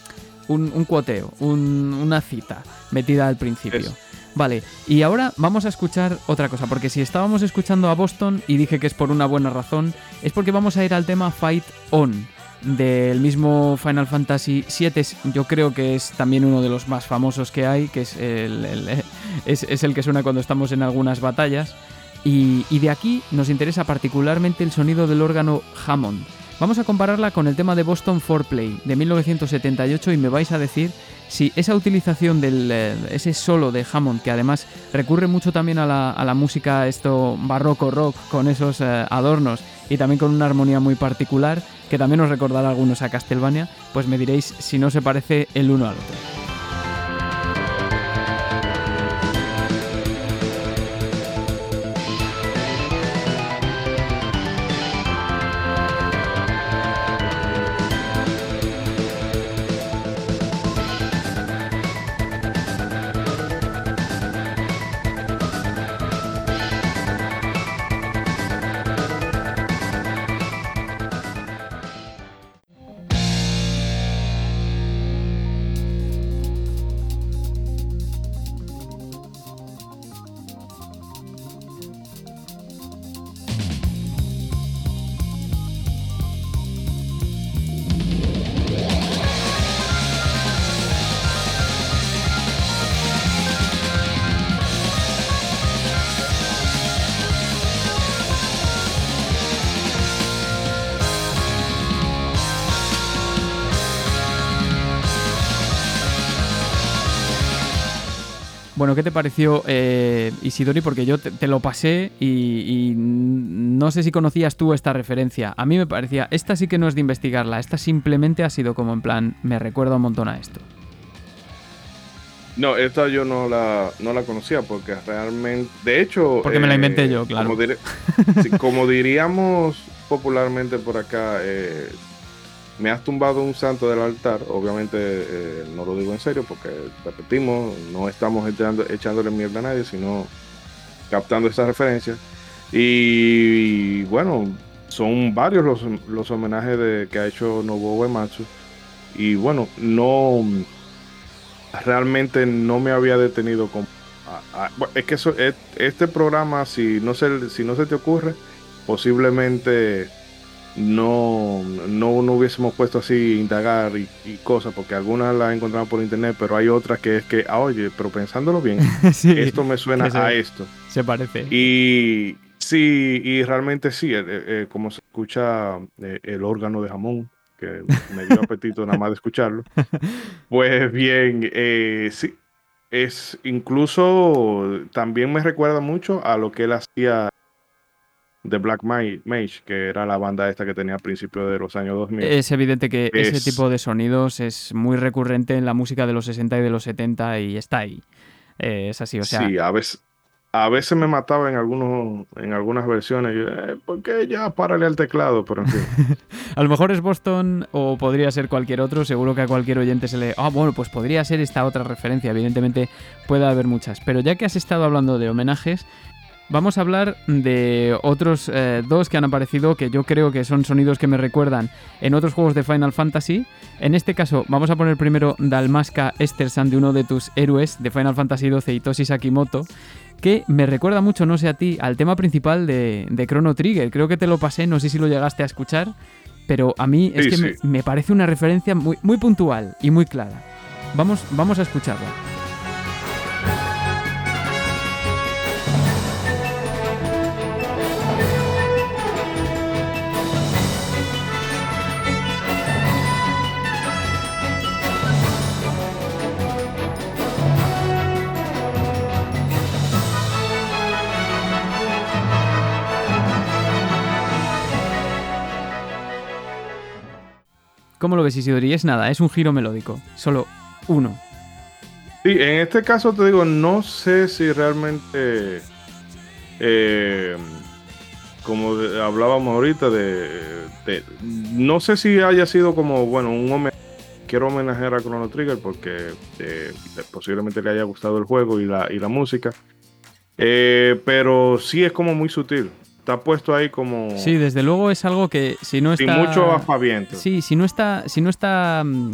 Speaker 1: un, un cuoteo, una cita metida al principio. Vale, y ahora vamos a escuchar otra cosa, porque si estábamos escuchando a Boston y dije que es por una buena razón, es porque vamos a ir al tema Fight On del mismo Final Fantasy VII. Yo creo que es también uno de los más famosos que hay, que es el, es, el que suena cuando estamos en algunas batallas. Y, y de aquí nos interesa particularmente el sonido del órgano Hammond. Vamos a compararla con el tema de Boston 4Play de 1978 y me vais a decir si esa utilización del eh, ese solo de Hammond, que además recurre mucho también a la, música esto barroco rock con esos eh, adornos y también con una armonía muy particular, que también os recordará a algunos a Castlevania, pues me diréis si no se parece el uno al otro. Te pareció eh, Isidori? Porque yo te, lo pasé y, no sé si conocías tú esta referencia. A mí me parecía, esta sí que no es de investigarla, esta simplemente ha sido como en plan, me recuerda un montón a esto.
Speaker 4: No, esta yo no la, no la conocía porque realmente, de hecho...
Speaker 1: Porque me la inventé eh, yo, claro.
Speaker 4: Como, como, diríamos popularmente por acá, eh, me has tumbado un santo del altar. Obviamente eh, no lo digo en serio porque, repetimos, no estamos echándole mierda a nadie, sino captando esta referencia. Y, bueno, son varios los, los homenajes de, que ha hecho Nobuo Uematsu. Y bueno, no realmente no me había detenido con es que eso, este programa si no se si no se te ocurre posiblemente no, no, hubiésemos puesto así indagar y, cosas, porque algunas las encontramos por internet, pero hay otras que es que, ah, oye, pero pensándolo bien, esto me suena a esto.
Speaker 1: Se parece.
Speaker 4: Y sí, y realmente sí, eh, eh, como se escucha eh, el órgano de jamón, que me dio apetito nada más de escucharlo, pues bien, sí, es incluso también me recuerda mucho a lo que él hacía de Black Mage, que era la banda esta que tenía a principios de los años 2000.
Speaker 1: Es evidente que ese tipo de sonidos es muy recurrente en la música de los 60 y de los 70 y está ahí. Eh, es así, o sea...
Speaker 4: Sí, a veces, a veces me mataba en, algunos, en algunas versiones. Eh, ¿Por qué ya párale al teclado? Pero en fin.
Speaker 1: a lo mejor es Boston o podría ser cualquier otro. Seguro que a cualquier oyente se le... Ah, bueno, pues podría ser esta otra referencia. Evidentemente puede haber muchas. Pero ya que has estado hablando de homenajes, Vamos a hablar de otros eh, dos que han aparecido que yo creo que son sonidos que me recuerdan en otros juegos de Final Fantasy. En este caso, vamos a poner primero Dalmasca Estersan de uno de tus héroes de Final Fantasy XII, Hitoshi Sakimoto, que me recuerda mucho, no sé a ti, al tema principal de, Chrono Trigger. Creo que te lo pasé, no sé si lo llegaste a escuchar, pero a mí es que me, me, parece una referencia muy, muy puntual y muy clara. Vamos, vamos a escucharla. ¿Cómo lo ves, Isidori? Es nada, es un giro melódico. Solo uno.
Speaker 4: Sí, en este caso te digo, no sé si realmente. Eh, como hablábamos ahorita, de, No sé si haya sido como, bueno, un homenaje. Quiero homenajear a Chrono Trigger porque eh, posiblemente le haya gustado el juego y la, y la música. Eh, pero sí es como muy sutil está puesto ahí como.
Speaker 1: Sí, desde luego es algo que si no está.
Speaker 4: Sin mucho aspaviento.
Speaker 1: Sí, si no está, si no está mm,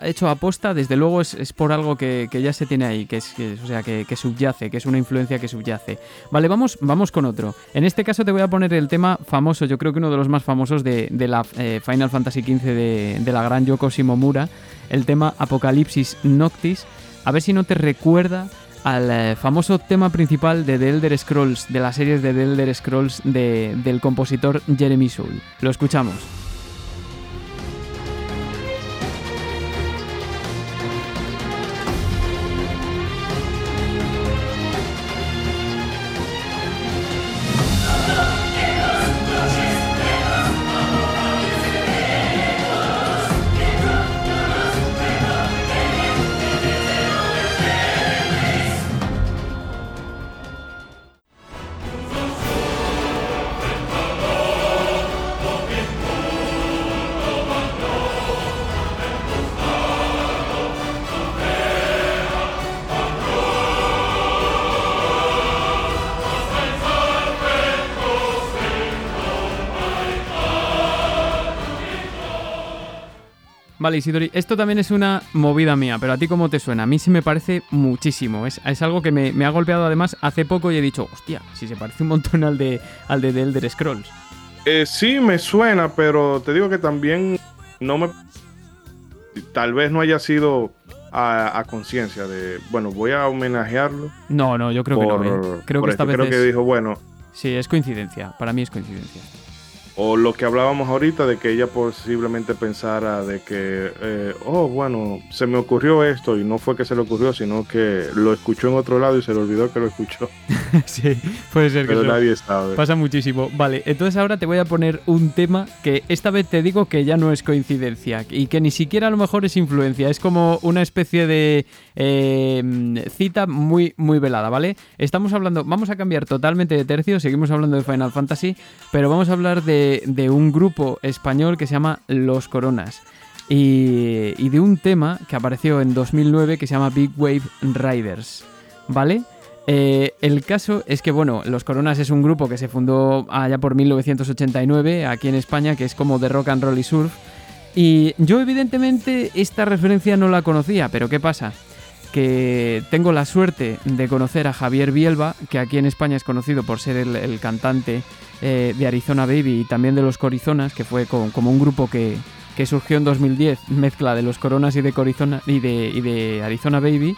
Speaker 1: hecho a posta, desde luego es, por algo que, ya se tiene ahí, que es, o sea, que, subyace, que es una influencia que subyace. Vale, vamos, vamos con otro. En este caso te voy a poner el tema famoso, yo creo que uno de los más famosos de, la eh, Final Fantasy XV de, de la gran Yoko Shimomura, el tema Apocalipsis Noctis. A ver si no te recuerda al eh, famoso tema principal de The Elder Scrolls, de las series de The Elder Scrolls del compositor Jeremy Soule. Lo escuchamos. Vale, Isidori, esto también es una movida mía, pero a ti cómo te suena? A mí sí me parece muchísimo. Es, algo que me, ha golpeado además hace poco y he dicho, hostia, si se parece un montón al de, al de The Elder Scrolls.
Speaker 4: Eh, sí, me suena, pero te digo que también no me... Tal vez no haya sido a, conciencia de, bueno, voy a homenajearlo.
Speaker 1: No, no, yo creo que no. ¿eh? Creo que esta vez
Speaker 4: creo que dijo, bueno.
Speaker 1: Sí, es coincidencia. Para mí es coincidencia.
Speaker 4: O lo que hablábamos ahorita de que ella posiblemente pensara de que, eh, oh, bueno, se me ocurrió esto y no fue que se le ocurrió, sino que lo escuchó en otro lado y se le olvidó que lo escuchó.
Speaker 1: sí, puede ser
Speaker 4: Pero nadie sabe.
Speaker 1: Pasa muchísimo. Vale, entonces ahora te voy a poner un tema que esta vez te digo que ya no es coincidencia y que ni siquiera a lo mejor es influencia, es como una especie de eh, cita muy, muy velada, ¿vale? Estamos hablando, vamos a cambiar totalmente de tercio, seguimos hablando de Final Fantasy, pero vamos a hablar de de, un grupo español que se llama Los Coronas. Y, y, de un tema que apareció en 2009 que se llama Big Wave Riders, ¿vale? Eh, el caso es que, bueno, Los Coronas es un grupo que se fundó allá por 1989 aquí en España, que es como de rock and roll y surf. Y yo evidentemente esta referencia no la conocía, pero ¿qué pasa? Que tengo la suerte de conocer a Javier Bielba, que aquí en España es conocido por ser el, cantante eh, de Arizona Baby y también de los Corizonas, que fue como, un grupo que, surgió en 2010, mezcla de los Coronas y de, y de, y de Arizona Baby.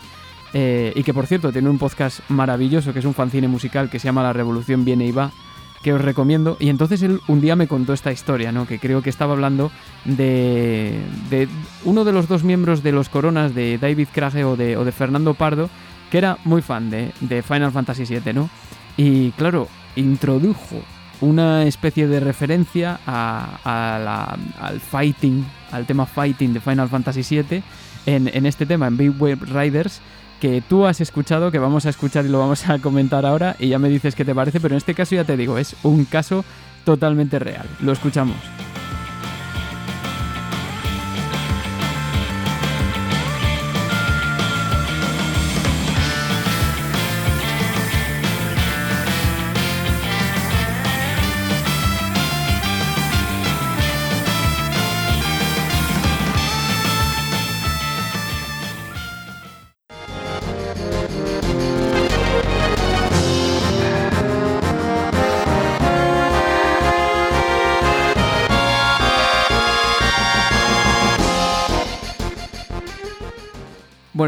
Speaker 1: Eh, y que por cierto tiene un podcast maravilloso que es un fanzine musical que se llama La Revolución Viene y Va, que os recomiendo. Y entonces él un día me contó esta historia, ¿no? Que creo que estaba hablando de, de uno de los dos miembros de los Coronas, de David Crage o de, o de Fernando Pardo, que era muy fan de, de Final Fantasy VII, ¿no? Y claro, introdujo una especie de referencia a, al fighting, al tema fighting de Final Fantasy VII en, en este tema, en Big Web Riders, que tú has escuchado, que vamos a escuchar y lo vamos a comentar ahora y ya me dices qué te parece, pero en este caso ya te digo, es un caso totalmente real. Lo escuchamos.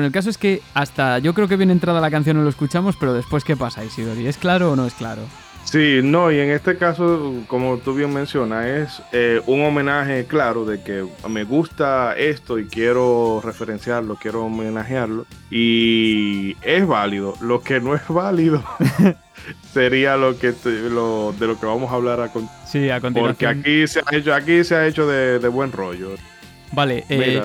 Speaker 1: Bueno, el caso es que hasta yo creo que bien entrada la canción no lo escuchamos, pero después ¿qué pasa, Isidori? ¿Es claro o no es claro?
Speaker 4: Sí, no, y en este caso, como tú bien mencionas, es eh, un homenaje claro de que me gusta esto y quiero referenciarlo, quiero homenajearlo, y es válido. Lo que no es válido sería lo que lo, de lo que vamos a hablar a,
Speaker 1: sí, a continuación.
Speaker 4: Porque aquí se ha hecho, aquí se ha hecho de, de buen rollo.
Speaker 1: Vale,
Speaker 4: eh,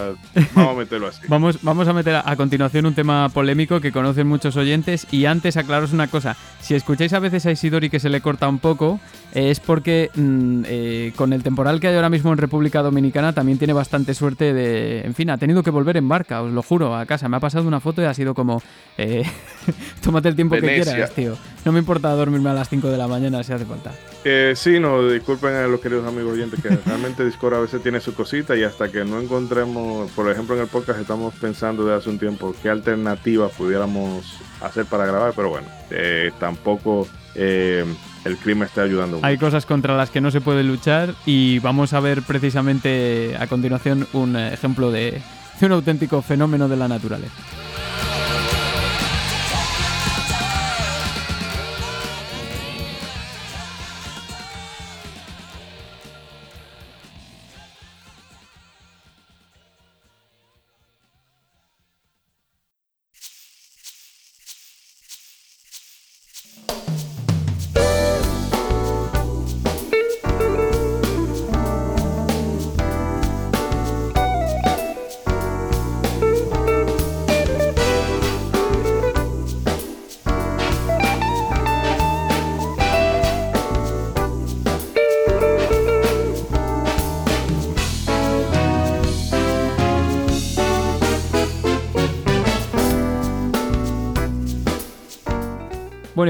Speaker 4: vamos a meterlo así.
Speaker 1: vamos, vamos a meter a, continuación un tema polémico que conocen muchos oyentes. Y antes aclararos una cosa: si escucháis a veces a Isidori que se le corta un poco, eh, es porque mm, eh, con el temporal que hay ahora mismo en República Dominicana también tiene bastante suerte de. En fin, ha tenido que volver en barca, os lo juro, a casa. Me ha pasado una foto y ha sido como. tómate el tiempo que quieras, tío. No me importa dormirme a las 5 de la mañana si hace falta.
Speaker 4: Eh, sí, no, disculpen a los queridos amigos oyentes que realmente Discord a veces tiene su cosita y hasta que no encontremos, por ejemplo en el podcast estamos pensando de hace un tiempo qué alternativa pudiéramos hacer para grabar, pero bueno, eh, tampoco eh, el clima está ayudando.
Speaker 1: Hay cosas contra las que no se puede luchar y vamos a ver precisamente a continuación un ejemplo de un auténtico fenómeno de la naturaleza.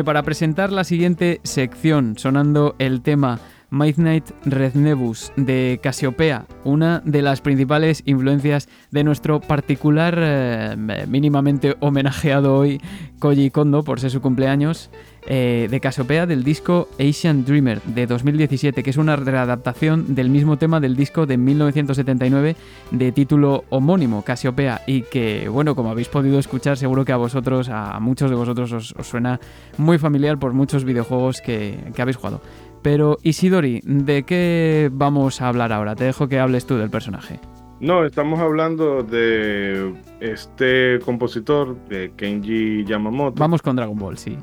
Speaker 1: Para presentar la siguiente sección, sonando el tema Midnight Red Nebus de Casiopea, una de las principales influencias de nuestro particular, eh, mínimamente homenajeado hoy, Koji Kondo, por ser su cumpleaños. Eh, de Casopea del disco Asian Dreamer de 2017, que es una readaptación del mismo tema del disco de 1979 de título homónimo, Casiopea, y que, bueno, como habéis podido escuchar, seguro que a vosotros, a muchos de vosotros os, suena muy familiar por muchos videojuegos que, que habéis jugado. Pero Isidori, ¿de qué vamos a hablar ahora? Te dejo que hables tú del personaje.
Speaker 4: No, estamos hablando de este compositor, de Kenji Yamamoto.
Speaker 1: Vamos con Dragon Ball, sí.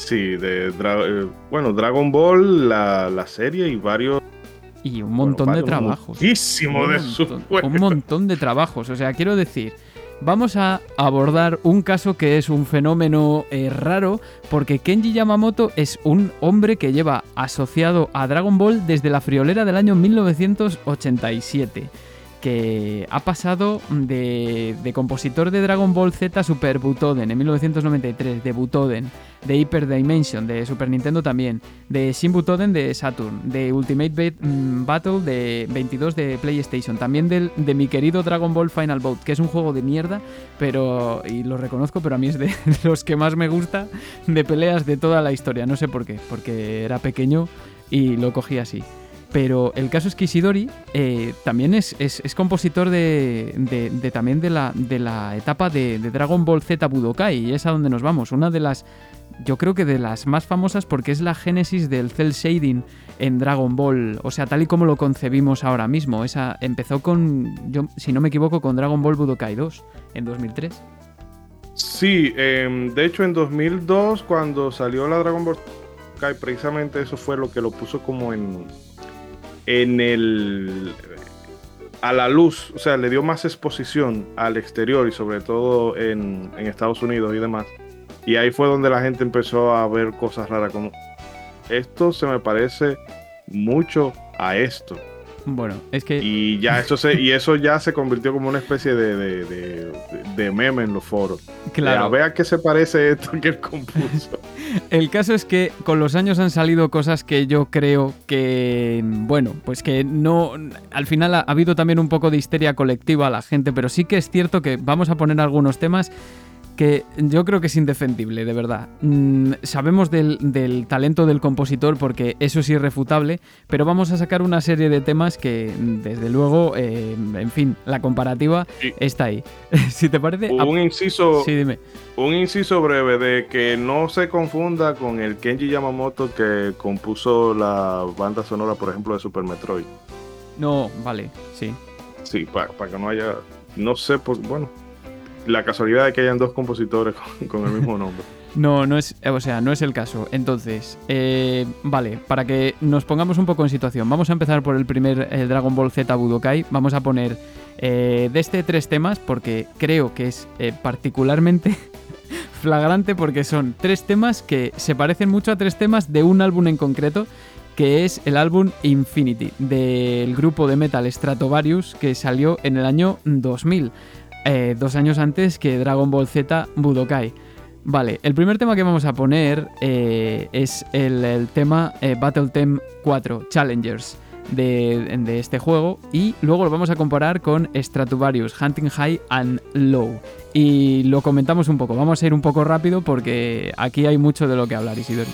Speaker 4: Sí, de eh, bueno, Dragon Ball, la, serie y varios.
Speaker 1: Y un montón de trabajos.
Speaker 4: Muchísimo de
Speaker 1: Un montón de trabajos. O sea, quiero decir vamos a abordar un caso que es un fenómeno eh, raro porque Kenji Yamamoto es un hombre que lleva asociado a Dragon Ball desde la friolera del año 1987 que ha pasado de, compositor de Dragon Ball Z Super Butoden en 1993, de Butoden, de Hyper Dimension de Super Nintendo también, de Shin Butoden de Saturn, de Ultimate mm, Battle de 22 de PlayStation, también de mi querido Dragon Ball Final Bout, que es un juego de mierda, pero y lo reconozco, pero a mí es de los que más me gusta de peleas de toda la historia, no sé por qué, porque era pequeño y lo cogí así. Pero el caso es que Isidori eh, también es, compositor de, también de la, de la etapa de, Dragon Ball Z Budokai, y es a donde nos vamos. Una de las, yo creo que de las más famosas porque es la génesis del cel shading en Dragon Ball, o sea, tal y como lo concebimos ahora mismo. Esa empezó con, si no me equivoco, con Dragon Ball Budokai 2 en 2003.
Speaker 4: Sí, em, de hecho en 2002 cuando salió la Dragon Ball precisamente eso fue lo que lo puso como en en el a la luz, o sea, le dio más exposición al exterior y sobre todo en, Estados Unidos y demás. Y ahí fue donde la gente empezó a ver cosas raras como esto se me parece mucho a esto.
Speaker 1: Bueno, es que.
Speaker 4: Y ya eso se, y eso ya se convirtió como una especie de, de, meme en los foros. Claro. vea qué se parece esto que él compuso.
Speaker 1: El caso es que con los años han salido cosas que yo creo que. Bueno, pues que no. Al final ha habido también un poco de histeria colectiva a la gente, pero sí que es cierto que vamos a poner algunos temas que yo creo que es indefendible, de verdad. Mm, sabemos del, talento del compositor porque eso es irrefutable, pero vamos a sacar una serie de temas que, desde luego, eh, en fin, la comparativa está ahí. si te parece...
Speaker 4: Un inciso...
Speaker 1: Sí, dime.
Speaker 4: Un inciso breve de que no se confunda con el Kenji Yamamoto que compuso la banda sonora, por ejemplo, de Super Metroid.
Speaker 1: No, vale, sí.
Speaker 4: Sí, para, que no haya... No sé, pues bueno, la casualidad de que hayan dos compositores con, el mismo nombre.
Speaker 1: No, no es, o sea, no es el caso. Entonces, eh, vale, para que nos pongamos un poco en situación, vamos a empezar por el primer Dragon Ball Z Budokai. Vamos a poner eh, de este tres temas porque creo que es eh, particularmente flagrante porque son tres temas que se parecen mucho a tres temas de un álbum en concreto que es el álbum Infinity del grupo de metal Stratovarius que salió en el año 2000. Eh, dos años antes que Dragon Ball Z Budokai. Vale, el primer tema que vamos a poner eh, es el, tema eh, Battle Theme 4 Challengers de, de, este juego y luego lo vamos a comparar con Stratovarius Hunting High and Low y lo comentamos un poco. Vamos a ir un poco rápido porque aquí hay mucho de lo que hablar, Isidori.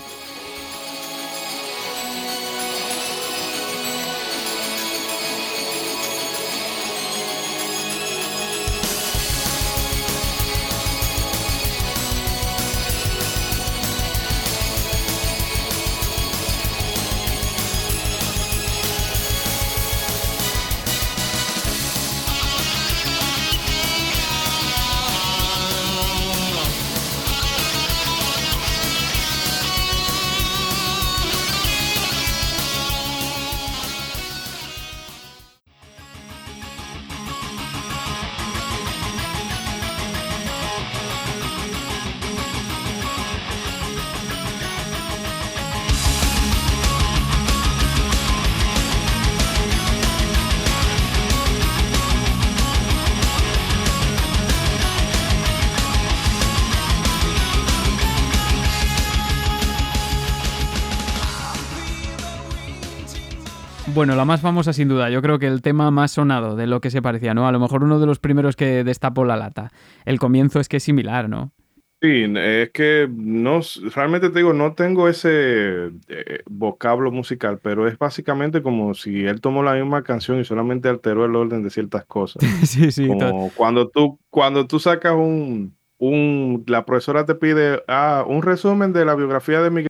Speaker 1: Bueno, la más famosa sin duda, yo creo que el tema más sonado de lo que se parecía, ¿no? A lo mejor uno de los primeros que destapó la lata. El comienzo es que es similar, ¿no?
Speaker 4: Sí, es que no, realmente te digo, no tengo ese eh, vocablo musical, pero es básicamente como si él tomó la misma canción y solamente alteró el orden de ciertas cosas.
Speaker 1: sí, sí.
Speaker 4: Como cuando tú, cuando tú sacas un, un, la profesora te pide ah, un resumen de la biografía de Miguel.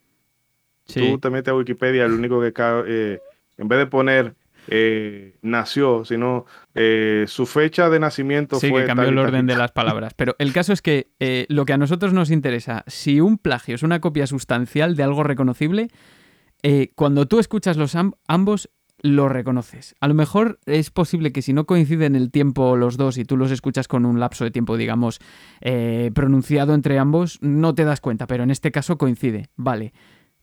Speaker 4: Tú te metes a Wikipedia, el único que eh, en vez de poner eh, nació, sino eh, su fecha de nacimiento
Speaker 1: sí,
Speaker 4: fue.
Speaker 1: que cambió el orden de las palabras. Pero el caso es que eh, lo que a nosotros nos interesa, si un plagio es una copia sustancial de algo reconocible, cuando tú escuchas los ambos, lo reconoces. A lo mejor es posible que si no coinciden el tiempo los dos y tú los escuchas con un lapso de tiempo, digamos, eh, pronunciado entre ambos, no te das cuenta, pero en este caso coincide. Vale.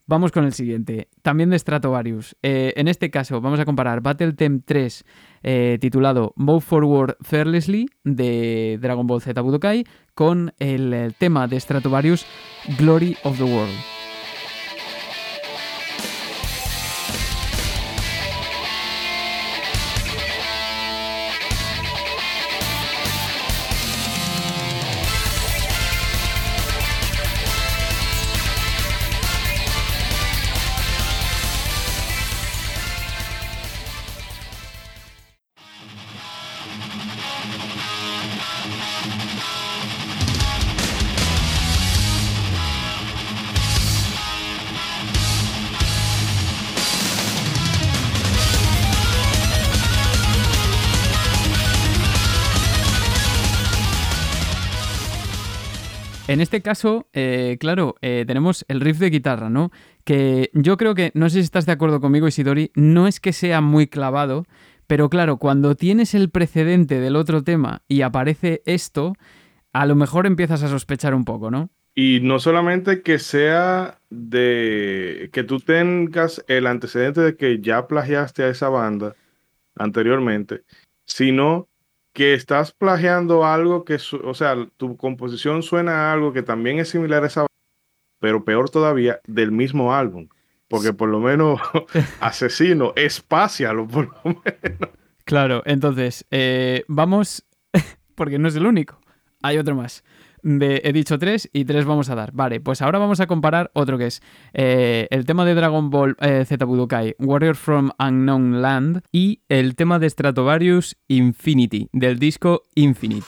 Speaker 1: Vamos con el siguiente, también de Stratovarius. Eh, en este caso vamos a comparar Battle Temp 3 eh, titulado Move Forward Fearlessly de Dragon Ball Z Budokai con el tema de Stratovarius Glory of the World. En este caso, eh, claro, eh, tenemos el riff de guitarra, ¿no? Que yo creo que, no sé si estás de acuerdo conmigo, Isidori, no es que sea muy clavado, pero claro, cuando tienes el precedente del otro tema y aparece esto, a lo mejor empiezas a sospechar un poco, ¿no?
Speaker 4: Y no solamente que sea de que tú tengas el antecedente de que ya plagiaste a esa banda anteriormente, sino que estás plagiando algo que, o sea, tu composición suena a algo que también es similar a esa, pero peor todavía, del mismo álbum. Porque por lo menos asesino, espacialo, por lo menos.
Speaker 1: Claro, entonces, eh, vamos, porque no es el único, hay otro más he dicho tres y tres vamos a dar. Vale, pues ahora vamos a comparar otro que es eh, el tema de Dragon Ball eh, Z Budokai, Warrior from Unknown Land y el tema de Stratovarius Infinity, del disco Infinite.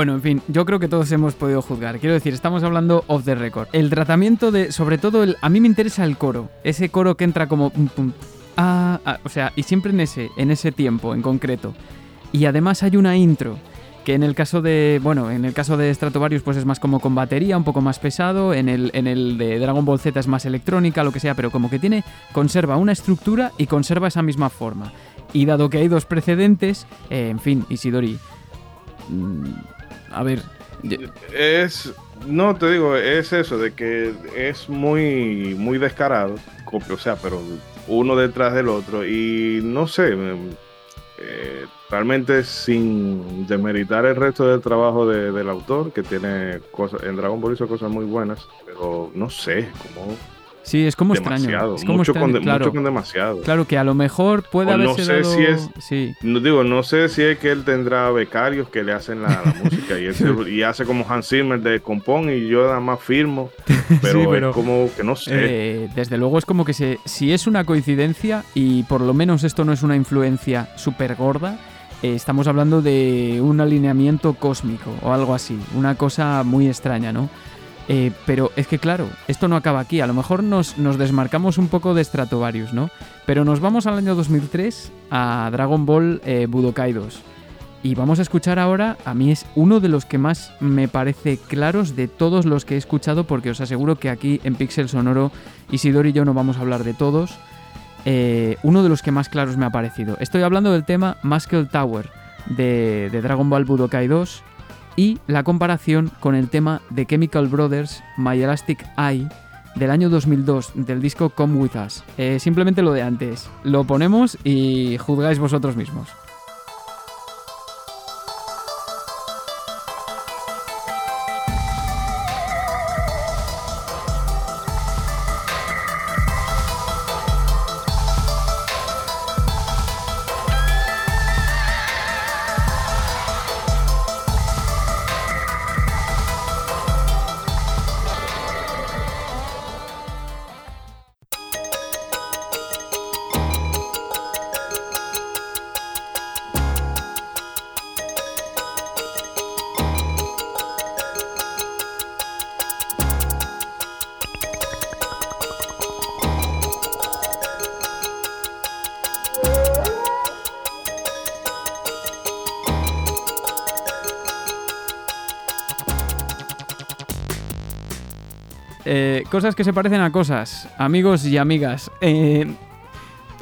Speaker 1: Bueno, en fin, yo creo que todos hemos podido juzgar. Quiero decir, estamos hablando of the record. El tratamiento de, sobre todo, el, a mí me interesa el coro. Ese coro que entra como... Ah, ah, o sea, y siempre en ese, en ese tiempo en concreto. Y además hay una intro que en el caso de, bueno, en el caso de Stratovarius pues es más como con batería, un poco más pesado, en el, en el de Dragon Ball Z es más electrónica, lo que sea, pero como que tiene, conserva una estructura y conserva esa misma forma. Y dado que hay dos precedentes, eh, en fin, Isidori, mm, a ver.
Speaker 4: Es. No, te digo, es eso, de que es muy, muy descarado, o sea, pero uno detrás del otro. Y no sé, eh, realmente sin demeritar el resto del trabajo del autor, que tiene cosas, en Dragon Ball hizo cosas muy buenas, pero no sé, como
Speaker 1: Sí, es como extraño. Es como
Speaker 4: mucho,
Speaker 1: extraño,
Speaker 4: con,
Speaker 1: claro.
Speaker 4: mucho con demasiado.
Speaker 1: Claro, que a lo mejor puede haber
Speaker 4: no sé si es, sí. no, digo, no sé si es que él tendrá becarios que le hacen la, música y, y, hace como Hans Zimmer de compón y yo nada más firmo, pero, es como que no sé.
Speaker 1: Eh, desde luego es como que se, si es una coincidencia y por lo menos esto no es una influencia súper gorda, eh, estamos hablando de un alineamiento cósmico o algo así, una cosa muy extraña, ¿no? Eh, pero es que claro, esto no acaba aquí. A lo mejor nos, nos, desmarcamos un poco de Stratovarius, ¿no? Pero nos vamos al año 2003 a Dragon Ball eh, Budokai 2. Y vamos a escuchar ahora, a mí es uno de los que más me parece claros de todos los que he escuchado, porque os aseguro que aquí en Pixel Sonoro Isidoro y yo no vamos a hablar de todos. Eh, uno de los que más claros me ha parecido. Estoy hablando del tema Muscle Tower de, de Dragon Ball Budokai 2 y la comparación con el tema de Chemical Brothers My Elastic Eye del año 2002 del disco Come With Us. Eh, simplemente lo de antes. Lo ponemos y juzgáis vosotros mismos. Cosas que se parecen a cosas, amigos y amigas. Eh,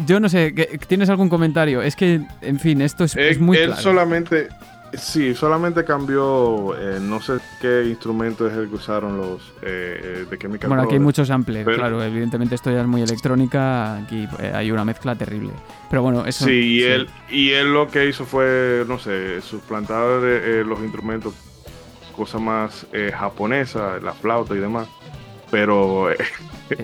Speaker 1: yo no sé, ¿tienes algún comentario? Es que, en fin, esto es, es muy
Speaker 4: él solamente, sí, solamente cambió, eh, no sé qué instrumento es el que usaron los de Chemical
Speaker 1: Bueno, aquí hay muchos samples, claro, evidentemente esto ya es muy electrónica, aquí hay una mezcla terrible. Pero bueno, eso...
Speaker 4: Sí, y, Él, y él lo que hizo fue, no sé, suplantar los instrumentos, cosa más japonesa, la flauta y demás pero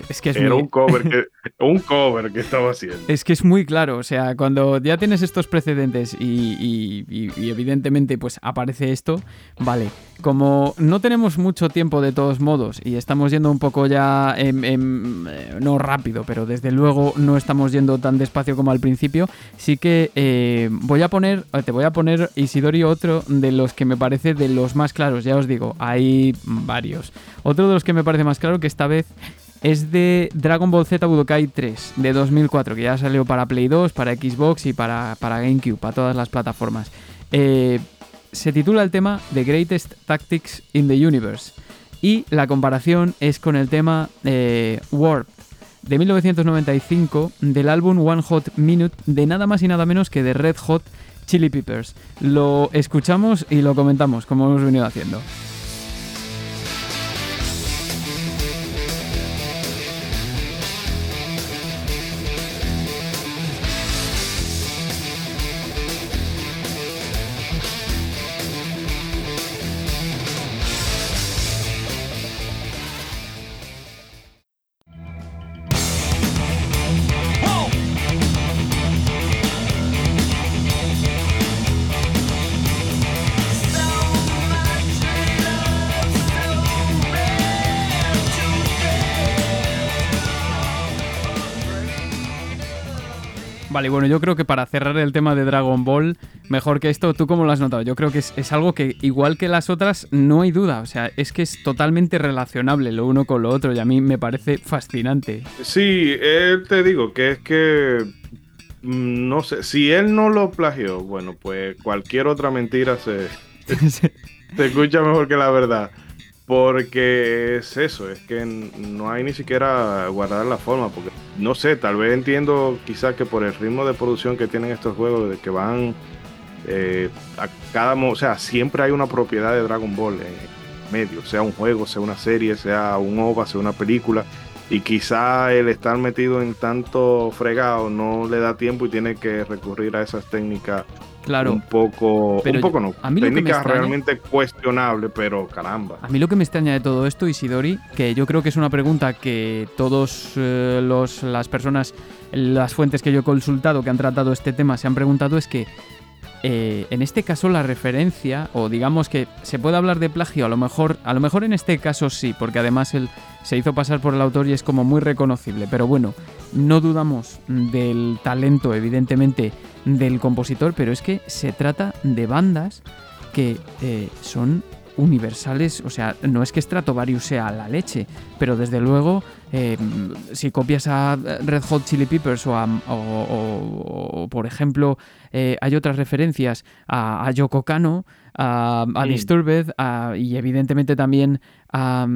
Speaker 4: es que era un, cover que, un cover que estaba haciendo.
Speaker 1: Es que es muy claro, o sea, cuando ya tienes estos precedentes y, evidentemente pues aparece esto, vale, como no tenemos mucho tiempo de todos modos y estamos yendo un poco ya, en, eh, no rápido, pero desde luego no estamos yendo tan despacio como al principio, sí que eh, voy a poner, te voy a poner Isidori otro de los que me parece de los más claros, ya os digo, hay varios. Otro de los que me parece más claro que esta vez es de Dragon Ball Z Budokai 3 de 2004, que ya salió para Play 2, para Xbox y para, GameCube, para todas las plataformas. Eh, se titula el tema The Greatest Tactics in the Universe y la comparación es con el tema eh, Warp de 1995 del álbum One Hot Minute de nada más y nada menos que de Red Hot Chili Peppers. Lo escuchamos y lo comentamos como hemos venido haciendo. Vale, bueno, yo creo que para cerrar el tema de Dragon Ball, mejor que esto, ¿tú cómo lo has notado? Yo creo que es, algo que, igual que las otras, no hay duda. O sea, es que es totalmente relacionable lo uno con lo otro y a mí me parece fascinante.
Speaker 4: Sí, te digo que es que. Mm, no sé, si él no lo plagió, bueno, pues cualquier otra mentira se, se escucha mejor que la verdad. Porque es eso, es que no hay ni siquiera guardar la forma, porque no sé, tal vez entiendo quizás que por el ritmo de producción que tienen estos juegos, de que van eh, a cada, o sea, siempre hay una propiedad de Dragon Ball en medio, sea un juego, sea una serie, sea un OVA, sea una película, y quizá el estar metido en tanto fregado no le da tiempo y tiene que recurrir a esas técnicas
Speaker 1: Claro.
Speaker 4: Un poco, un poco no. A mí Técnica realmente cuestionable, pero caramba.
Speaker 1: A mí lo que me extraña de todo esto, Isidori, que yo creo que es una pregunta que todos eh, los, las personas, las fuentes que yo he consultado que han tratado este tema se han preguntado, es que eh, en este caso la referencia, o digamos que se puede hablar de plagio, a lo mejor, a lo mejor en este caso sí, porque además él se hizo pasar por el autor y es como muy reconocible. Pero bueno, no dudamos del talento, evidentemente, del compositor, pero es que se trata de bandas que eh, son universales, o sea, no es que Stratovarius sea la leche, pero desde luego, eh, si copias a Red Hot Chili Peppers o, a, o, por ejemplo, eh, hay otras referencias a, a Yoko Kano, a, Disturbed y evidentemente también a,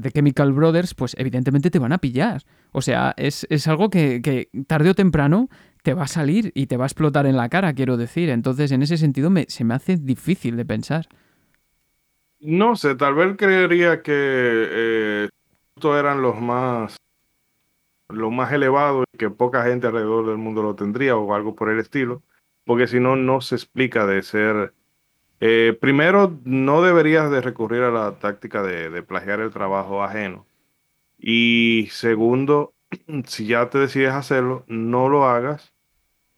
Speaker 1: The Chemical Brothers, pues evidentemente te van a pillar. O sea, es, algo que, que, tarde o temprano te va a salir y te va a explotar en la cara, quiero decir. Entonces, en ese sentido, me, se me hace difícil de pensar.
Speaker 4: No sé, tal vez creería que eh, eran los más los más elevados y que poca gente alrededor del mundo lo tendría o algo por el estilo, porque si no, no se explica de ser... Eh, primero, no deberías de recurrir a la táctica de, de plagiar el trabajo ajeno. Y segundo, si ya te decides hacerlo, no lo hagas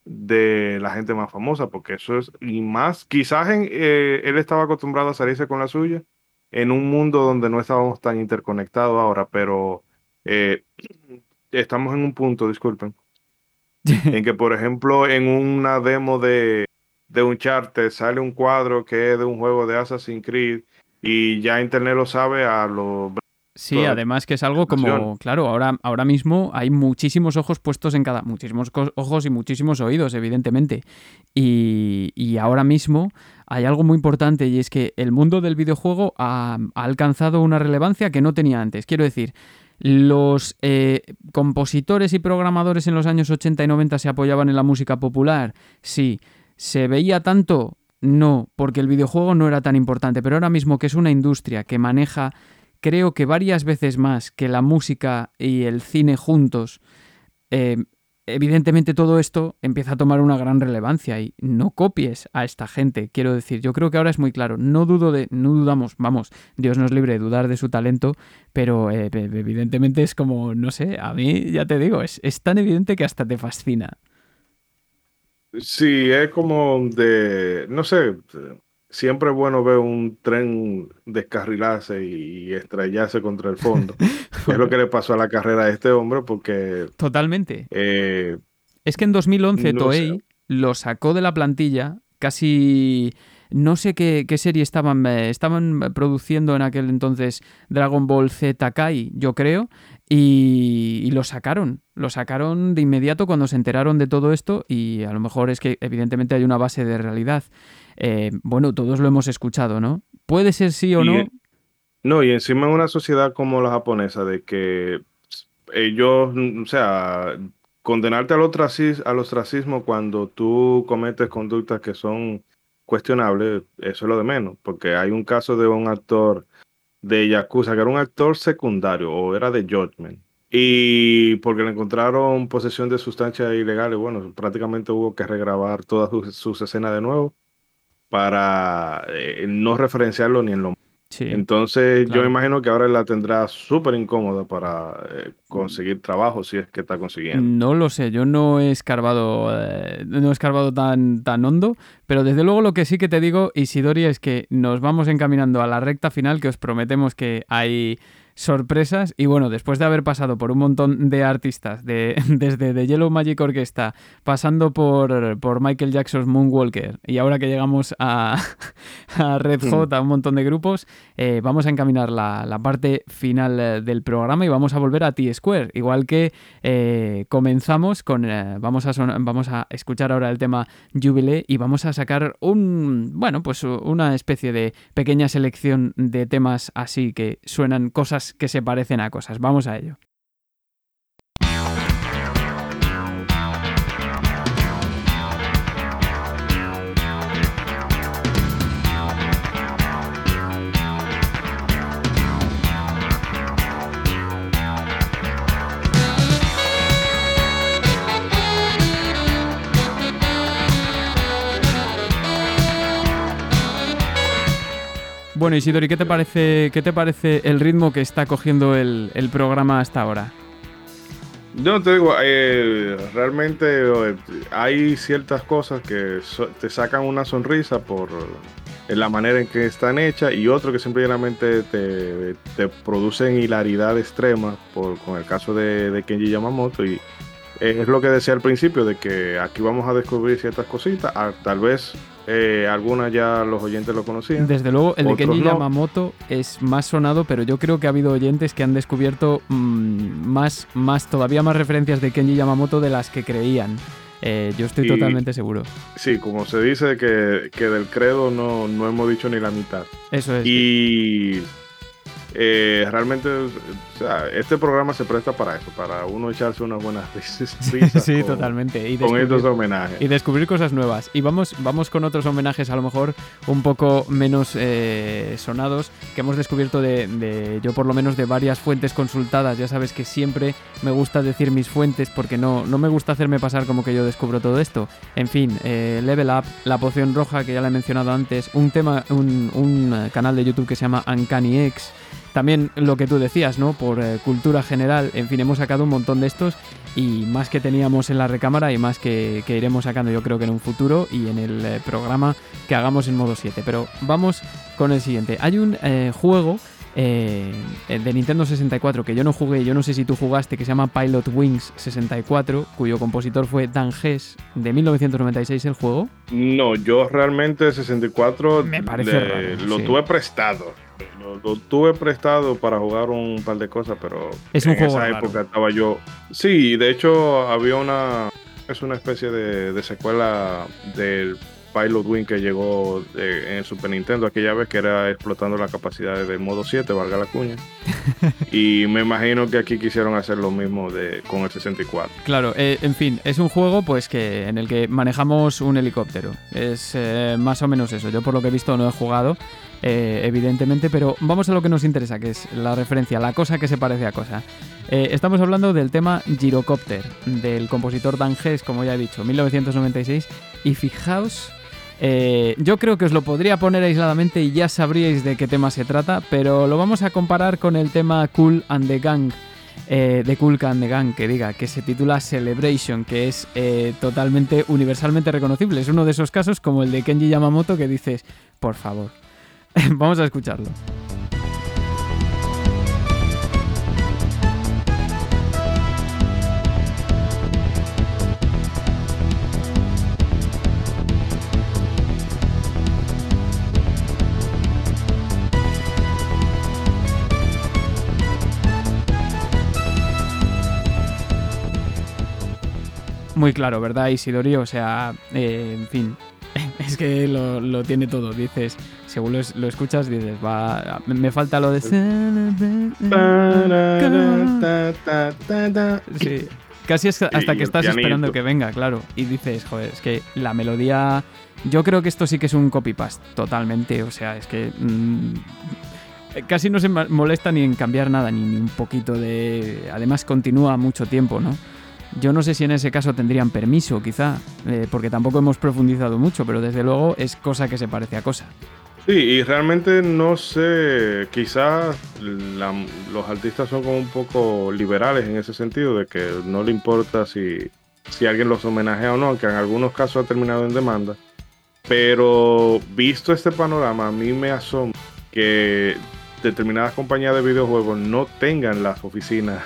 Speaker 4: de la gente más famosa, porque eso es, y más, quizás eh, él estaba acostumbrado a salirse con la suya en un mundo donde no estábamos tan interconectados ahora, pero eh, estamos en un punto, disculpen, en que, por ejemplo, en una demo de, de un chart sale un cuadro que es de un juego de Assassin's Creed y ya Internet lo sabe a los
Speaker 1: Sí, además que es algo como, claro, ahora, ahora mismo hay muchísimos ojos puestos en cada, muchísimos ojos y muchísimos oídos, evidentemente. Y, ahora mismo hay algo muy importante y es que el mundo del videojuego ha, alcanzado una relevancia que no tenía antes. Quiero decir, los eh, compositores y programadores en los años 80 y 90 se apoyaban en la música popular. Sí. ¿Se veía tanto? No, porque el videojuego no era tan importante, pero ahora mismo que es una industria que maneja creo que varias veces más que la música y el cine juntos, eh, evidentemente todo esto empieza a tomar una gran relevancia y no copies a esta gente, quiero decir, yo creo que ahora es muy claro, no dudo de, no dudamos, vamos, Dios nos libre de dudar de su talento, pero eh, evidentemente es como, no sé, a mí ya te digo, es, es tan evidente que hasta te fascina.
Speaker 4: Sí, es como de, no sé, siempre es bueno ver un tren descarrilarse y estrellarse contra el fondo. es lo que le pasó a la carrera de este hombre porque...
Speaker 1: Totalmente. Eh, es que en 2011 Toei lo sacó de la plantilla casi... No sé qué, serie estaban, eh, estaban produciendo en aquel entonces Dragon Ball Z Kai, yo creo, y, y, lo sacaron. Lo sacaron de inmediato cuando se enteraron de todo esto y a lo mejor es que evidentemente hay una base de realidad. Eh, bueno, todos lo hemos escuchado, ¿no? Puede ser sí o no.
Speaker 4: No, y encima en una sociedad como la japonesa, de que ellos, o sea, condenarte al ostracismo, al ostracismo cuando tú cometes conductas que son cuestionables, eso es lo de menos, porque hay un caso de un actor de Yakuza, que era un actor secundario, o era de Judgment, y porque le encontraron posesión de sustancias ilegales, bueno, prácticamente hubo que regrabar todas sus escenas de nuevo para eh, no referenciarlo ni en lo Entonces yo imagino que ahora la tendrá súper incómoda para eh, conseguir trabajo si es que está consiguiendo.
Speaker 1: No lo sé, yo no he escarbado, eh, no he escarbado tan, tan hondo, pero desde luego lo que sí que te digo, Isidori, es que nos vamos encaminando a la recta final que os prometemos que hay sorpresas. Y bueno, después de haber pasado por un montón de artistas, de, desde The Yellow Magic Orchestra, pasando por, por Michael Jackson's Moonwalker, y ahora que llegamos a, Red hmm. Hot, a un montón de grupos, eh, vamos a encaminar la, parte final eh, del programa y vamos a volver a T-Square. Igual que eh, comenzamos con. vamos, a vamos a escuchar ahora el tema Jubilee y vamos a sacar un. Bueno, pues una especie de pequeña selección de temas así que suenan cosas que se parecen a cosas. Vamos a ello. Bueno, Isidori, ¿qué te parece, qué te parece el ritmo que está cogiendo el, programa hasta ahora?
Speaker 4: Yo te digo, eh, realmente eh, hay ciertas cosas que te sacan una sonrisa por la manera en que están hechas y otro que simplemente te, te producen hilaridad extrema, por, con el caso de, de Kenji Yamamoto. Y es lo que decía al principio, de que aquí vamos a descubrir ciertas cositas, tal vez eh, algunas ya los oyentes lo conocían.
Speaker 1: Desde luego, el de Kenji Yamamoto es más sonado, pero yo creo que ha habido oyentes que han descubierto mm, más, más, todavía más referencias de Kenji Yamamoto de las que creían. Eh, yo estoy totalmente seguro.
Speaker 4: Sí, como se dice que, del credo no, no hemos dicho ni la mitad.
Speaker 1: Eso es.
Speaker 4: Y eh, realmente, este programa se presta para eso, para uno echarse unas buenas risas.
Speaker 1: sí, totalmente.
Speaker 4: Y con estos homenajes.
Speaker 1: Y descubrir cosas nuevas. Y vamos, vamos con otros homenajes a lo mejor un poco menos eh, sonados, que hemos descubierto de, yo por lo menos de varias fuentes consultadas. Ya sabes que siempre me gusta decir mis fuentes porque no, no me gusta hacerme pasar como que yo descubro todo esto. En fin, eh, Level Up, la poción roja que ya la he mencionado antes, un tema, un, un canal de YouTube que se llama Uncanny X también lo que tú decías, ¿no? Por eh, cultura general, en fin, hemos sacado un montón de estos y más que teníamos en la recámara y más que, iremos sacando yo creo que en un futuro y en el eh, programa que hagamos en modo 7. Pero vamos con el siguiente. Hay un eh, juego de Nintendo 64 que yo no jugué, yo no sé si tú jugaste, que se llama Pilot Wings 64, cuyo compositor fue Dan Hess, de 1996 el juego.
Speaker 4: No, yo realmente 64 Me parece lo tuve prestado. Lo, tuve prestado para jugar un par de cosas, pero
Speaker 1: en
Speaker 4: esa época estaba yo. Sí, de hecho había una. Es una especie de, secuela del Pilot Wing que llegó eh, en el Super Nintendo aquella vez que era explotando la capacidad del modo 7, valga la cuña. y me imagino que aquí quisieron hacer lo mismo de, con el 64.
Speaker 1: Claro, eh, en fin, es un juego pues que en el que manejamos un helicóptero. Es eh, más o menos eso. Yo por lo que he visto no he jugado. Eh, evidentemente, pero vamos a lo que nos interesa, que es la referencia, la cosa que se parece a cosa. Eh, estamos hablando del tema Gyrocopter, del compositor Dan Hess, como ya he dicho, 1996, y fijaos... Eh, yo creo que os lo podría poner aisladamente y ya sabríais de qué tema se trata, pero lo vamos a comparar con el tema Cool and the Gang, de Cool and the Gang, que diga, que se titula Celebration, que es totalmente universalmente reconocible. Es uno de esos casos como el de Kenji Yamamoto que dices, por favor, Vamos a escucharlo. Muy claro, ¿verdad, Isidori? O sea, eh, en fin, es que lo, tiene todo. Dices, según lo, escuchas, dices, va, me falta lo de... Sí, casi hasta que estás esperando que venga, claro. Y dices, joder, es que la melodía... Yo creo que esto sí que es un copy-paste, totalmente. O sea, es que... Mm, casi no se molesta ni en cambiar nada, ni, un poquito de... Además continúa mucho tiempo, ¿no? Yo no sé si en ese caso tendrían permiso, quizá, eh, porque tampoco hemos profundizado mucho, pero desde luego es cosa que se parece a cosa.
Speaker 4: Sí, y realmente no sé, quizás los artistas son como un poco liberales en ese sentido, de que no le importa si, si alguien los homenajea o no, que en algunos casos ha terminado en demanda. Pero visto este panorama, a mí me asombra que determinadas compañías de videojuegos no tengan las oficinas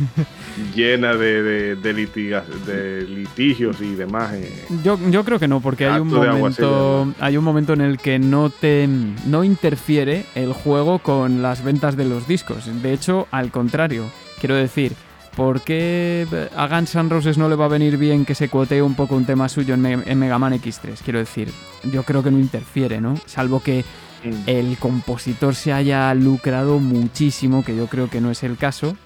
Speaker 4: llena de, de, litigios y demás. Eh.
Speaker 1: Yo, yo creo que no, porque hay un, momento, hay un momento en el que no, te, no interfiere el juego con las ventas de los discos. De hecho, al contrario, quiero decir, ¿por qué a Guns N' Roses no le va a venir bien que se cuotee un poco un tema suyo en, en Mega Man X3? Quiero decir, yo creo que no interfiere, ¿no? Salvo que mm. el compositor se haya lucrado muchísimo, que yo creo que no es el caso.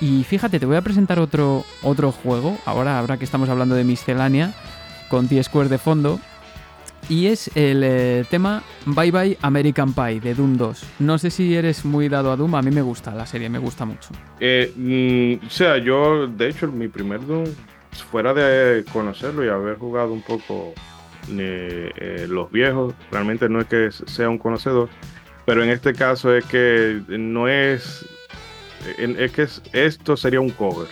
Speaker 1: Y fíjate, te voy a presentar otro, otro juego, ahora, ahora que estamos hablando de miscelánea, con T-Square de fondo. Y es el eh, tema Bye Bye American Pie de Doom 2. No sé si eres muy dado a Doom, a mí me gusta la serie, me gusta mucho.
Speaker 4: Eh, mm, o sea, yo, de hecho, mi primer Doom, fuera de conocerlo y haber jugado un poco eh, los viejos, realmente no es que sea un conocedor, pero en este caso es que no es es que esto sería un cover.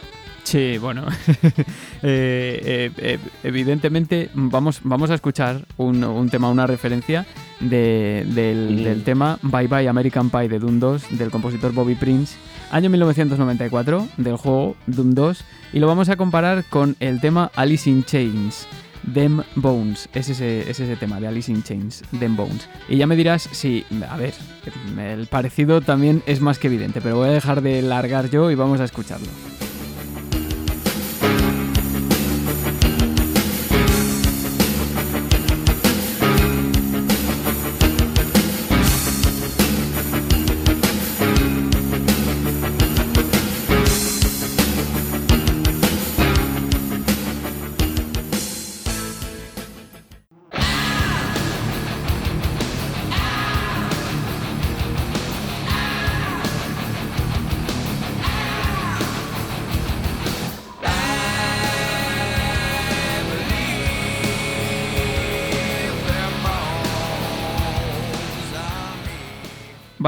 Speaker 1: Sí, bueno, eh, eh, eh, evidentemente vamos, vamos a escuchar un, tema, una referencia del, tema Bye Bye American Pie de Doom 2 del compositor Bobby Prince, año 1994 del juego Doom 2 y lo vamos a comparar con el tema Alice in Chains. Them Bones. Es ese, es ese tema de Alice in Chains, Them Bones. Y ya me dirás, sí, a ver, el parecido también es más que evidente, pero voy a dejar de largar yo y vamos a escucharlo.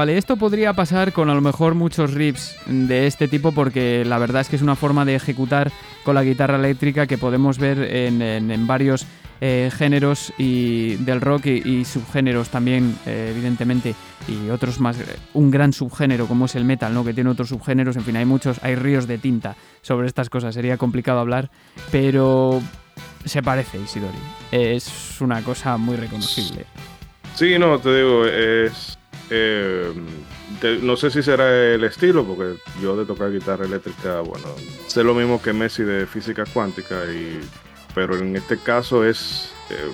Speaker 1: Vale, esto podría pasar con a lo mejor muchos riffs de este tipo porque la verdad es que es una forma de ejecutar con la guitarra eléctrica que podemos ver en, varios eh, géneros y del rock y, subgéneros también, eh, evidentemente, y otros más, un gran subgénero como es el metal, ¿no? que tiene otros subgéneros, en fin, hay muchos, hay ríos de tinta sobre estas cosas, sería complicado hablar, pero se parece Isidori, es una cosa muy reconocible.
Speaker 4: Sí, no, te digo, es eh, no sé si será el estilo, porque yo de tocar guitarra eléctrica, bueno, sé lo mismo que Messi de física cuántica, y, pero en este caso es eh,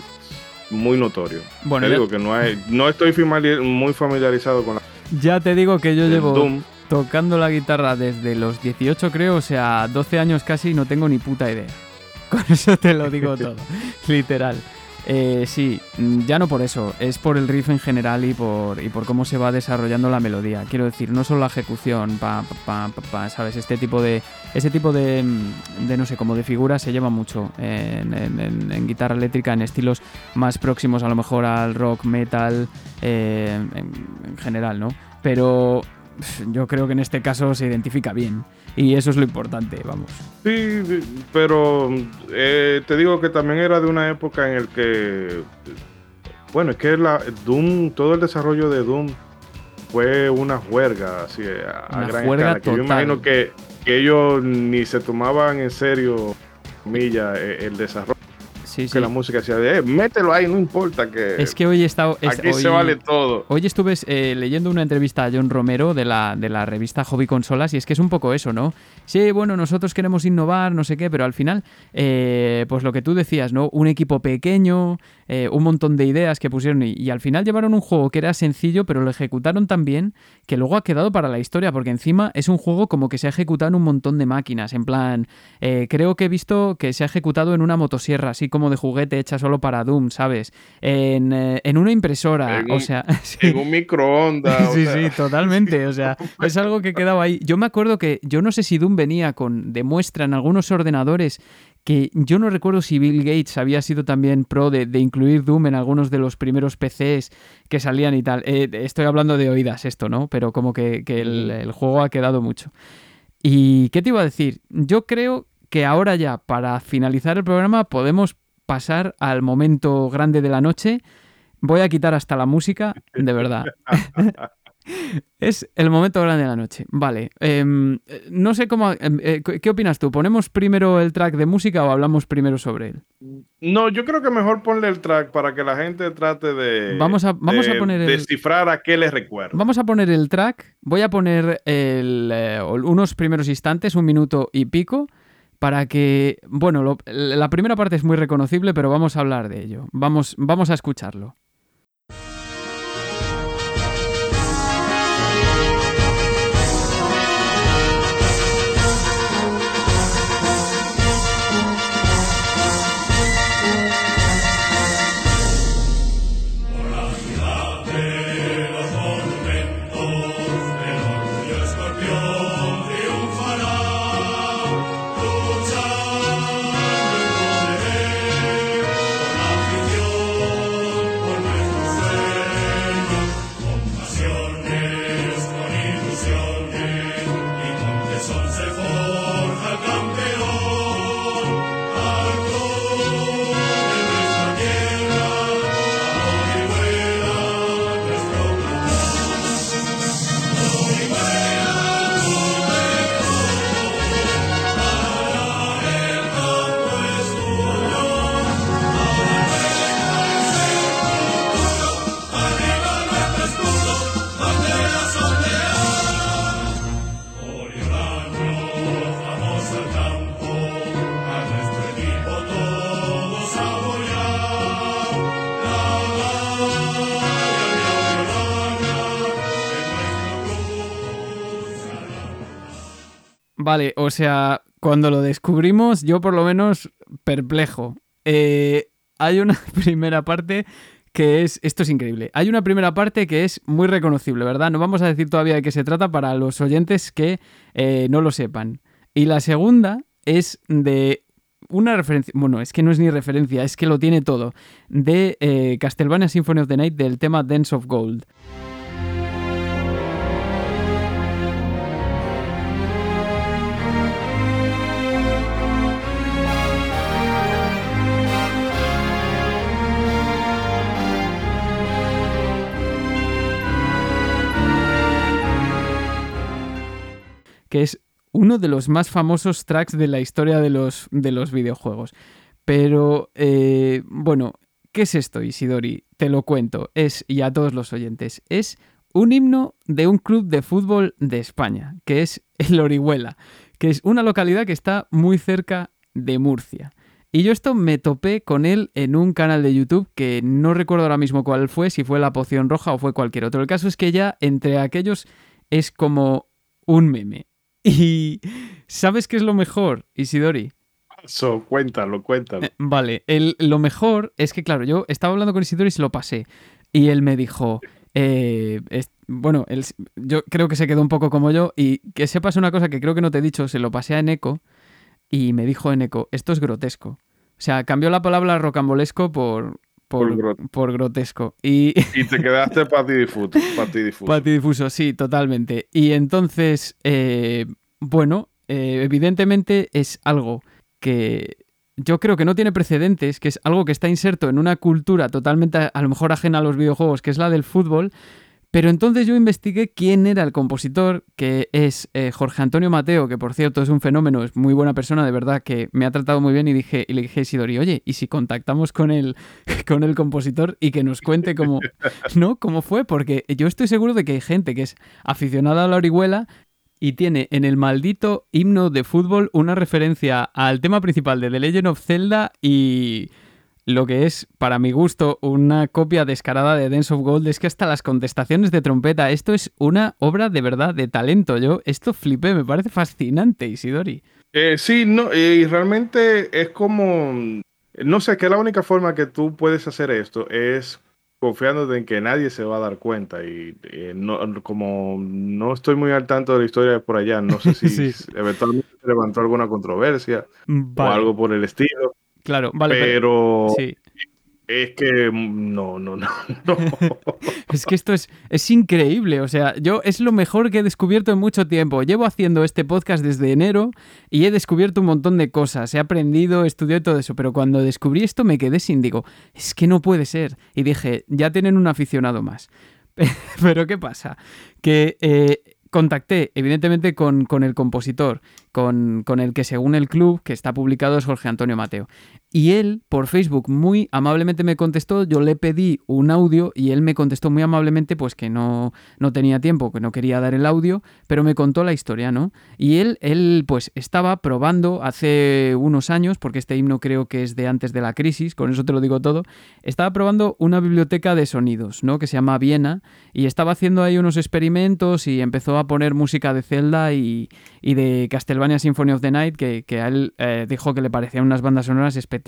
Speaker 4: muy notorio. Bueno, te digo que no, hay, no estoy muy familiarizado con la...
Speaker 1: Ya te digo que yo llevo tocando la guitarra desde los 18 creo, o sea, 12 años casi, no tengo ni puta idea. Con eso te lo digo todo, literal. Eh, sí, ya no por eso, es por el riff en general y por, y por cómo se va desarrollando la melodía. Quiero decir, no solo la ejecución, pa, pa, pa, ¿sabes? Este tipo de. Ese tipo de, de, no sé, como de figuras se lleva mucho en, guitarra eléctrica, en estilos más próximos a lo mejor al rock, metal, eh, en general, ¿no? Pero yo creo que en este caso se identifica bien. Y eso es lo importante, vamos.
Speaker 4: Sí, pero eh, te digo que también era de una época en el que, bueno, es que la Doom, todo el desarrollo de Doom fue una juerga, así, a una gran escala. Que yo imagino que, ellos ni se tomaban en serio, milla, eh, el desarrollo que la música sea de, eh, mételo ahí, no importa que...
Speaker 1: Es que hoy he estado...
Speaker 4: aquí se vale todo.
Speaker 1: Hoy estuve eh, leyendo una entrevista a John Romero de la, de la revista Hobby Consolas y es que es un poco eso, ¿no? Sí, bueno, nosotros queremos innovar, no sé qué, pero al final, eh, pues lo que tú decías, ¿no? Un equipo pequeño, un montón de ideas que pusieron y, al final llevaron un juego que era sencillo, pero lo ejecutaron tan bien que luego ha quedado para la historia, porque encima es un juego como que se ha ejecutado en un montón de máquinas, en plan, creo que he visto que se ha ejecutado en una motosierra, así como de juguete hecha solo para Doom, ¿sabes? En, eh, una impresora, o sea...
Speaker 4: En un microondas.
Speaker 1: sí, sí, totalmente, o sea, es algo que quedaba ahí. Yo me acuerdo que, yo no sé si Doom venía con, demuestra en algunos ordenadores que yo no recuerdo si Bill Gates había sido también pro de, incluir Doom en algunos de los primeros PCs que salían y tal. Eh, estoy hablando de oídas esto, ¿no? Pero como que, el, el, juego ha quedado mucho. ¿Y qué te iba a decir? Yo creo que ahora ya, para finalizar el programa, podemos pasar al momento grande de la noche. Voy a quitar hasta la música, de verdad. es el momento grande de la noche. Vale. Em, no sé cómo. Em, eh, ¿Qué opinas tú? ¿Ponemos primero el track de música o hablamos primero sobre él?
Speaker 4: No, yo creo que mejor ponle el track para que la gente trate de.
Speaker 1: Vamos a, vamos a poner.
Speaker 4: Descifrar a qué le recuerda.
Speaker 1: Vamos a poner el track. Voy a poner eh, unos primeros instantes, un minuto y pico para que, bueno, la primera parte es muy reconocible, pero vamos a hablar de ello. Vamos, vamos a escucharlo. Vale, o sea, cuando lo descubrimos, yo por lo menos perplejo. Eh, hay una primera parte que es, esto es increíble, hay una primera parte que es muy reconocible, ¿verdad? No vamos a decir todavía de qué se trata para los oyentes que eh, no lo sepan. Y la segunda es de una referencia, bueno, es que no es ni referencia, es que lo tiene todo, de eh, Castlevania Symphony of the Night del tema Dance of Gold. Que es uno de los más famosos tracks de la historia de los, de los videojuegos. Pero, eh, bueno, ¿qué es esto, Isidori? Te lo cuento, es, y a todos los oyentes, es un himno de un club de fútbol de España, que es el Orihuela, que es una localidad que está muy cerca de Murcia. Y yo esto me topé con él en un canal de YouTube que no recuerdo ahora mismo cuál fue, si fue La Poción Roja o fue cualquier otro. El caso es que ya entre aquellos es como un meme. Y ¿sabes qué es lo mejor, Isidori?
Speaker 4: Eso, cuéntalo, cuéntalo. Eh,
Speaker 1: vale, lo mejor es que, claro, yo estaba hablando con Isidori y se lo pasé. Y él me dijo, eh, bueno, yo creo que se quedó un poco como yo. Y que sepas una cosa que creo que no te he dicho, se lo pasé a Eneco y me dijo Eneco, esto es grotesco. O sea, cambió la palabra rocambolesco por, por, grotesco. Y...
Speaker 4: y te quedaste patidifuso. Patidifuso,
Speaker 1: patidifuso sí, totalmente. Y entonces, eh, bueno, eh, evidentemente es algo que yo creo que no tiene precedentes, que es algo que está inserto en una cultura totalmente a lo mejor ajena a los videojuegos, que es la del fútbol, pero entonces yo investigué quién era el compositor, que es eh, Jorge Antonio Mateo, que por cierto es un fenómeno, es muy buena persona, de verdad, que me ha tratado muy bien y dije, y le dije a Isidori, oye, ¿y si contactamos con el, con el compositor y que nos cuente cómo, ¿no? cómo fue? Porque yo estoy seguro de que hay gente que es aficionada a la orihuela y tiene en el maldito himno de fútbol una referencia al tema principal de The Legend of Zelda y lo que es, para mi gusto, una copia descarada de Dance of Gold es que hasta las contestaciones de trompeta, esto es una obra de verdad de talento. Yo esto flipé, me parece fascinante, Isidori.
Speaker 4: Eh, sí, no, y realmente es como, no sé, que la única forma que tú puedes hacer esto es confiando en que nadie se va a dar cuenta y eh, no, como no estoy muy al tanto de la historia por allá, no sé si eventualmente se levantó alguna controversia o algo por el estilo.
Speaker 1: Claro, vale.
Speaker 4: Pero, es que no, no, no,
Speaker 1: es que esto es, es increíble. O sea, yo es lo mejor que he descubierto en mucho tiempo. Llevo haciendo este podcast desde enero y he descubierto un montón de cosas. He aprendido, estudiado todo eso. Pero cuando descubrí esto me quedé sin, digo, es que no puede ser. Y dije, ya tienen un aficionado más. pero ¿qué pasa? Que eh, contacté, evidentemente, con, con el compositor, con, con, el que según el club que está publicado es Jorge Antonio Mateo. Y él, por Facebook, muy amablemente me contestó, yo le pedí un audio y él me contestó muy amablemente pues que no, no tenía tiempo, que no quería dar el audio, pero me contó la historia, ¿no? Y él, él pues estaba probando hace unos años, porque este himno creo que es de antes de la crisis, con eso te lo digo todo, estaba probando una biblioteca de sonidos, ¿no? Que se llama Viena, y estaba haciendo ahí unos experimentos y empezó a poner música de Zelda y, y de Castlevania Symphony of the Night, que, que a él eh, dijo que le parecían unas bandas sonoras espectaculares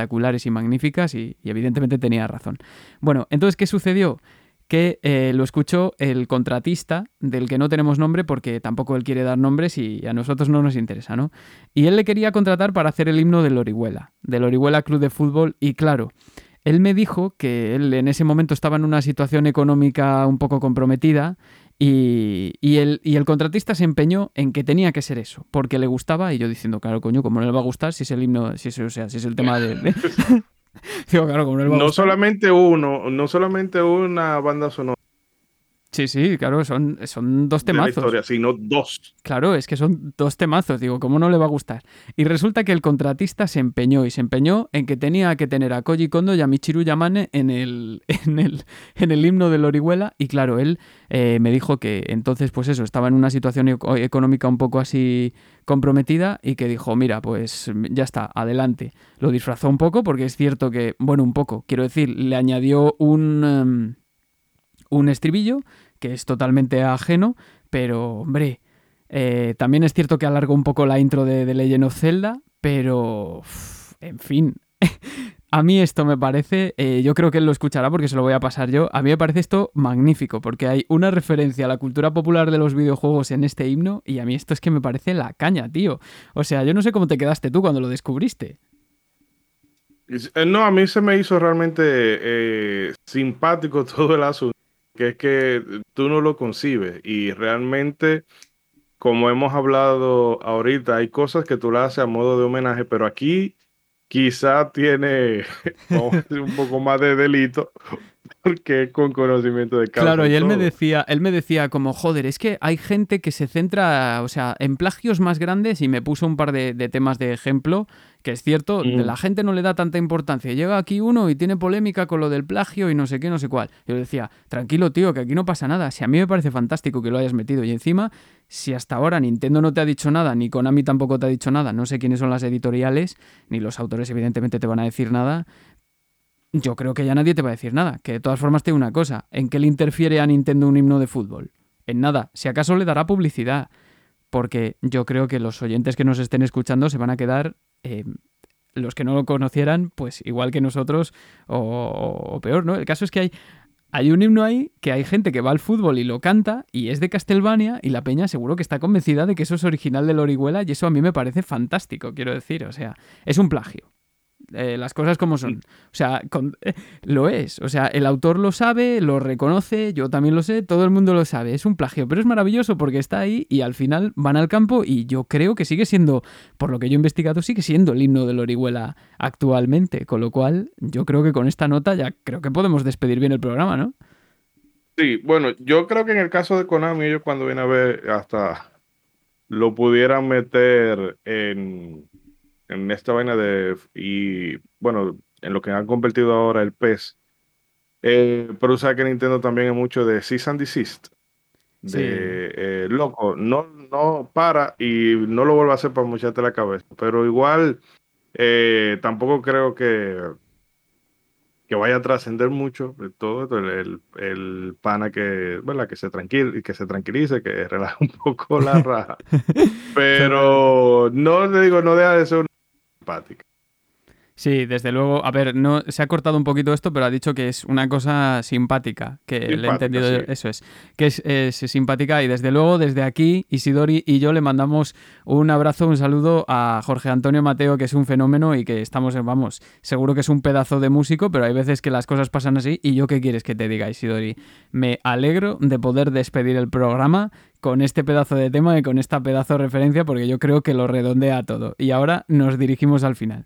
Speaker 1: y magníficas, y, evidentemente tenía razón. Bueno, entonces, ¿qué sucedió? que eh, lo escuchó el contratista, del que no tenemos nombre porque tampoco él quiere dar nombres y a nosotros no nos interesa, ¿no? Y él le quería contratar para hacer el himno del Orihuela, del Orihuela Club de Fútbol, y claro, él me dijo que él en ese momento estaba en una situación económica un poco comprometida y, el, y, el, contratista se empeñó en que tenía que ser eso, porque le gustaba, y yo diciendo, claro, coño, ¿cómo no le va a gustar si es el himno, si es, o sea, si es el tema de...
Speaker 4: claro, no, le va a no solamente uno, no solamente una banda sonora,
Speaker 1: Sí, sí, claro, son, son dos temazos.
Speaker 4: De la historia, sino dos.
Speaker 1: Claro, es que son dos temazos, digo, ¿cómo no le va a gustar? Y resulta que el contratista se empeñó y se empeñó en que tenía que tener a Koji Kondo y a Michiru Yamane en el, en el, en el himno del Orihuela y claro, él eh, me dijo que entonces, pues eso, estaba en una situación económica un poco así comprometida y que dijo, mira, pues ya está, adelante. Lo disfrazó un poco porque es cierto que, bueno, un poco, quiero decir, le añadió un... Em, un estribillo que es totalmente ajeno, pero hombre, Eh, también es cierto que alargó un poco la intro de, de Legend of Zelda, pero... en fin. A mí esto me parece, eh, yo creo que él lo escuchará porque se lo voy a pasar yo, a mí me parece esto magnífico porque hay una referencia a la cultura popular de los videojuegos en este himno y a mí esto es que me parece la caña, tío. O sea, yo no sé cómo te quedaste tú cuando lo descubriste.
Speaker 4: Eh, no, a mí se me hizo realmente simpático todo el asunto, que es que tú no lo concibes y realmente, como hemos hablado ahorita, hay cosas que tú le haces a modo de homenaje, pero aquí quizá tiene un poco más de delito porque con conocimiento de causa.
Speaker 1: Claro, y él me decía, él me decía como, joder, es que hay gente que se centra, o sea, en plagios más grandes y me puso un par de, de temas de ejemplo que es cierto, mm. la gente no le da tanta importancia. Llega aquí uno y tiene polémica con lo del plagio y no sé qué, no sé cuál. Yo le decía, tranquilo tío, que aquí no pasa nada. Si a mí me parece fantástico que lo hayas metido. Y encima, si hasta ahora Nintendo no te ha dicho nada, ni Konami tampoco te ha dicho nada, no sé quiénes son las editoriales, ni los autores evidentemente te van a decir nada, yo creo que ya nadie te va a decir nada. Que de todas formas te una cosa, ¿en qué le interfiere a Nintendo un himno de fútbol? En nada, si acaso le dará publicidad. Porque yo creo que los oyentes que nos estén escuchando se van a quedar eh, los que no lo conocieran, pues igual que nosotros o, peor, ¿no? El caso es que hay, hay un himno ahí que hay gente que va al fútbol y lo canta y es de Castelvania y la peña seguro que está convencida de que eso es original de Lorihuela y eso a mí me parece fantástico, quiero decir, o sea, es un plagio. Eh, las cosas como son. O sea, eh, lo es. O sea, el autor lo sabe, lo reconoce, yo también lo sé, todo el mundo lo sabe. Es un plagio, pero es maravilloso porque está ahí y al final van al campo y yo creo que sigue siendo, por lo que yo he investigado, sigue siendo el himno de Lorihuela actualmente. Con lo cual, yo creo que con esta nota ya creo que podemos despedir bien el programa, ¿no?
Speaker 4: Sí, bueno, yo creo que en el caso de Konami, ellos cuando vienen a ver hasta lo pudieran meter en en esta vaina de, y bueno, en lo que han convertido ahora el PES. Eh, pero sabes que Nintendo también es mucho de cease and desist. De eh, loco, no, no para y no lo vuelva a hacer para mucharte la cabeza. Pero igual, eh, tampoco creo que, que vaya a trascender mucho todo esto. El, el, pana que, bueno, que se tranquil, que se tranquilice, que relaje un poco la raja. Pero no le digo, no deja de ser simpática.
Speaker 1: Sí, desde luego. A ver, no se ha cortado un poquito esto, pero ha dicho que es una cosa simpática, que le he entendido. Eso es, que es, simpática y desde luego desde aquí Isidori y yo le mandamos un abrazo, un saludo a Jorge Antonio Mateo, que es un fenómeno y que estamos, vamos, seguro que es un pedazo de músico, pero hay veces que las cosas pasan así y yo qué quieres que te diga Isidori. Me alegro de poder despedir el programa con este pedazo de tema y con esta pedazo de referencia porque yo creo que lo redondea todo. Y ahora nos dirigimos al final.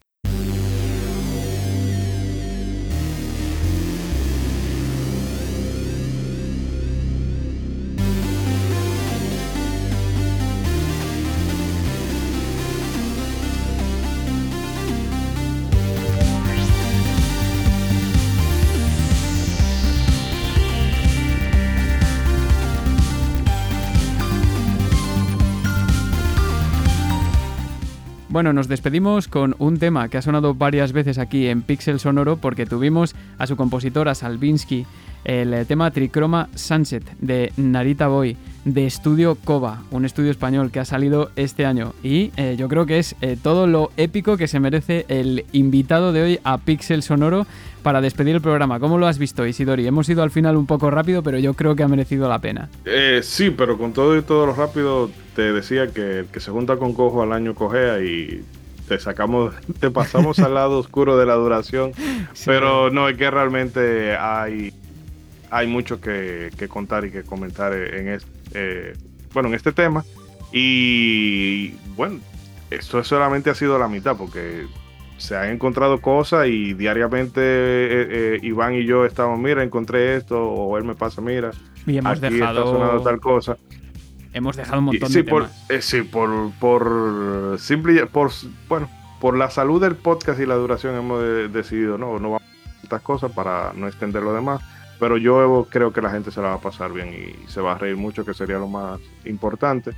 Speaker 1: Bueno, nos despedimos con un tema que ha sonado varias veces aquí en Pixel Sonoro porque tuvimos a su compositora Salvinsky el tema Trichroma Sunset de Narita Boy de Estudio Koba, un estudio español que ha salido este año y eh, yo creo que es eh, todo lo épico que se merece el invitado de hoy a Pixel Sonoro para despedir el programa. ¿Cómo lo has visto, Isidori? Hemos ido al final un poco rápido, pero yo creo que ha merecido la pena.
Speaker 4: Eh, sí, pero con todo y todo lo rápido, te decía que el que se junta con cojo al año cojea y te sacamos, te pasamos al lado oscuro de la duración. Pero no, es que realmente hay, hay mucho que, contar y que comentar en este, eh, bueno, en este tema. Y bueno, esto solamente ha sido la mitad, porque se han encontrado cosas y diariamente eh, eh, Iván y yo estamos, mira, encontré esto, o él me pasa, mira,
Speaker 1: y hemos aquí dejado... está sonando
Speaker 4: tal cosa.
Speaker 1: Hemos dejado un montón
Speaker 4: sí,
Speaker 1: de
Speaker 4: por,
Speaker 1: temas.
Speaker 4: sí, por, por simple, por, bueno, por la salud del podcast y la duración hemos decidido, no, no vamos a estas cosas para no extender lo demás. Pero yo creo que la gente se la va a pasar bien y se va a reír mucho, que sería lo más importante.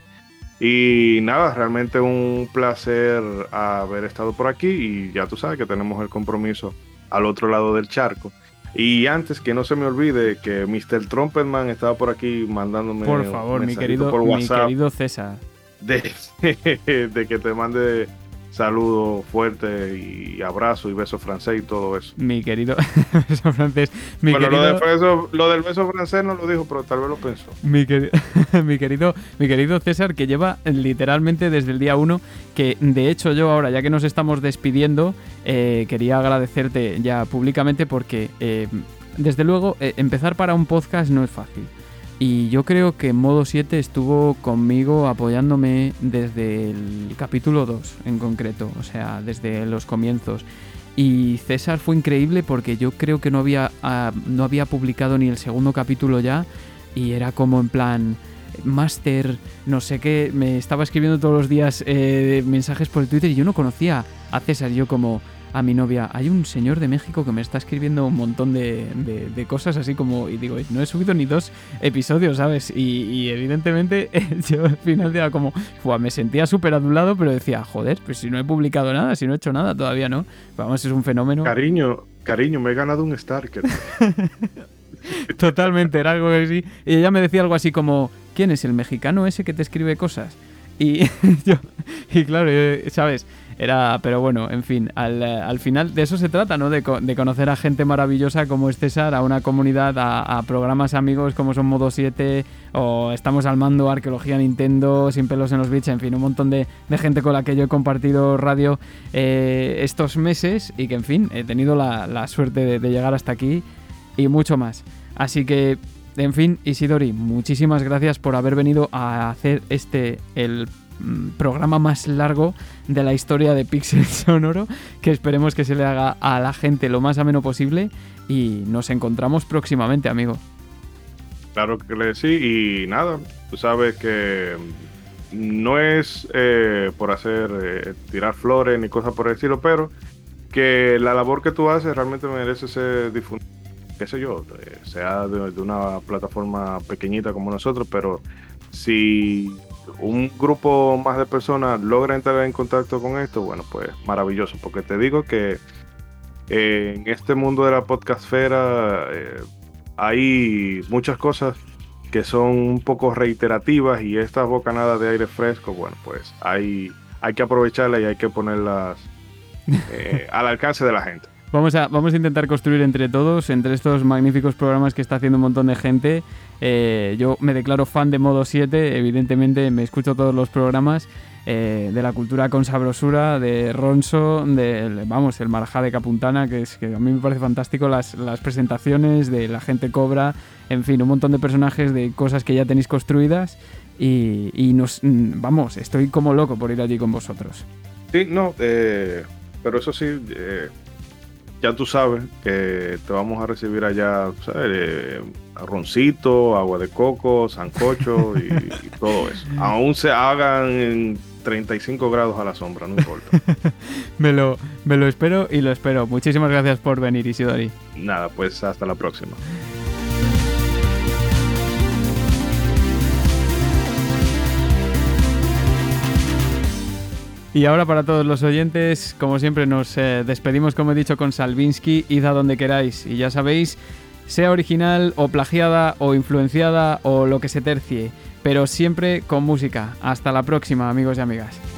Speaker 4: Y nada, realmente un placer haber estado por aquí y ya tú sabes que tenemos el compromiso al otro lado del charco. Y antes que no se me olvide que Mr. Trumpetman estaba por aquí mandándome
Speaker 1: por favor, mi querido, mi querido César.
Speaker 4: de, de que te mande saludo fuerte y abrazo y beso francés y todo eso.
Speaker 1: Mi querido beso francés. Mi
Speaker 4: bueno,
Speaker 1: querido...
Speaker 4: lo, del beso francés no lo dijo, pero tal vez lo pensó.
Speaker 1: Mi, mi, querido, mi querido César, que lleva literalmente desde el día uno, que de hecho yo ahora, ya que nos estamos despidiendo, eh, quería agradecerte ya públicamente porque, eh, desde luego, eh, empezar para un podcast no es fácil. Y yo creo que Modo 7 estuvo conmigo apoyándome desde el capítulo 2 en concreto, o sea, desde los comienzos. Y César fue increíble porque yo creo que no había, ah, no había publicado ni el segundo capítulo ya y era como en plan, Master, no sé qué, me estaba escribiendo todos los días eh, mensajes por el Twitter y yo no conocía a César, yo como a mi novia, hay un señor de México que me está escribiendo un montón de, cosas así como, y digo, no he subido ni dos episodios, ¿sabes? Y, evidentemente yo al final era como, me sentía súper adulado, pero decía, joder, pues si no he publicado nada, si no he hecho nada, todavía no. Vamos, es un fenómeno.
Speaker 4: Cariño, cariño, me he ganado un Starker.
Speaker 1: Totalmente, era algo así. Y ella me decía algo así como, ¿quién es el mexicano ese que te escribe cosas? Y yo, y claro, ¿sabes? Era, pero bueno, en fin, al, al final de eso se trata, ¿no? De, de, conocer a gente maravillosa como es César, a una comunidad, a, programas amigos como son Modo 7 o Estamos al mando, Arqueología Nintendo, Sin pelos en los bits, en fin, un montón de, de gente con la que yo he compartido radio eh, estos meses y que, en fin, he tenido la, la suerte de llegar hasta aquí y mucho más. Así que en fin, Isidori, muchísimas gracias por haber venido a hacer este, el Mm, programa más largo de la historia de Pixel Sonoro, que esperemos que se le haga a la gente lo más ameno posible y nos encontramos próximamente, amigo.
Speaker 4: Claro que sí, y nada, tú sabes que no es eh, por hacer eh, tirar flores ni cosas por el estilo, pero que la labor que tú haces realmente merece ser difundida, qué sé yo, eh, sea de, de una plataforma pequeñita como nosotros, pero si un grupo más de personas logra entrar en contacto con esto, bueno, pues maravilloso, porque te digo que eh, en este mundo de la podcastfera eh, hay muchas cosas que son un poco reiterativas y estas bocanadas de aire fresco, bueno, pues hay, hay que aprovecharlas y hay que ponerlas eh, al alcance de la gente.
Speaker 1: Vamos a, vamos a intentar construir entre todos, entre estos magníficos programas que está haciendo un montón de gente. Eh, yo me declaro fan de Modo 7, evidentemente me escucho todos los programas eh, de la cultura con sabrosura, de Ronso, de, vamos, el Marajá de Capuntana, que, es, que a mí me parece fantástico, las, las presentaciones de la gente cobra, en fin, un montón de personajes, de cosas que ya tenéis construidas. Y, y nos, mm, vamos, estoy como loco por ir allí con vosotros.
Speaker 4: Sí, no, eh, pero eso sí, ya tú sabes que te vamos a recibir allá, ¿sabes? Eh, arroncito, agua de coco, sancocho y, todo eso. Aún se hagan en 35 grados a la sombra, no importa.
Speaker 1: me, lo, me lo espero y lo espero. Muchísimas gracias por venir, Isidori.
Speaker 4: Nada, pues hasta la próxima.
Speaker 1: Y ahora para todos los oyentes, como siempre nos eh, despedimos, como he dicho, con Salvinsky, id a donde queráis. Y ya sabéis, sea original o plagiada o influenciada o lo que se tercie, pero siempre con música. Hasta la próxima, amigos y amigas.